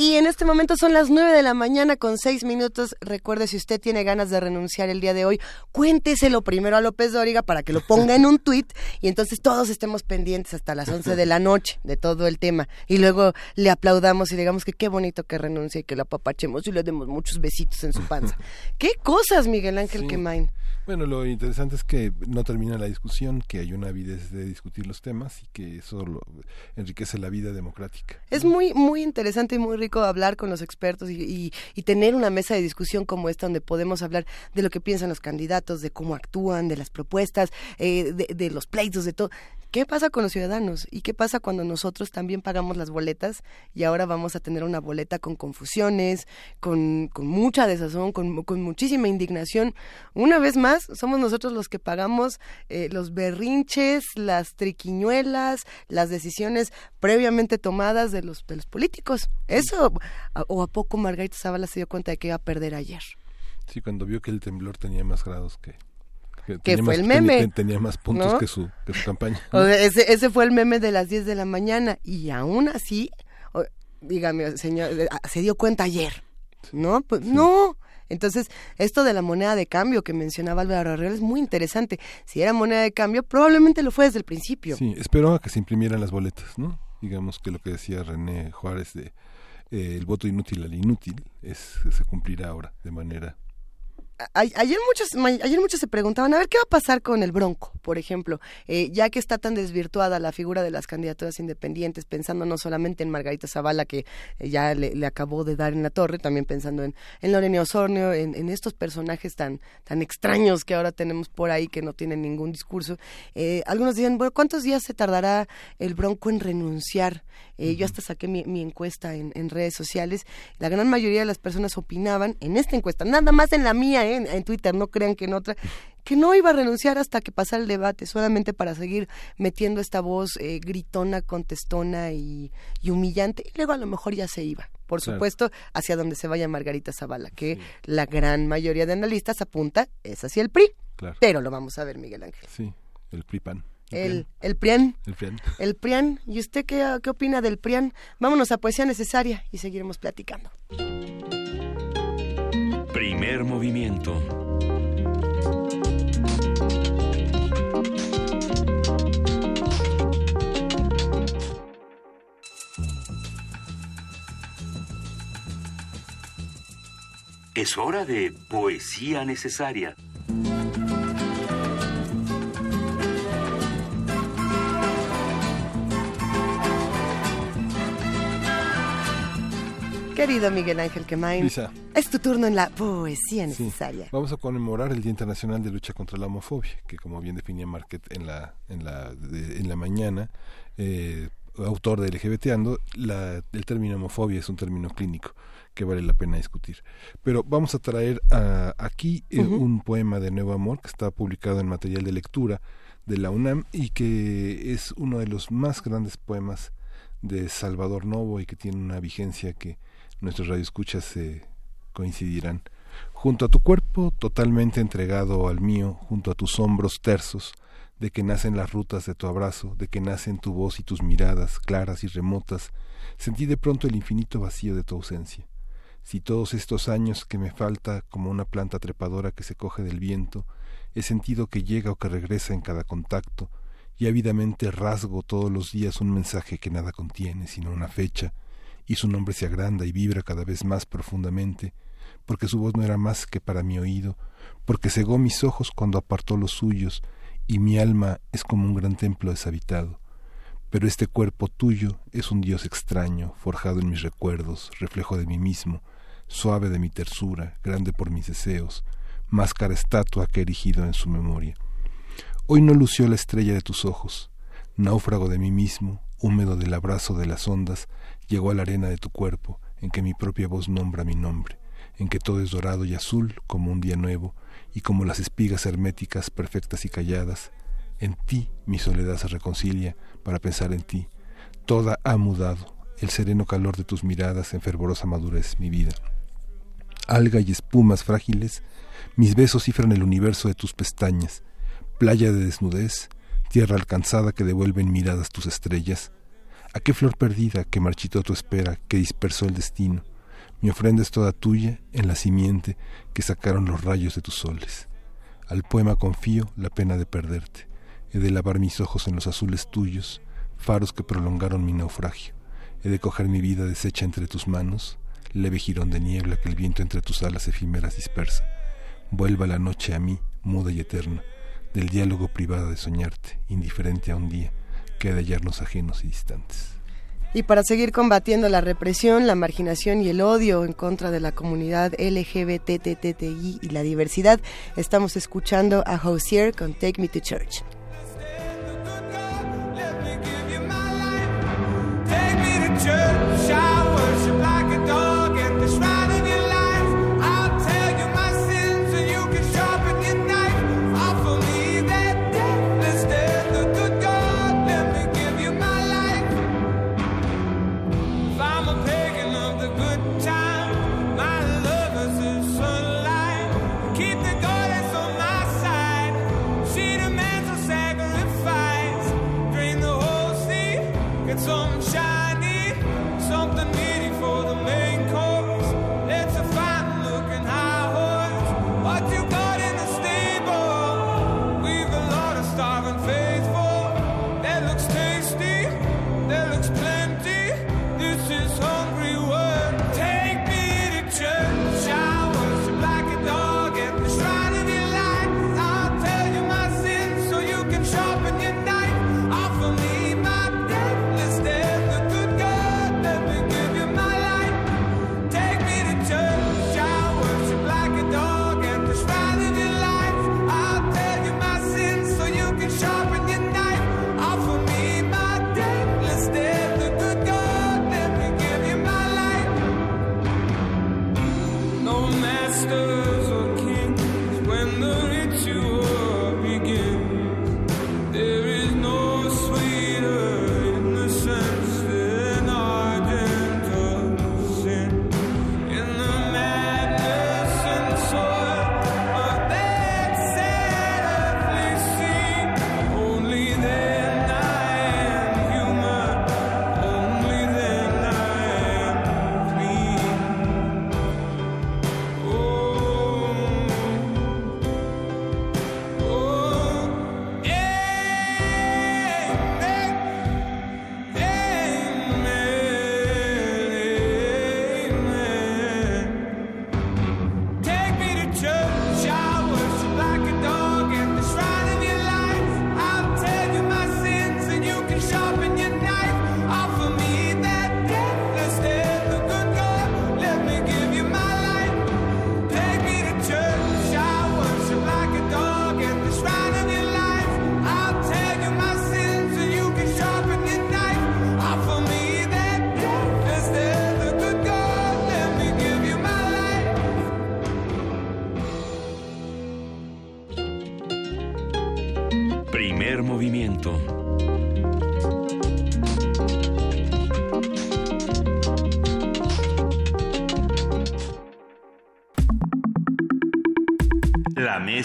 Y en este momento son las 9 de la mañana con 6 minutos. Recuerde, si usted tiene ganas de renunciar el día de hoy, cuénteselo primero a López Dóriga para que lo ponga en un tuit y entonces todos estemos pendientes hasta las 11 de la noche de todo el tema. Y luego le aplaudamos y digamos que qué bonito que renuncie y que lo apapachemos y le demos muchos besitos en su panza. ¿Qué cosas, Miguel Ángel Sí. Quemain? Bueno, lo interesante es que no termina la discusión, que hay una avidez de discutir los temas y que eso lo enriquece la vida democrática. Es muy, muy interesante y muy hablar con los expertos y, tener una mesa de discusión como esta donde podemos hablar de lo que piensan los candidatos, de cómo actúan, de las propuestas, eh, de, de los pleitos, de todo. ¿Qué pasa con los ciudadanos? ¿Y qué pasa cuando nosotros también pagamos las boletas y ahora vamos a tener una boleta con confusiones, con, mucha desazón, con, con muchísima indignación? Una vez más, somos nosotros los que pagamos eh, los berrinches, las triquiñuelas, las decisiones previamente tomadas de los, de los políticos. Eso, o a poco Margarita Zavala se dio cuenta de que iba a perder ayer. Sí, cuando vio que el temblor tenía más grados que... Que tenía fue más- el meme, Tenía, tenía más puntos ¿no? que, su, que su campaña. O sea, ese, ese fue el meme de las 10 de la mañana y aún así, dígame, señor, eh, se dio cuenta ayer, ¿no? Pues no. Entonces, esto de la moneda de cambio que mencionaba Álvaro Arreola es muy interesante. Si era moneda de cambio, probablemente lo fue desde el principio. Sí, esperó a que se imprimieran las boletas, ¿no? Digamos que lo que decía René Juárez de eh, el voto inútil al inútil es se cumplirá ahora de manera ayer muchos ayer muchos se preguntaban a ver qué va a pasar con el Bronco, por ejemplo, Eh, ya que está tan desvirtuada la figura de las candidaturas independientes, pensando no solamente en Margarita Zavala que eh, ya le, acabó de dar en la torre, también pensando en, en Lorena Osornio, en, en estos personajes tan tan extraños que ahora tenemos por ahí que no tienen ningún discurso. Algunos dicen, bueno, ¿cuántos días se tardará el Bronco en renunciar? Eh, Yo hasta saqué mi, mi encuesta en, en redes sociales. La gran mayoría de las personas opinaban en esta encuesta, nada más en la mía, ¿eh? en, en Twitter, no crean que en otra, que no iba a renunciar hasta que pasara el debate, solamente para seguir metiendo esta voz eh, gritona, contestona y, y humillante, y luego a lo mejor ya se iba. Por Claro. supuesto, hacia donde se vaya Margarita Zavala, que la gran mayoría de analistas apunta es hacia el PRI. Claro. Pero lo vamos a ver, Miguel Ángel. Sí, el PRIPAN. El, el PRIAN. El PRIAN. El PRIAN. ¿Y usted qué, qué opina del PRIAN? Vámonos a Poesía Necesaria y seguiremos platicando. Primer movimiento. Es hora de poesía necesaria. Querido Miguel Ángel Quemain, Luisa. es tu turno en la Poesía Sí. Necesaria. Vamos a conmemorar el Día Internacional de Lucha contra la Homofobia, que como bien definía Marquet en la, en la, de- en la mañana, eh, autor de LGBTando, la, el término homofobia es un término clínico que vale la pena discutir. Pero vamos a traer aquí eh, un poema de Nuevo Amor que está publicado en material de lectura de la UNAM y que es uno de los más grandes poemas de Salvador Novo y que tiene una vigencia que nuestros radioescuchas se coincidirán. Junto a tu cuerpo, totalmente entregado al mío, junto a tus hombros tersos, de que nacen las rutas de tu abrazo, de que nacen tu voz y tus miradas claras y remotas, sentí de pronto el infinito vacío de tu ausencia. Si todos estos años que me falta como una planta trepadora que se coge del viento, he sentido que llega o que regresa en cada contacto, y ávidamente rasgo todos los días un mensaje que nada contiene, sino una fecha, y su nombre se agranda y vibra cada vez más profundamente, porque su voz no era más que para mi oído, porque cegó mis ojos cuando apartó los suyos, y mi alma es como un gran templo deshabitado. Pero este cuerpo tuyo es un Dios extraño, forjado en mis recuerdos, reflejo de mí mismo, suave de mi tersura, grande por mis deseos, máscara estatua que he erigido en su memoria. Hoy no lució la estrella de tus ojos, náufrago de mí mismo, húmedo del abrazo de las ondas, llegó a la arena de tu cuerpo, en que mi propia voz nombra mi nombre, en que todo es dorado y azul como un día nuevo, y como las espigas herméticas perfectas y calladas, en ti mi soledad se reconcilia para pensar en ti. Toda ha mudado, el sereno calor de tus miradas en fervorosa madurez mi vida. Alga y espumas frágiles, mis besos cifran el universo de tus pestañas, playa de desnudez, tierra alcanzada que devuelven miradas tus estrellas. ¿A qué flor perdida que marchitó tu espera, que dispersó el destino? Mi ofrenda es toda tuya en la simiente que sacaron los rayos de tus soles. Al poema confío la pena de perderte. He de lavar mis ojos en los azules tuyos, faros que prolongaron mi naufragio. He de coger mi vida deshecha entre tus manos, leve jirón de niebla que el viento entre tus alas efímeras dispersa. Vuelva la noche a mí, muda y eterna, del diálogo privado de soñarte, indiferente a un día, Queda yernos ajenos y distantes. Y para seguir combatiendo la represión, la marginación y el odio en contra de la comunidad LGBTTTI y la diversidad, estamos escuchando a Hosier con Take Me to Church. Take me to church.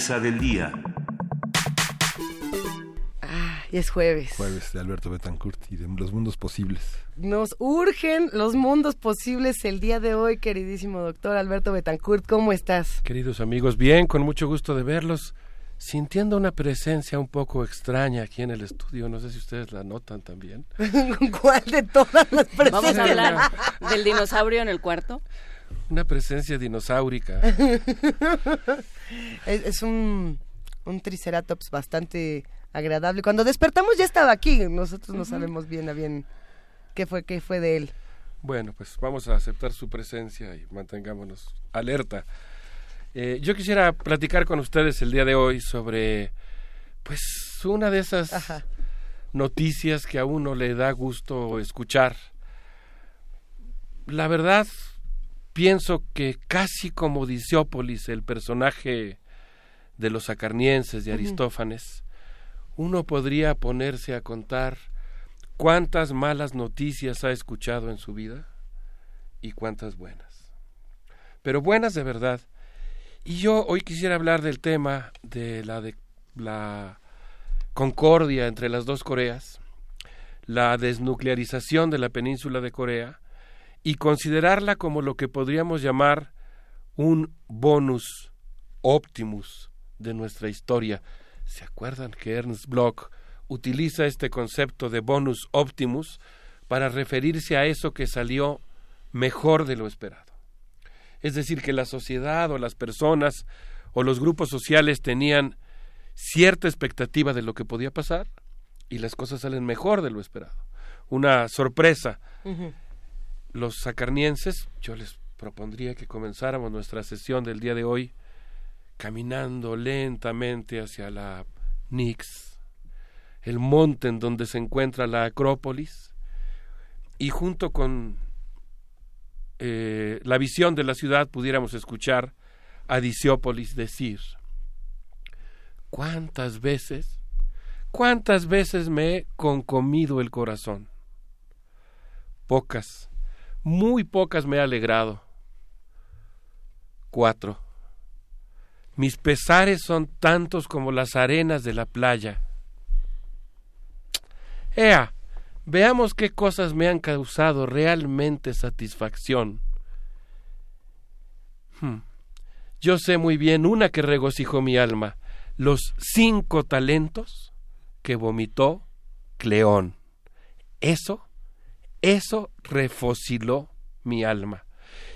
Mesa del día. Y es jueves. Jueves de Alberto Betancourt y de los mundos posibles. Nos urgen los mundos posibles el día de hoy, queridísimo doctor Alberto Betancourt. ¿Cómo estás? Queridos amigos, bien, con mucho gusto de verlos. Sintiendo una presencia un poco extraña aquí en el estudio, no sé si ustedes la notan también. ¿Cuál de todas las presencias? Vamos a hablar del dinosaurio en el cuarto. Una presencia dinosaurica. es, es un, un triceratops bastante agradable. Cuando despertamos ya estaba aquí, nosotros no sabemos bien a bien qué fue, qué fue de él. Bueno, pues vamos a aceptar su presencia y mantengámonos alerta. Eh, yo quisiera platicar con ustedes el día de hoy sobre, pues, una de esas Ajá. noticias que a uno le da gusto escuchar. La verdad, pienso que casi como Disiópolis, el personaje de los acarnienses de. Aristófanes, uno podría ponerse a contar cuántas malas noticias ha escuchado en su vida y cuántas buenas. Pero buenas de verdad. Y yo hoy quisiera hablar del tema de la, de la concordia entre las dos Coreas, la desnuclearización de la península de Corea y considerarla como lo que podríamos llamar un bonus optimus de nuestra historia. ¿Se acuerdan que Ernst Bloch utiliza este concepto de bonus optimus para referirse a eso que salió mejor de lo esperado? Es decir, que la sociedad o las personas o los grupos sociales tenían cierta expectativa de lo que podía pasar y las cosas salen mejor de lo esperado. Una sorpresa. Los sacarnienses, yo les propondría que comenzáramos nuestra sesión del día de hoy caminando lentamente hacia la Nix, el monte en donde se encuentra la Acrópolis, y junto con eh, la visión de la ciudad pudiéramos escuchar a Disiópolis decir, ¿cuántas veces, cuántas veces me he concomido el corazón? Pocas, muy pocas me he alegrado. Cuatro. Mis pesares son tantos como las arenas de la playa. Ea, veamos qué cosas me han causado realmente satisfacción. Hmm. Yo sé muy bien una que regocijó mi alma, los cinco talentos que vomitó Cleón. Eso, eso refosiló mi alma.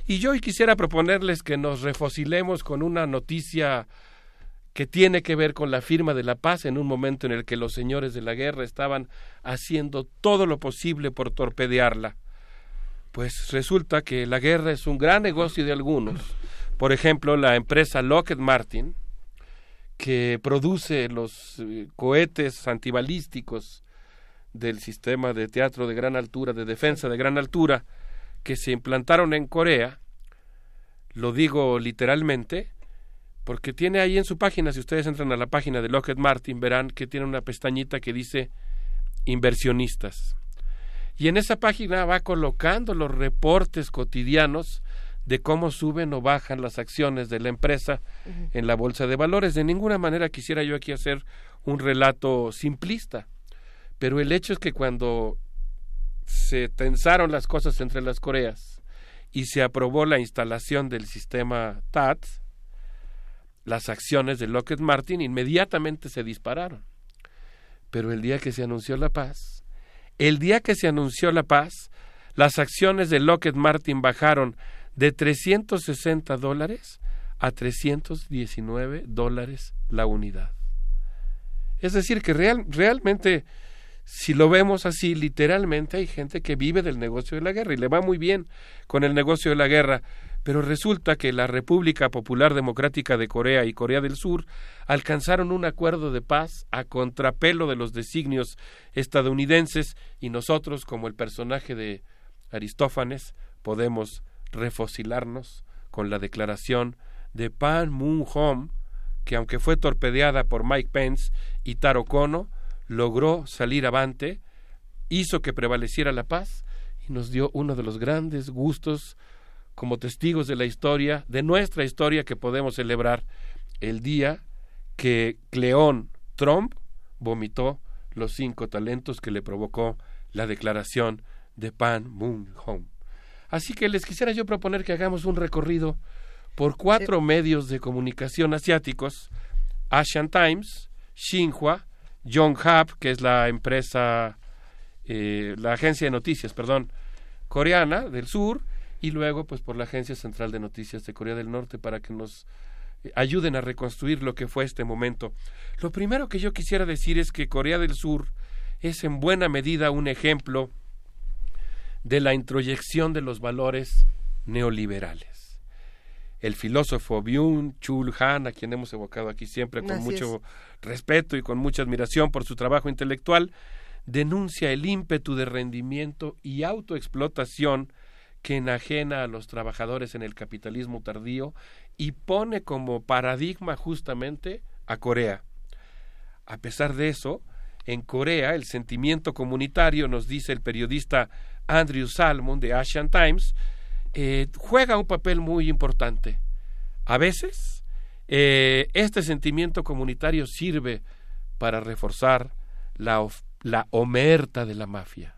Y yo hoy quisiera proponerles que nos refosilemos con una noticia que tiene que ver con la firma de la paz en un momento en el que los señores de la guerra estaban haciendo todo lo posible por torpedearla. Pues resulta que la guerra es un gran negocio de algunos. Por ejemplo, la empresa Lockheed Martin, que produce los eh, cohetes antibalísticos del sistema de teatro de gran altura, de defensa de gran altura, que se implantaron en Corea, lo digo literalmente, porque tiene ahí en su página, si ustedes entran a la página de Lockheed Martin, verán que tiene una pestañita que dice inversionistas. Y en esa página va colocando los reportes cotidianos de cómo suben o bajan las acciones de la empresa en la bolsa de valores. De ninguna manera quisiera yo aquí hacer un relato simplista, pero el hecho es que cuando se tensaron las cosas entre las Coreas y se aprobó la instalación del sistema TAT, las acciones de Lockheed Martin inmediatamente se dispararon. Pero el día que se anunció la paz, el día que se anunció la paz, las acciones de Lockheed Martin bajaron de 360 dólares a 319 dólares la unidad. Es decir, que real, realmente, si lo vemos así, literalmente hay gente que vive del negocio de la guerra y le va muy bien con el negocio de la guerra, pero resulta que la República Popular Democrática de Corea y Corea del Sur alcanzaron un acuerdo de paz a contrapelo de los designios estadounidenses y nosotros, como el personaje de Aristófanes, podemos refocilarnos con la declaración de Pan Moon Hom, que aunque fue torpedeada por Mike Pence y Taro Kono, logró salir avante, hizo que prevaleciera la paz y nos dio uno de los grandes gustos como testigos de la historia, de nuestra historia que podemos celebrar el día que Cleón Trump vomitó los cinco talentos que le provocó la declaración de Pan Mun Home. Así que les quisiera yo proponer que hagamos un recorrido por cuatro medios de comunicación asiáticos, Asian Times, Xinhua, Yonhap, que es la empresa, eh, la agencia de noticias, perdón, coreana del sur, y luego pues por la Agencia Central de Noticias de Corea del Norte para que nos eh, ayuden a reconstruir lo que fue este momento. Lo primero que yo quisiera decir es que Corea del Sur es en buena medida un ejemplo de la introyección de los valores neoliberales. El filósofo Byung-Chul Han, a quien hemos evocado aquí siempre con mucho respeto y con mucha admiración por su trabajo intelectual, denuncia el ímpetu de rendimiento y autoexplotación que enajena a los trabajadores en el capitalismo tardío y pone como paradigma justamente a Corea. A pesar de eso, en Corea el sentimiento comunitario, nos dice el periodista Andrew Salmon de Asian Times, eh, juega un papel muy importante. A veces, eh, este sentimiento comunitario sirve para reforzar la, la omerta de la mafia.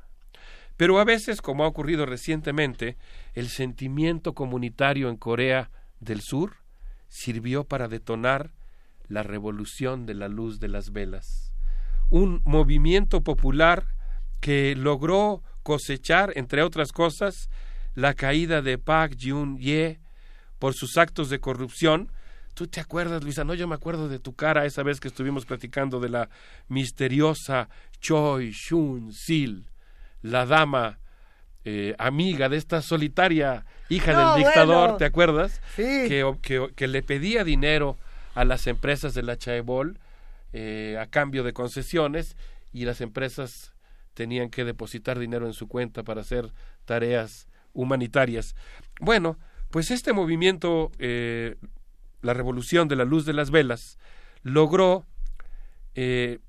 Pero a veces, como ha ocurrido recientemente, el sentimiento comunitario en Corea del Sur sirvió para detonar la revolución de la luz de las velas. Un movimiento popular que logró cosechar, entre otras cosas, la caída de Park Jun-ye por sus actos de corrupción. ¿Tú te acuerdas, Luisa? No, yo me acuerdo de tu cara esa vez que estuvimos platicando de la misteriosa Choi Shun-sil, la dama eh, amiga de esta solitaria hija del dictador, ¿te acuerdas? Que, que, le pedía dinero a las empresas de la Chaebol eh, a cambio de concesiones y las empresas tenían que depositar dinero en su cuenta para hacer tareas humanitarias. Bueno, pues este movimiento, eh, la revolución de la luz de las velas, logró eh,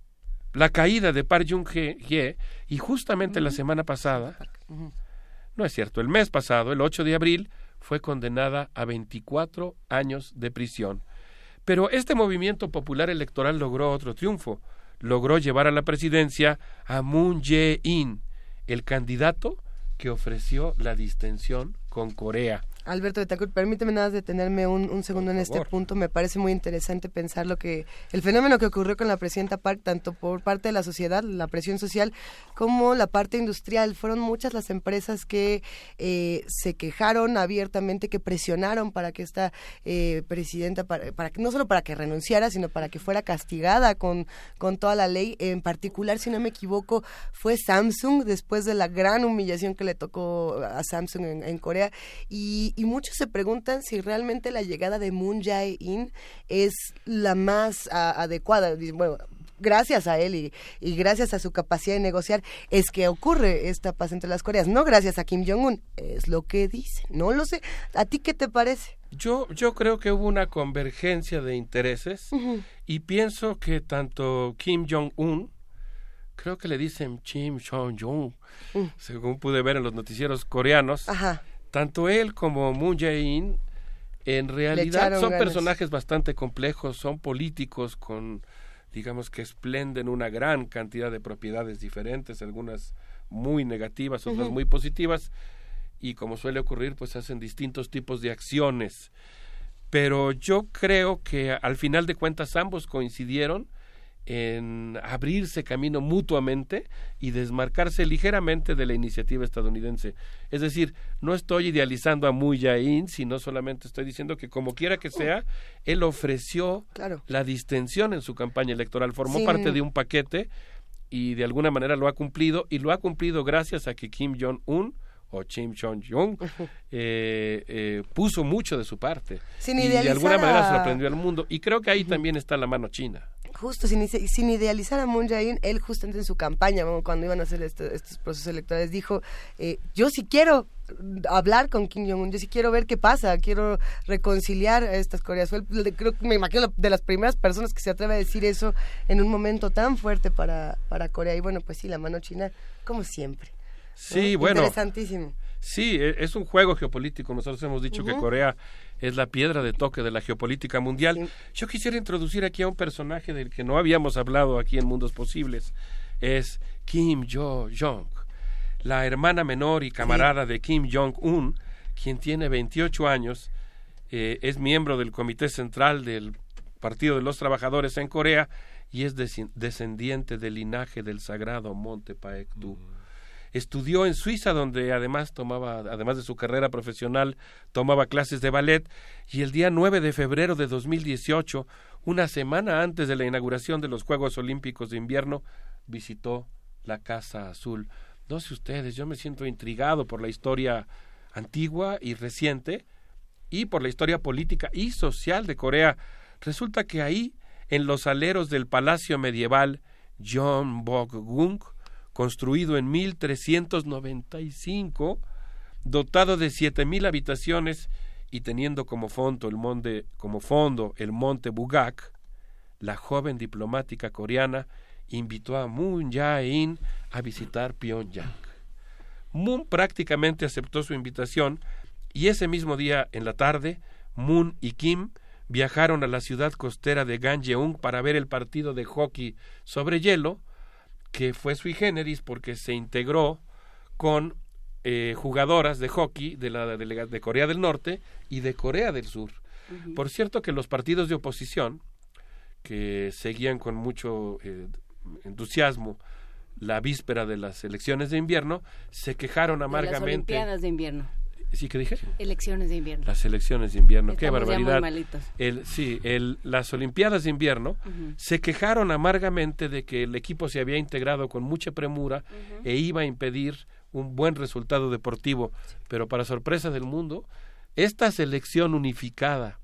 la caída de Park Jung-hye y justamente la semana pasada, no es cierto, el mes pasado, el 8 de abril, fue condenada a 24 años de prisión. Pero este movimiento popular electoral logró otro triunfo logró llevar a la presidencia a Moon Jae-in, el candidato que ofreció la distensión con Corea. Alberto Betancourt, permíteme nada detenerme un, un segundo en este punto. Me parece muy interesante pensar lo que el fenómeno que ocurrió con la presidenta Park, tanto por parte de la sociedad, la presión social, como la parte industrial. Fueron muchas las empresas que eh, se quejaron abiertamente, que presionaron para que esta eh, presidenta, para, para, no solo para que renunciara, sino para que fuera castigada con, con toda la ley. En particular, si no me equivoco, fue Samsung, después de la gran humillación que le tocó a Samsung en, en Corea. Y, y muchos se preguntan si realmente la llegada de Moon Jae-in es la más adecuada. Bueno, gracias a él y, y, gracias a su capacidad de negociar es que ocurre esta paz entre las Coreas, no gracias a Kim Jong-un, es lo que dice, no lo sé. ¿A ti qué te parece? Yo, yo creo que hubo una convergencia de intereses y pienso que tanto Kim Jong-un, creo que le dicen Kim Jong-un, mm. según pude ver en los noticieros coreanos, Ajá tanto él como Moon Jae-in en realidad son personajes bastante complejos, son políticos con, digamos que esplenden una gran cantidad de propiedades diferentes, algunas muy negativas, otras muy positivas, y como suele ocurrir, pues hacen distintos tipos de acciones. Pero yo creo que al final de cuentas ambos coincidieron en abrirse camino mutuamente y desmarcarse ligeramente de la iniciativa estadounidense. Es decir, no estoy idealizando a Mu Jae-in, sino solamente estoy diciendo que como quiera que sea, él ofreció la distensión en su campaña electoral, formó parte de un paquete y de alguna manera lo ha cumplido y lo ha cumplido gracias a que Kim Jong-un o Kim Jong-un eh, eh, puso mucho de su parte y de alguna manera sorprendió al mundo. Y creo que ahí también está la mano china justo sin, sin, idealizar a Moon Jae-in, él justamente en su campaña, cuando iban a hacer estos procesos electorales, dijo, eh, yo sí quiero hablar con Kim Jong-un, yo sí quiero ver qué pasa, quiero reconciliar a estas Coreas. Fue, creo, me imagino de las primeras personas que se atreve a decir eso en un momento tan fuerte para, para Corea. Y bueno, pues sí, la mano china, como siempre. Sí, bueno. Interesantísimo. Sí, e, es un juego geopolítico. Nosotros hemos dicho que Corea es la piedra de toque de la geopolítica mundial. Yo quisiera introducir aquí a un personaje del que no habíamos hablado aquí en Mundos Posibles. Es Kim Jo-jong, la hermana menor y camarada de Kim Jong-un, quien tiene 28 años, eh, es miembro del Comité Central del Partido de los Trabajadores en Corea y es descendiente del linaje del sagrado Monte Paektu. Estudió en Suiza, donde además tomaba, además de su carrera profesional, tomaba clases de ballet, y el día 9 de febrero de 2018, una semana antes de la inauguración de los Juegos Olímpicos de Invierno, visitó la Casa Azul. No sé ustedes, yo me siento intrigado por la historia antigua y reciente y por la historia política y social de Corea. Resulta que ahí, en los aleros del palacio medieval Bok-gung, construido en 1395, dotado de siete mil habitaciones y teniendo como fondo el monte, como fondo el monte Bugak, la joven diplomática coreana invitó a Moon Jae-in a visitar Pyongyang. Moon prácticamente aceptó su invitación y ese mismo día en la tarde, Moon y Kim viajaron a la ciudad costera de Ganjeong para ver el partido de hockey sobre hielo que fue sui generis porque se integró con eh, jugadoras de hockey de la de, de, Corea del Norte y de Corea del Sur. Por cierto que los partidos de oposición, que seguían con mucho eh, entusiasmo la víspera de las elecciones de invierno, se quejaron amargamente. las Olimpiadas de invierno. ¿Sí que dije? Elecciones de invierno. Las elecciones de invierno, qué barbaridad. El, sí, el, las Olimpiadas de invierno se quejaron amargamente de que el equipo se había integrado con mucha premura e iba a impedir un buen resultado deportivo. Pero para sorpresa del mundo, esta selección unificada,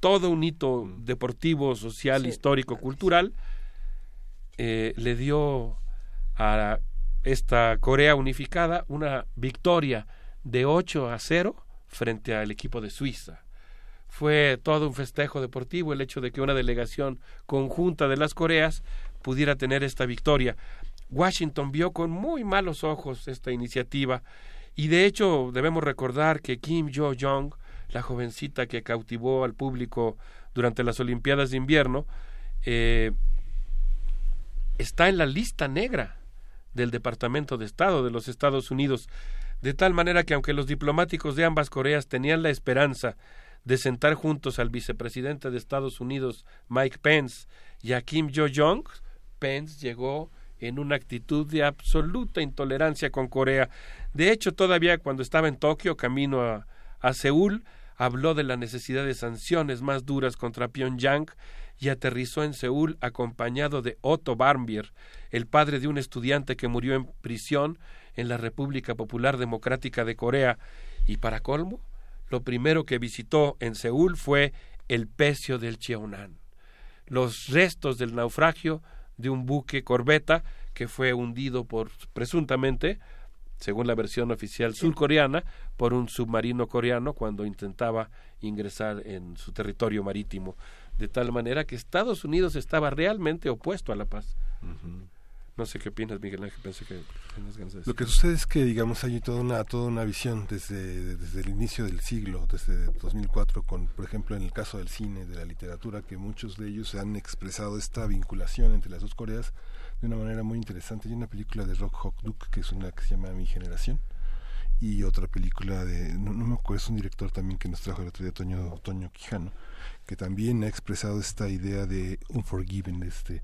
todo un hito deportivo, social, histórico, cultural, eh, le dio a esta Corea unificada una victoria de 8 a 0 frente al equipo de Suiza. Fue todo un festejo deportivo el hecho de que una delegación conjunta de las Coreas pudiera tener esta victoria. Washington vio con muy malos ojos esta iniciativa y de hecho debemos recordar que Kim Jo-jong, la jovencita que cautivó al público durante las Olimpiadas de invierno, eh, está en la lista negra del Departamento de Estado de los Estados Unidos de tal manera que aunque los diplomáticos de ambas Coreas tenían la esperanza de sentar juntos al vicepresidente de Estados Unidos, Mike Pence, y a Kim Jo-jong, Pence llegó en una actitud de absoluta intolerancia con Corea. De hecho, todavía cuando estaba en Tokio, camino a, a Seúl, habló de la necesidad de sanciones más duras contra Pyongyang y aterrizó en Seúl acompañado de Otto Warmbier, el padre de un estudiante que murió en prisión en la República Popular Democrática de Corea. Y para colmo, lo primero que visitó en Seúl fue el pecio del Cheonan, los restos del naufragio de un buque corbeta que fue hundido por presuntamente, según la versión oficial surcoreana, por un submarino coreano cuando intentaba ingresar en su territorio marítimo, de tal manera que Estados Unidos estaba realmente opuesto a la paz. No sé qué opinas, Miguel Ángel, pensé que Lo que sucede es que, digamos, hay toda una, toda una visión desde, desde el inicio del siglo, desde 2004, con, por ejemplo, en el caso del cine, de la literatura, que muchos de ellos han expresado esta vinculación entre las dos Coreas de una manera muy interesante. Hay una película de Rock Hawk Duke, que es una que se llama Mi Generación, y otra película de, no, me acuerdo, es un director también que nos trajo el otro día, Toño, Toño Quijano, que también ha expresado esta idea de Unforgiven, este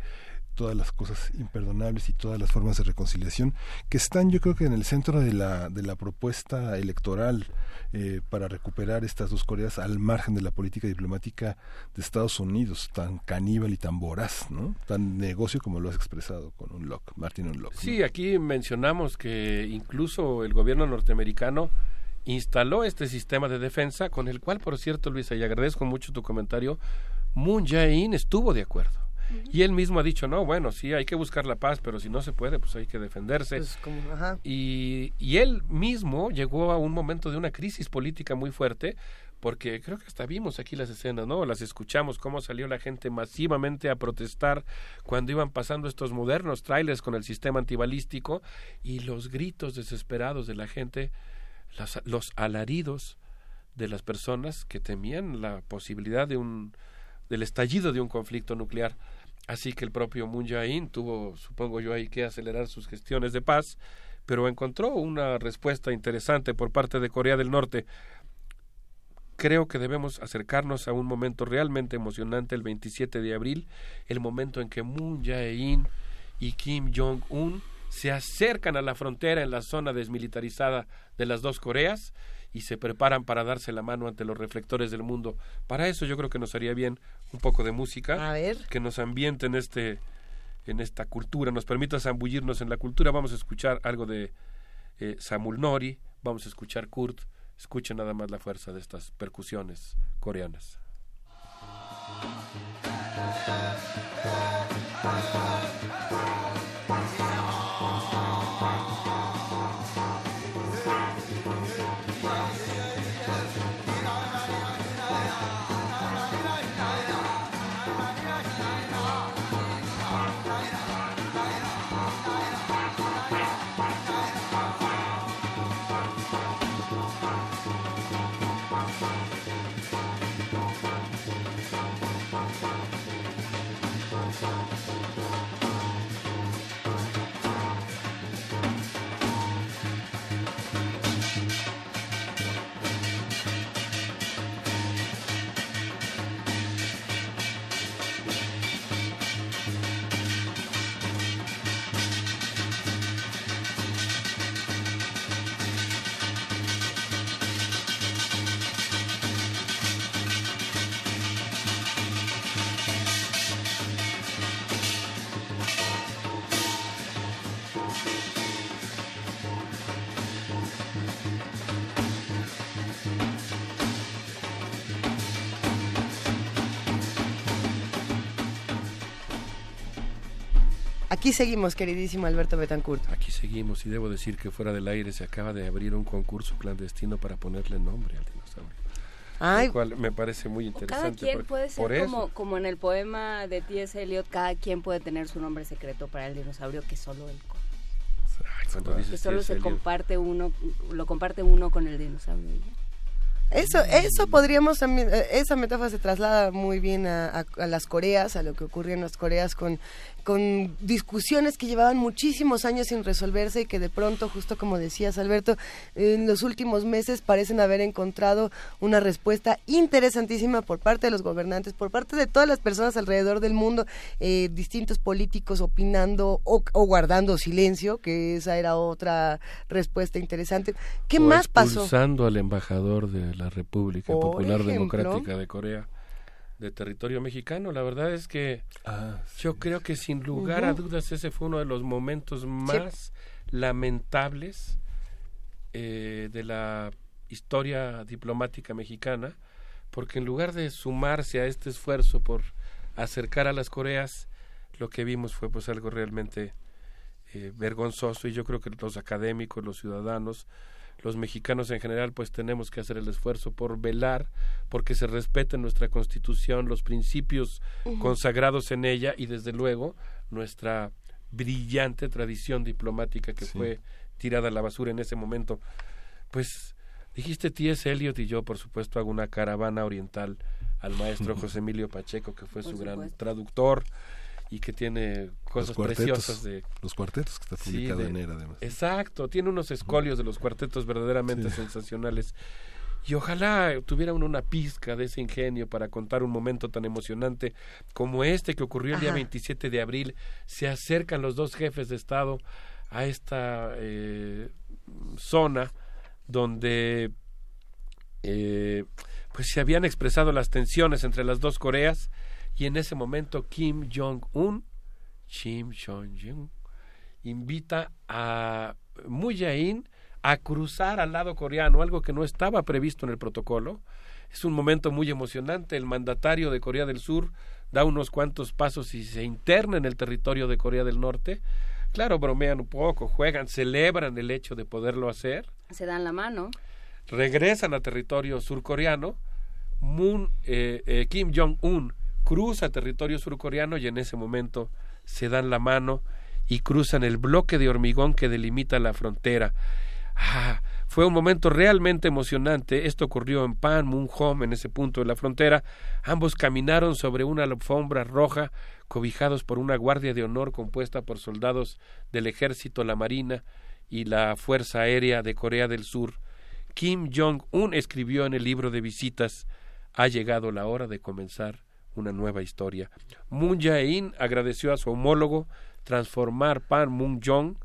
todas las cosas imperdonables y todas las formas de reconciliación que están yo creo que en el centro de la, de la propuesta electoral eh, para recuperar estas dos Coreas al margen de la política diplomática de Estados Unidos, tan caníbal y tan voraz, ¿no? tan negocio como lo has expresado con un lock, Martin Unlock. Sí, aquí mencionamos que incluso el gobierno norteamericano instaló este sistema de defensa con el cual, por cierto, Luisa, y agradezco mucho tu comentario, Moon Jae-in estuvo de acuerdo Y él mismo ha dicho, no, bueno, sí, hay que buscar la paz, pero si no se puede, pues hay que defenderse. Pues como, ajá. Y, y él mismo llegó a un momento de una crisis política muy fuerte, porque creo que hasta vimos aquí las escenas, ¿no? Las escuchamos, cómo salió la gente masivamente a protestar cuando iban pasando estos modernos trailers con el sistema antibalístico y los gritos desesperados de la gente, los, los alaridos de las personas que temían la posibilidad de un del estallido de un conflicto nuclear. Así que el propio Moon Jae-in tuvo, supongo yo, ahí que acelerar sus gestiones de paz, pero encontró una respuesta interesante por parte de Corea del Norte. Creo que debemos acercarnos a un momento realmente emocionante el 27 de abril, el momento en que Moon Jae-in y Kim Jong-un se acercan a la frontera en la zona desmilitarizada de las dos Coreas y se preparan para darse la mano ante los reflectores del mundo. Para eso yo creo que nos haría bien un poco de música que nos ambiente en este en esta cultura, nos permita zambullirnos en la cultura. Vamos a escuchar algo de eh, Samul Nori, vamos a escuchar Kurt. Escuchen nada más la fuerza de estas percusiones coreanas. Aquí seguimos, queridísimo Alberto Betancourt. Aquí seguimos y debo decir que fuera del aire se acaba de abrir un concurso clandestino para ponerle nombre al dinosaurio. Ay. Lo cual me parece muy Cada interesante. quien por- puede ser como, como en el poema de T.S. Eliot, cada quien puede tener su nombre secreto para el dinosaurio que solo él conoce. Cuando dices Que solo se comparte uno, lo comparte uno con el dinosaurio. Eso, eso podríamos también, eh, esa metáfora se traslada muy bien a, a- a las Coreas, a lo que ocurrió en las Coreas con, con discusiones que llevaban muchísimos años sin resolverse y que de pronto, justo como decías Alberto, en los últimos meses parecen haber encontrado una respuesta interesantísima por parte de los gobernantes, por parte de todas las personas alrededor del mundo, eh, distintos políticos opinando o, o guardando silencio, que esa era otra respuesta interesante. ¿Qué O más pasó? expulsando al embajador de la República Por Popular ejemplo. Democrática de Corea de territorio mexicano. La verdad es que yo creo que sin lugar a dudas ese fue uno de los momentos más lamentables eh, de la historia diplomática mexicana, porque en lugar de sumarse a este esfuerzo por acercar a las Coreas, lo que vimos fue pues algo realmente eh, vergonzoso y yo creo que los académicos, los ciudadanos, los mexicanos en general, pues tenemos que hacer el esfuerzo por velar, porque se respete nuestra constitución, los principios consagrados en ella y desde luego nuestra brillante tradición diplomática que Sí. fue tirada a la basura en ese momento. Pues dijiste T.S. Eliot y yo, por supuesto, hago una caravana oriental al maestro José Emilio Pacheco, que fue Por su gran traductor y que tiene cosas preciosas de los cuartetos que está Sí, publicado de- en ERA, además. Exacto, tiene unos escolios de los cuartetos verdaderamente Sí. sensacionales. Y ojalá tuviera uno una pizca de ese ingenio para contar un momento tan emocionante como este que ocurrió el día Ajá. 27 de abril. Se acercan los dos jefes de Estado a esta eh, zona donde eh, pues se habían expresado las tensiones entre las dos Coreas y en ese momento Kim Jong-un, Kim Jong-un, invita a Moon Jae-in a cruzar al lado coreano, algo que no estaba previsto en el protocolo. Es un momento muy emocionante. El mandatario de Corea del Sur da unos cuantos pasos y se interna en el territorio de Corea del Norte. Claro, bromean un poco, juegan, celebran el hecho de poderlo hacer. Se dan la mano. Regresan a territorio surcoreano. Moon, eh, eh, Kim Jong-un cruza territorio surcoreano y en ese momento se dan la mano y cruzan el bloque de hormigón que delimita la frontera. Ah, fue un momento realmente emocionante. Esto ocurrió en Panmunjom, en ese punto de la frontera. Ambos caminaron sobre una alfombra roja, cobijados por una guardia de honor compuesta por soldados del ejército, la marina y la Fuerza Aérea de Corea del Sur. Kim Jong-un escribió en el libro de visitas Ha llegado la hora de comenzar una nueva historia. Moon Jae-in agradeció a su homólogo transformar Panmunjom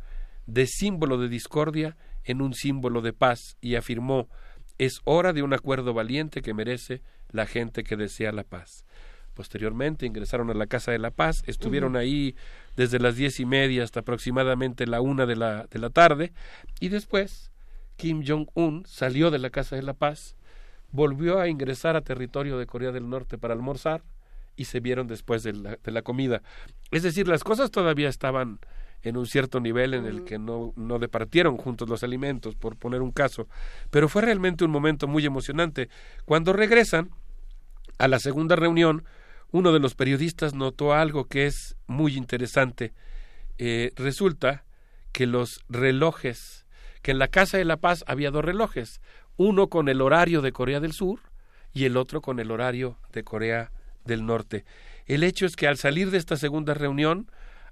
de símbolo de discordia en un símbolo de paz y afirmó es hora de un acuerdo valiente que merece la gente que desea la paz. Posteriormente ingresaron a la Casa de la Paz, estuvieron ahí desde las diez y media hasta aproximadamente la una de la, de la tarde, y después Kim Jong-un salió de la Casa de la Paz, volvió a ingresar a territorio de Corea del Norte para almorzar, y se vieron después de la, de la comida. Es decir, las cosas todavía estaban en un cierto nivel en el que no, no departieron juntos los alimentos, por poner un caso. Pero fue realmente un momento muy emocionante. Cuando regresan a la segunda reunión, uno de los periodistas notó algo que es muy interesante. Eh, resulta que los relojes, que en la Casa de la Paz había dos relojes, uno con el horario de Corea del Sur y el otro con el horario de Corea del Norte. El hecho es que al salir de esta segunda reunión,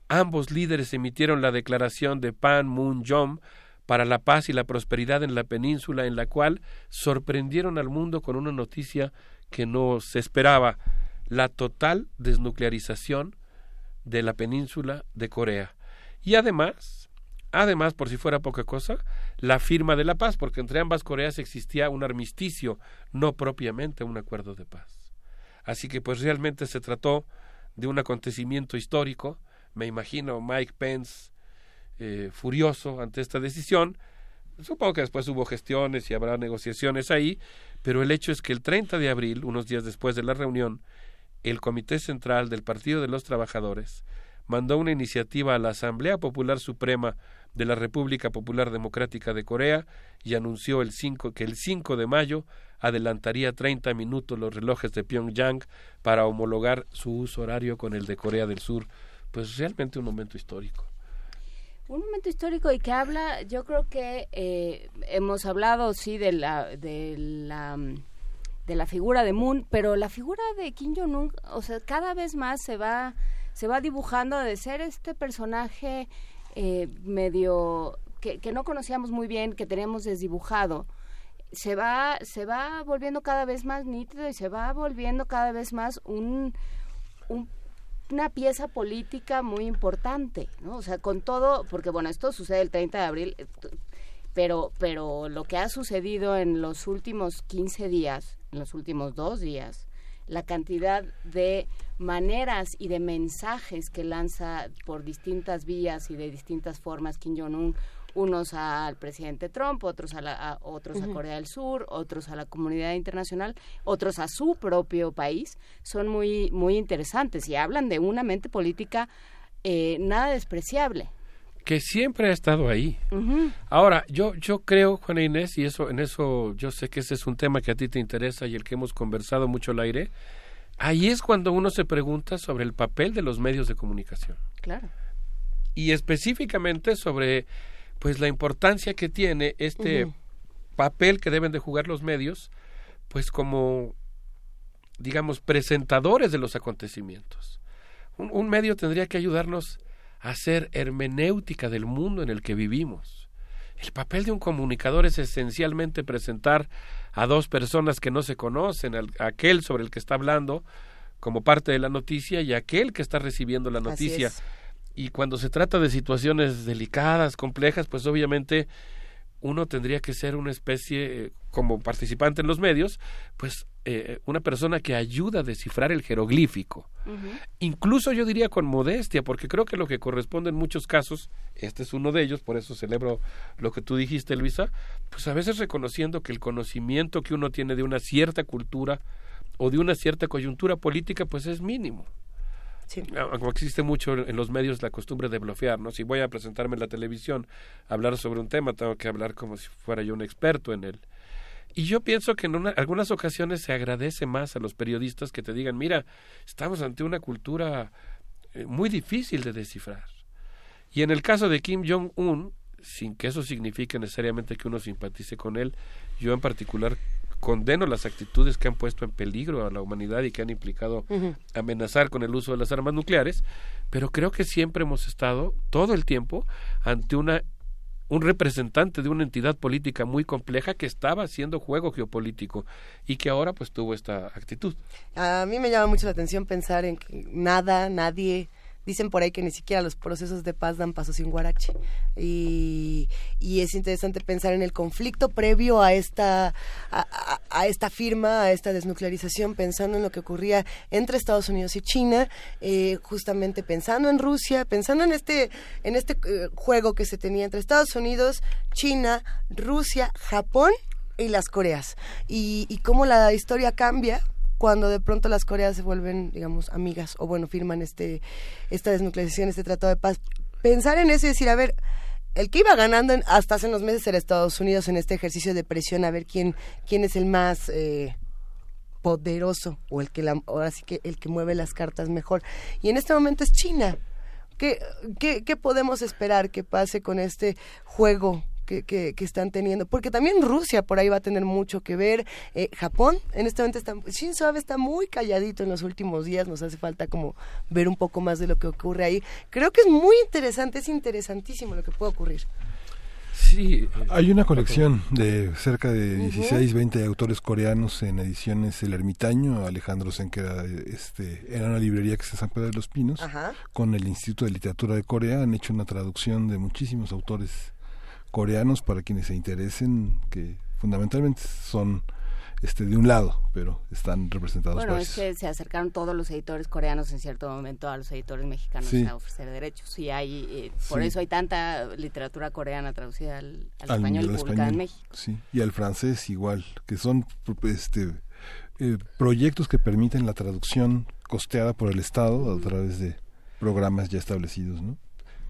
ambos líderes emitieron la declaración de Panmunjom para la paz y la prosperidad en la península, en la cual sorprendieron al mundo con una noticia que no se esperaba, la total desnuclearización de la península de Corea. Y además, además, por si fuera poca cosa, la firma de la paz, porque entre ambas Coreas existía un armisticio, no propiamente un acuerdo de paz. Así que pues realmente se trató de un acontecimiento histórico, me imagino Mike Pence eh, furioso ante esta decisión. Supongo que después hubo gestiones y habrá negociaciones ahí, pero el hecho es que el 30 de abril, unos días después de la reunión, el Comité Central del Partido de los Trabajadores mandó una iniciativa a la Asamblea Popular Suprema de la República Popular Democrática de Corea y anunció el 5, que el 5 de mayo adelantaría 30 minutos los relojes de Pyongyang para homologar su uso horario con el de Corea del Sur pues realmente un momento histórico. Un momento histórico y que habla, yo creo que eh, hemos hablado, sí, de la, de la de la figura de Moon, pero la figura de Kim Jong-un, o sea, cada vez más se va, se va dibujando de ser este personaje eh, medio que, que, no conocíamos muy bien, que teníamos desdibujado, se va, se va volviendo cada vez más nítido y se va volviendo cada vez más un una pieza política muy importante, ¿no? O sea, con todo, porque bueno, esto sucede el 30 de abril, eh, pero, pero lo que ha sucedido en los últimos 15 días, en los últimos dos días, la cantidad de maneras y de mensajes que lanza por distintas vías y de distintas formas Kim Jong-un. Unos al presidente Trump, otros a, la, otros a Corea del Sur, otros a la comunidad internacional, otros a su propio país, son muy muy interesantes y hablan de una mente política eh, nada despreciable que siempre ha estado ahí. Ahora, yo yo creo, Juana Inés, y eso en eso yo sé que ese es un tema que a ti te interesa y el que hemos conversado mucho al aire, ahí es cuando uno se pregunta sobre el papel de los medios de comunicación. Claro. Y específicamente sobre pues la importancia que tiene este papel que deben de jugar los medios, pues como, digamos, presentadores de los acontecimientos. Un, medio tendría que ayudarnos hacer hermenéutica del mundo en el que vivimos. El papel de un comunicador es esencialmente presentar a dos personas que no se conocen, aquel sobre el que está hablando como parte de la noticia y aquel que está recibiendo la noticia y cuando se trata de situaciones delicadas, complejas, pues obviamente uno tendría que ser una especie, eh, como participante en los medios, pues eh, una persona que ayuda a descifrar el jeroglífico. Incluso yo diría con modestia, porque creo que lo que corresponde en muchos casos, este es uno de ellos, por eso celebro lo que tú dijiste, Luisa, pues a veces reconociendo que el conocimiento que uno tiene de una cierta cultura o de una cierta coyuntura política, pues es mínimo. Ah, como existe mucho en los medios la costumbre de bloquear, ¿no? Si voy a presentarme en la televisión, hablar sobre un tema, tengo que hablar como si fuera yo un experto en él. Y yo pienso que en algunas ocasiones se agradece más a los periodistas que te digan, mira, estamos ante una cultura eh, muy difícil de descifrar. Y en el caso de Kim Jong-un, sin que eso signifique necesariamente que uno simpatice con él, yo en particular condeno las actitudes que han puesto en peligro a la humanidad y que han implicado amenazar con el uso de las armas nucleares, pero creo que siempre hemos estado todo el tiempo ante una un representante de una entidad política muy compleja que estaba haciendo juego geopolítico y que ahora pues tuvo esta actitud. A mí me llama mucho la atención pensar en que nada, nadie Dicen por ahí que ni siquiera los procesos de paz dan paso sin guarache. Y, y es interesante pensar en el conflicto previo a esta, a, esta firma, a esta desnuclearización, pensando en lo que ocurría entre Estados Unidos y China, eh, justamente pensando en Rusia, pensando en este, en este eh, juego que se tenía entre Estados Unidos, China, Rusia, Japón y las Coreas. Y, y cómo la historia cambia cuando de pronto las Coreas se vuelven, digamos, amigas o bueno, firman este esta desnuclearización, este tratado de paz. Pensar en eso y decir, a ver, el que iba ganando hasta hace unos meses era Estados Unidos en este ejercicio de presión a ver quién quién es el más eh, poderoso o el que la, ahora sí que el que mueve las cartas mejor. Y en este momento es China. ¿Qué, qué, qué podemos esperar que pase con este juego que, que, están teniendo, porque también Rusia por ahí va a tener mucho que ver, eh, Japón en este momento está, Shinzo Abe está muy calladito en los últimos días, nos hace falta como ver un poco más de lo que ocurre ahí. Creo que es muy interesante, es interesantísimo lo que puede ocurrir. Sí, hay una colección de cerca de 16, 20 autores coreanos en ediciones El Ermitaño, Alejandro Senquera, este, era una librería que se San Pedro de los Pinos, con el Instituto de Literatura de Corea, han hecho una traducción de muchísimos autores coreanos para quienes se interesen, que fundamentalmente son este de un lado, pero están representados. Bueno, es que se acercaron todos los editores coreanos en cierto momento a los editores mexicanos a ofrecer derechos y hay eh, por eso hay tanta literatura coreana traducida al, español y publicada en México. Sí, y al francés igual, que son este eh, proyectos que permiten la traducción costeada por el Estado a través de programas ya establecidos, ¿no?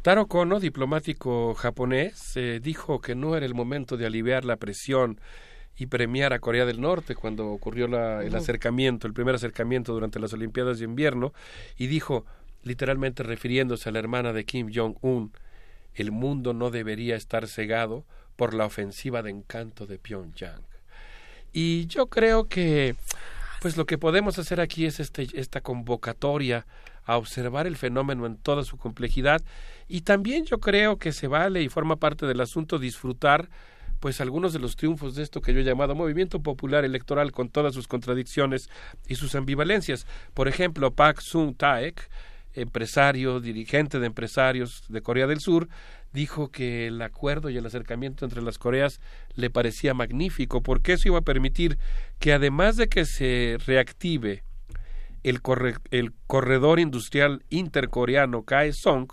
Taro Kono, diplomático japonés, eh, dijo que no era el momento de aliviar la presión y premiar a Corea del Norte cuando ocurrió el acercamiento, el primer acercamiento durante las Olimpiadas de invierno, y dijo, literalmente refiriéndose a la hermana de Kim Jong-un, el mundo no debería estar cegado por la ofensiva de encanto de Pyongyang. Y yo creo que pues lo que podemos hacer aquí es este, esta convocatoria a observar el fenómeno en toda su complejidad y también yo creo que se vale y forma parte del asunto disfrutar pues algunos de los triunfos de esto que yo he llamado movimiento popular electoral con todas sus contradicciones y sus ambivalencias. Por ejemplo, Pak Sun Taek, empresario, dirigente de empresarios de Corea del Sur, dijo que el acuerdo y el acercamiento entre las Coreas le parecía magnífico porque eso iba a permitir que además de que se reactive el, el corredor industrial intercoreano Kaesong,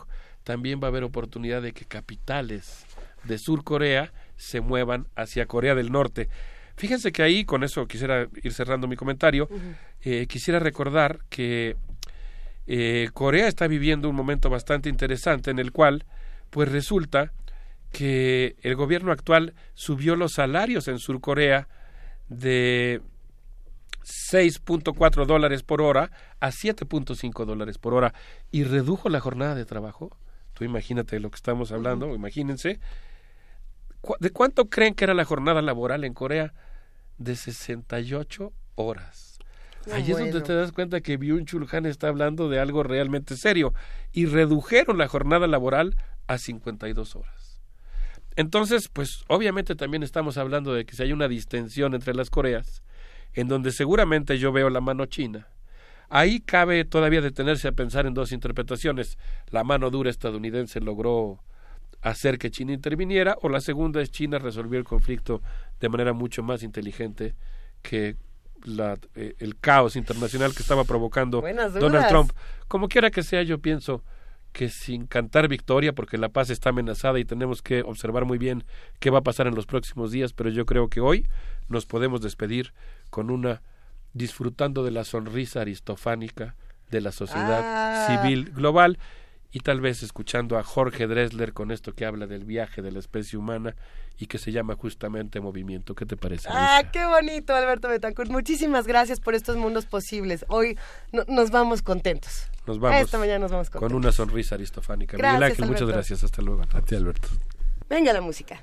también va a haber oportunidad de que capitales de Sur Corea se muevan hacia Corea del Norte. Fíjense que ahí, con eso quisiera ir cerrando mi comentario, eh, quisiera recordar que eh, Corea está viviendo un momento bastante interesante en el cual, pues resulta que el gobierno actual subió los salarios en Sur Corea de 6.4 dólares por hora a 7.5 dólares por hora y redujo la jornada de trabajo. Tú imagínate de lo que estamos hablando, imagínense. ¿De cuánto creen que era la jornada laboral en Corea? De 68 horas. Ahí es donde te das cuenta que Byung Chul Han está hablando de algo realmente serio. Y redujeron la jornada laboral a 52 horas. Entonces, pues obviamente también estamos hablando de que si hay una distensión entre las Coreas, en donde seguramente yo veo la mano china. Ahí cabe todavía detenerse a pensar en dos interpretaciones. La mano dura estadounidense logró hacer que China interviniera, o la segunda es China resolvió el conflicto de manera mucho más inteligente que la, eh, el caos internacional que estaba provocando Donald Trump. Como quiera que sea, yo pienso que sin cantar victoria, porque la paz está amenazada y tenemos que observar muy bien qué va a pasar en los próximos días, pero yo creo que hoy nos podemos despedir con una disfrutando de la sonrisa aristofánica de la sociedad Ah. civil global y tal vez escuchando a Jorge Dressler con esto que habla del viaje de la especie humana y que se llama justamente movimiento. ¿Qué te parece? Ah, qué bonito, Alberto Betancourt. Muchísimas gracias por estos mundos posibles. Hoy no- nos vamos contentos. Nos vamos Esta mañana nos vamos con contentos. una sonrisa aristofánica. Gracias, Miguel Ángel, muchas gracias. Hasta luego. A ti, Alberto. Venga la música.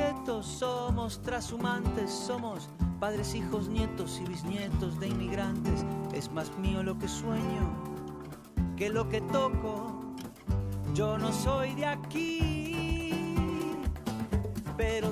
somos trashumantes, somos padres, hijos, nietos y bisnietos de inmigrantes. Es más mío lo que sueño que lo que toco. Yo no soy de aquí, pero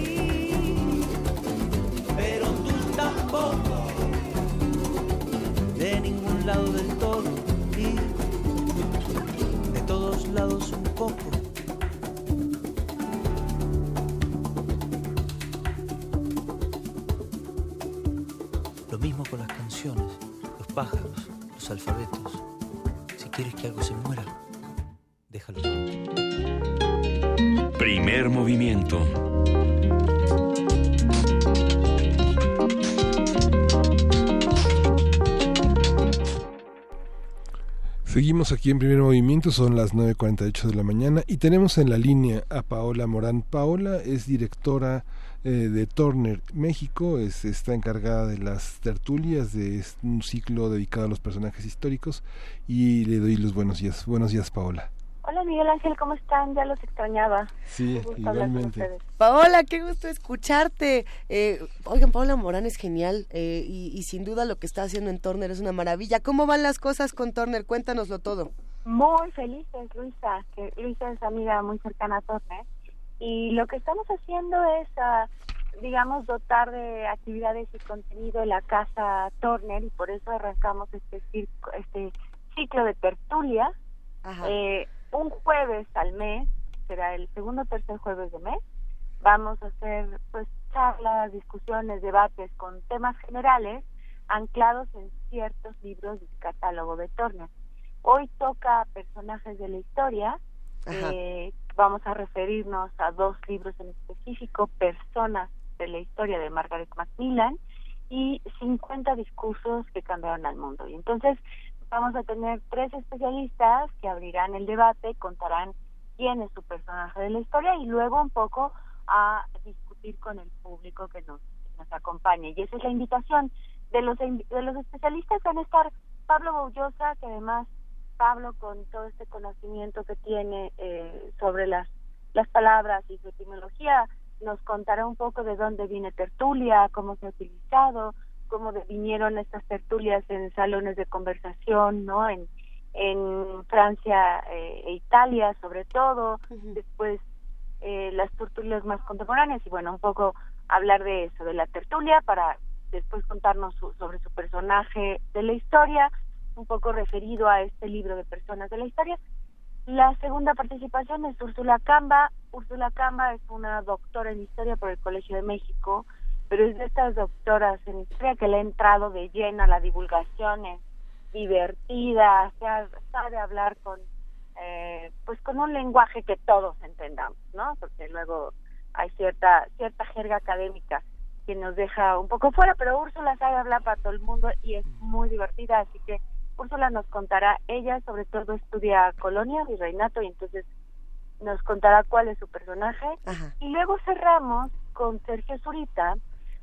de todos lados un poco. Lo mismo con las canciones, los pájaros, los alfabetos. Si quieres que algo se muera, déjalo. Primer movimiento. Aquí en primer movimiento, son las 9.48 de la mañana y tenemos en la línea a Paola Morán. Paola es directora eh, de Turner México, es, está encargada de las tertulias de un ciclo dedicado a los personajes históricos y le doy los buenos días. Buenos días, Paola. Hola Miguel Ángel, ¿cómo están? Ya los extrañaba. Sí, igualmente. Paola, qué gusto escucharte. Eh, oigan, Paola Morán es genial eh, y, y sin duda lo que está haciendo en Turner es una maravilla. ¿Cómo van las cosas con Turner? Cuéntanoslo todo. Muy felices, Luisa, que Luisa es amiga muy cercana a Turner. Y lo que estamos haciendo es ah, digamos, dotar de actividades y contenido la casa Turner y por eso arrancamos este, este ciclo de tertulia. Eh, un jueves al mes, será el segundo o tercer jueves de mes, vamos a hacer pues charlas, discusiones, debates con temas generales anclados en ciertos libros del catálogo de Turner. Hoy toca personajes de la historia, eh, vamos a referirnos a dos libros en específico, Personas de la historia de Margaret Macmillan y 50 discursos que cambiaron al mundo. Y entonces vamos a tener tres especialistas que abrirán el debate, contarán quién es su personaje de la historia y luego un poco a discutir con el público que nos, nos acompañe. Y esa es la invitación. De los, de los especialistas van a estar Pablo Boullosa, que además Pablo con todo este conocimiento que tiene eh, sobre las, las palabras y su etimología, nos contará un poco de dónde viene tertulia, cómo se ha utilizado, cómo vinieron estas tertulias en salones de conversación, ¿no? En, en Francia eh, e Italia, sobre todo, después eh, las tertulias más contemporáneas y bueno, un poco hablar de eso, de la tertulia, para después contarnos sobre su personaje de la historia un poco referido a este libro de personas de la historia. La segunda participación es Úrsula Camba. Úrsula Camba es una doctora en historia por el Colegio de México, pero es de estas doctoras en historia que le ha entrado de lleno a la divulgación, es divertida, sabe hablar con eh, pues con un lenguaje que todos entendamos, ¿no? Porque luego hay cierta cierta jerga académica que nos deja un poco fuera, pero Úrsula sabe hablar para todo el mundo y es muy divertida, así que Úrsula nos contará, ella sobre todo estudia colonia y reinato y entonces nos contará cuál es su personaje. Y luego cerramos con Sergio Zurita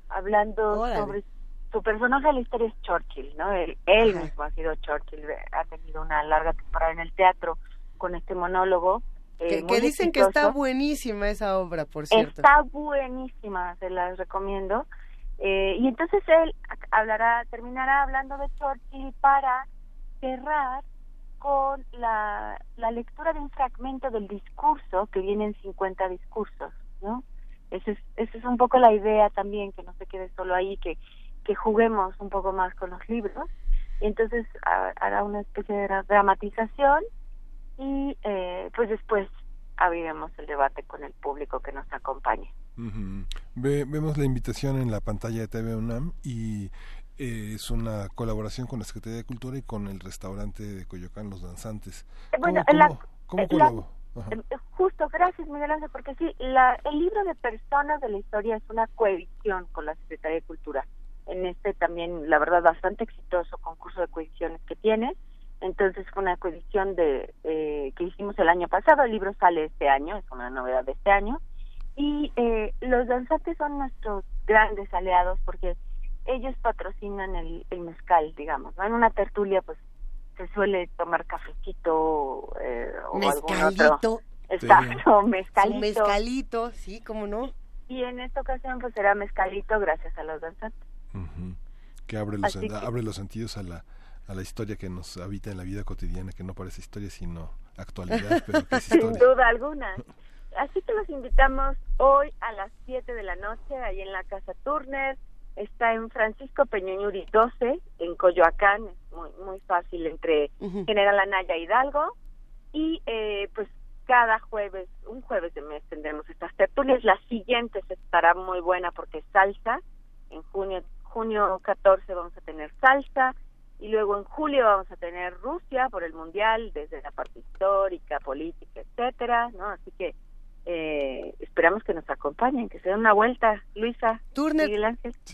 hablando sobre su personaje de la historia es Churchill, ¿no? Él, mismo ha sido Churchill, ha tenido una larga temporada en el teatro con este monólogo. Eh, que, dicen que está buenísima esa obra, por cierto. Está buenísima, se las recomiendo. Eh, y entonces él hablará, terminará hablando de Churchill para cerrar con la, la lectura de un fragmento del discurso que viene en 50 discursos, ¿no? Esa es, esa es un poco la idea también, que no se quede solo ahí, que, que juguemos un poco más con los libros. Y entonces hará una especie de dramatización y eh, pues después abriremos el debate con el público que nos acompañe. vemos la invitación en la pantalla de TV UNAM y eh, es una colaboración con la Secretaría de Cultura y con el restaurante de Coyoacán, Los Danzantes. Bueno, ¿Cómo, cómo, Justo, gracias Miguel Ángel, porque sí, la, el libro de Personas de la Historia es una coedición con la Secretaría de Cultura. En este también, la verdad, bastante exitoso concurso de coediciones que tiene. Entonces fue una coedición de eh, que hicimos el año pasado. El libro sale este año, es una novedad de este año. Y eh, los danzantes son nuestros grandes aliados porque ellos patrocinan el, el mezcal, digamos, ¿no? En una tertulia, pues, se suele tomar cafecito eh, o mezcalito. algún otro. Exacto, mezcalito. mezcalito, sí, cómo no. Y en esta ocasión, pues, será mezcalito gracias a los danzantes. Que abre los, abre los sentidos a la, a la historia que nos habita en la vida cotidiana, que no parece historia, sino actualidad, pero que es Sin duda alguna. Así que los invitamos hoy a las 7 de la noche, ahí en la Casa Turner, está en Francisco Peñoñuri 12, en Coyoacán, es muy, muy fácil entre General Anaya Hidalgo. Y eh, pues cada jueves, un jueves de mes tendremos estas tertulias. La siguiente estará muy buena porque es salsa. En junio, junio 14 vamos a tener salsa. Y luego en julio vamos a tener Rusia por el Mundial, desde la parte histórica, política, etcétera, ¿no? Así que eh, esperamos que nos acompañen, que se den una vuelta. Luisa, Turner,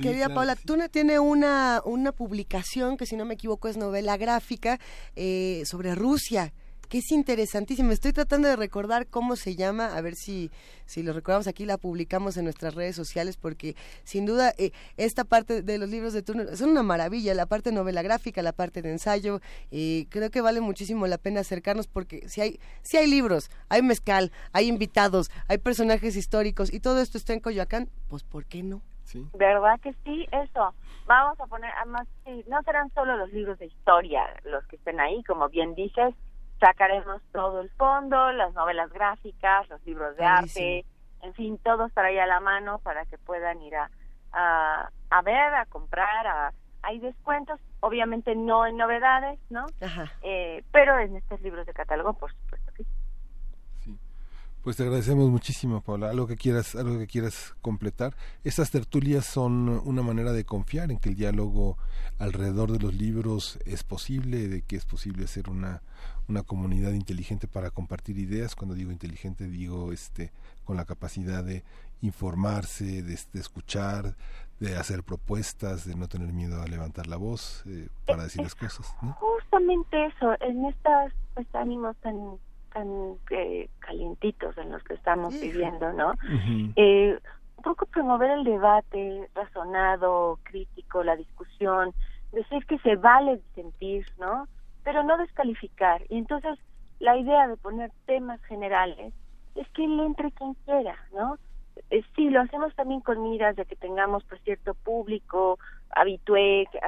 querida Paula, Turner tiene una, una publicación que si no me equivoco es novela gráfica eh, sobre Rusia que es interesantísimo. Estoy tratando de recordar cómo se llama, a ver si, si lo recordamos aquí, la publicamos en nuestras redes sociales, porque sin duda eh, esta parte de los libros de Turner son una maravilla, la parte novela gráfica, la parte de ensayo, eh, creo que vale muchísimo la pena acercarnos porque si hay, si hay libros, hay mezcal, hay invitados, hay personajes históricos y todo esto está en Coyoacán, pues ¿por qué no? Sí. ¿Verdad que sí? Eso. Vamos a poner, además, sí, no serán solo los libros de historia los que estén ahí, como bien dices, sacaremos todo el fondo, las novelas gráficas, los libros de arte, en fin, todo estará ahí a la mano para que puedan ir a, a, a ver, a comprar, a, hay descuentos, obviamente no en novedades, ¿no? Eh, pero en estos libros de catálogo, por supuesto. Pues te agradecemos muchísimo, Paula. Algo que quieras, algo que quieras completar. Estas tertulias son una manera de confiar en que el diálogo alrededor de los libros es posible, de que es posible hacer una, una comunidad inteligente para compartir ideas. Cuando digo inteligente, digo este con la capacidad de informarse, de, escuchar, de hacer propuestas, de no tener miedo a levantar la voz eh, para decir las cosas. Justamente eso, en estos pues, ánimos tan tan eh, calientitos en los que estamos viviendo, ¿no? eh, un poco promover el debate razonado, crítico, la discusión, decir que se vale sentir, ¿no? Pero no descalificar. Y entonces la idea de poner temas generales es que le entre quien quiera, ¿no? Eh, sí, lo hacemos también con miras de que tengamos pues cierto público habitué que,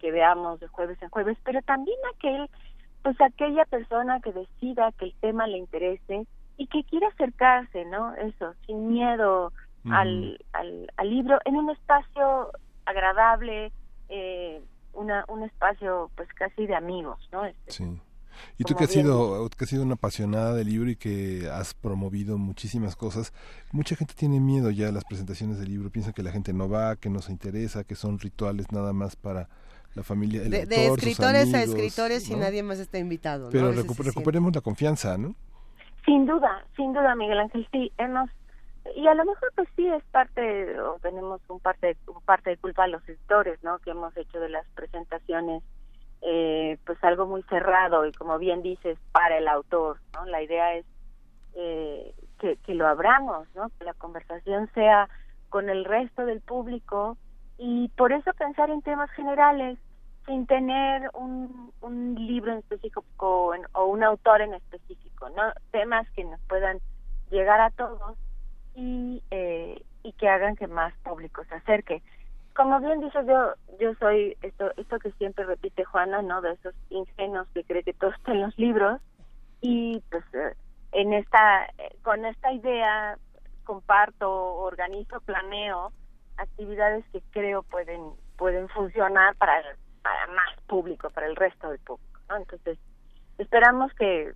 que veamos de jueves en jueves, pero también aquel pues aquella persona que decida que el tema le interese y que quiera acercarse, ¿no? Eso, sin miedo al, al, al, libro, en un espacio agradable, eh, una, un espacio pues casi de amigos, ¿no? Este, sí. Y tú que has sido que has sido una apasionada del libro y que has promovido muchísimas cosas, mucha gente tiene miedo ya a las presentaciones del libro, piensa que la gente no va, que no se interesa, que son rituales nada más para la familia, de, escritores a escritores y nadie más está invitado. Pero recuperemos la confianza, ¿no? Sin duda, sin duda, Miguel Ángel, sí, hemos y a lo mejor pues sí es parte o tenemos un parte un parte de culpa a los escritores, ¿no? Que hemos hecho de las presentaciones eh, pues algo muy cerrado y como bien dices para el autor, ¿no? La idea es eh, que, que lo abramos, ¿no? Que la conversación sea con el resto del público y por eso pensar en temas generales sin tener un, un libro en específico o un autor en específico, ¿no? Temas que nos puedan llegar a todos y, eh, y que hagan que más público se acerque. Como bien dices, yo yo soy esto esto que siempre repite Juana, ¿no? De esos ingenuos que cree que todo está en los libros y pues eh, en esta eh, con esta idea comparto, organizo, planeo actividades que creo pueden pueden funcionar para para más público, para el resto del público, ¿no? Entonces, esperamos que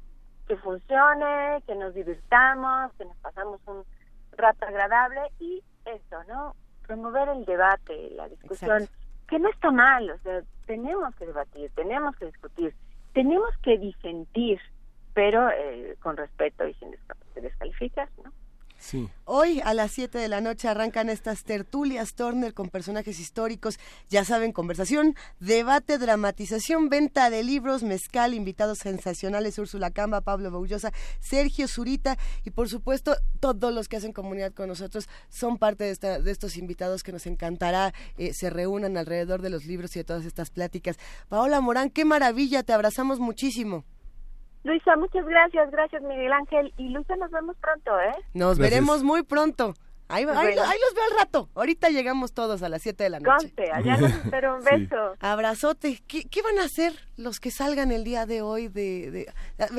que funcione, que nos divirtamos, que nos pasamos un rato agradable y eso, ¿no? Promover el debate, la discusión, que no está mal, o sea, tenemos que debatir, tenemos que discutir, tenemos que disentir, pero eh, con respeto y sin descalificar, ¿no? Hoy a las 7 de la noche arrancan estas tertulias Turner con personajes históricos, ya saben, conversación, debate, dramatización, venta de libros, mezcal, invitados sensacionales, Úrsula Camba, Pablo Boullosa, Sergio Zurita y por supuesto todos los que hacen comunidad con nosotros son parte de, de estos invitados que nos encantará eh, se reúnan alrededor de los libros y de todas estas pláticas. Paola Morán, qué maravilla, te abrazamos muchísimo. Luisa, muchas gracias, gracias Miguel Ángel. Y Luisa, nos vemos pronto, ¿eh? Nos veremos muy pronto. Ahí, los veo al rato. Ahorita llegamos todos a las 7 de la noche. Conte, allá nos espero un beso. Abrazote. ¿Qué, ¿Qué, van a hacer los que salgan el día de hoy? De,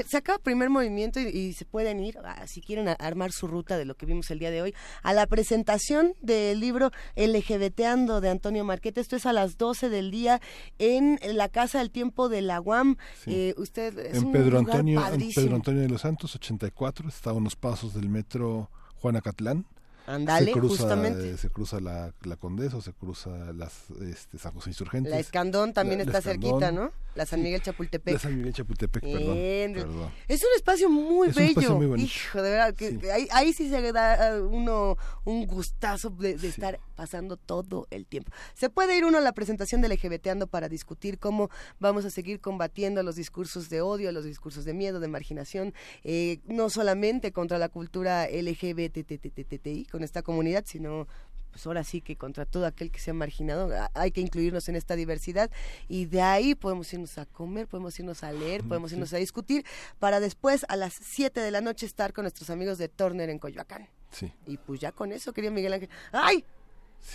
se acaba primer movimiento y, se pueden ir, ah, si quieren armar su ruta de lo que vimos el día de hoy, a la presentación del libro LGBTando de Antonio Marquete. Esto es a las 12 del día en la Casa del Tiempo de la UAM. Eh, usted en, Pedro Antonio, en Pedro Antonio de los Santos, 84, está a unos pasos del metro Juan Acatlán. Andale, se cruza, justamente. Se cruza la, la Condesa, se cruza las este, San José Insurgentes. La Escandón también está cerquita, ¿no? La San Miguel Chapultepec. La San Miguel Chapultepec, perdón, Es un espacio muy es bello. Un espacio muy bonito. Hijo, de verdad, que, ahí, ahí, sí se da uno un gustazo de, de estar pasando todo el tiempo. Se puede ir uno a la presentación del LGBTando para discutir cómo vamos a seguir combatiendo los discursos de odio, los discursos de miedo, de marginación, eh, no solamente contra la cultura LGBTTTTI, con esta comunidad, sino pues ahora sí que contra todo aquel que sea marginado, hay que incluirnos en esta diversidad y de ahí podemos irnos a comer, podemos irnos a leer, podemos irnos a discutir para después a las 7 de la noche estar con nuestros amigos de Turner en Coyoacán. Sí. Y pues ya con eso, querido Miguel Ángel. ¡Ay!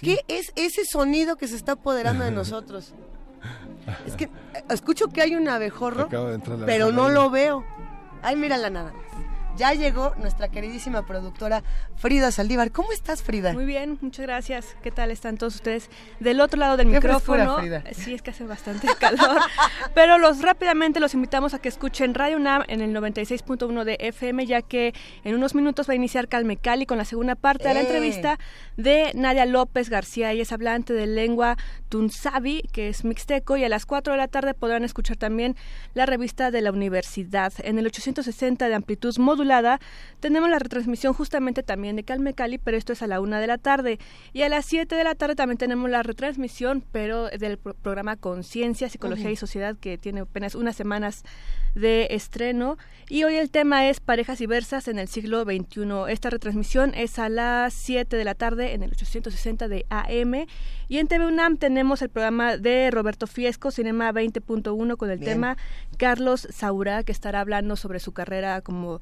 ¿Qué es ese sonido que se está apoderando de nosotros? es que eh, escucho que hay un abejorro, pero no lo veo. Ay, mírala nada más. Ya llegó nuestra queridísima productora Frida Saldívar. ¿Cómo estás, Frida? Muy bien, muchas gracias. ¿Qué tal están todos ustedes? Del otro lado del Qué micrófono. frescura, Frida. Sí, es que hace bastante calor. Pero los rápidamente los invitamos a que escuchen Radio UNAM en el 96.1 de FM, ya que en unos minutos va a iniciar Calme Cali con la segunda parte de la ¡Eh! entrevista de Nadia López García. Ella es hablante de lengua tunsabi, que es mixteco, y a las 4 de la tarde podrán escuchar también la revista de la universidad. En el 860 de amplitud modulada tenemos la retransmisión justamente también de Calme Cali, pero esto es a la 1 de la tarde. Y a las 7 de la tarde también tenemos la retransmisión, pero del pro- programa Conciencia, Psicología Ujú. y Sociedad, que tiene apenas unas semanas de estreno. Y hoy el tema es parejas diversas en el siglo XXI. Esta retransmisión es a las 7 de la tarde en el 860 de AM. Y en TV UNAM tenemos el programa de Roberto Fiesco, Cinema 20.1, con el Bien. tema Carlos Saura, que estará hablando sobre su carrera como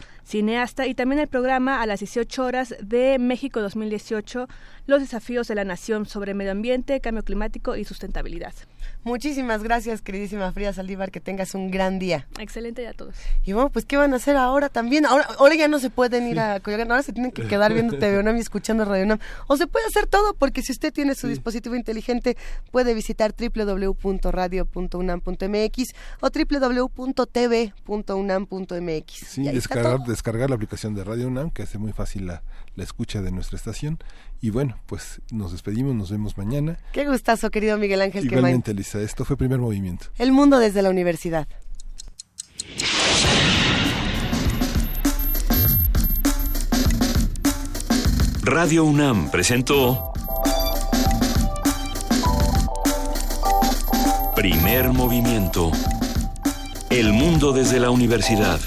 Y también el programa a las 18 horas de México 2018, Los desafíos de la nación sobre medio ambiente, cambio climático y sustentabilidad. Muchísimas gracias, queridísima Frida Saldívar. Que tengas un gran día. Excelente día a todos. Y bueno, pues, ¿qué van a hacer ahora también? Ahora, ahora ya no se pueden ir a Coyoacán, ahora se tienen que quedar viendo TV UNAM y escuchando Radio UNAM. O se puede hacer todo, porque si usted tiene su dispositivo inteligente, puede visitar www.radio.unam.mx o www.tv.unam.mx. Sí, descargar, descargar la aplicación de Radio UNAM, que hace muy fácil la, la escucha de nuestra estación. Y bueno, pues nos despedimos, nos vemos mañana. Qué gustazo, querido Miguel Ángel Quemain. Igualmente, Elisa, esto fue Primer Movimiento. El mundo desde la universidad. Radio UNAM presentó Primer Movimiento. El mundo desde la universidad.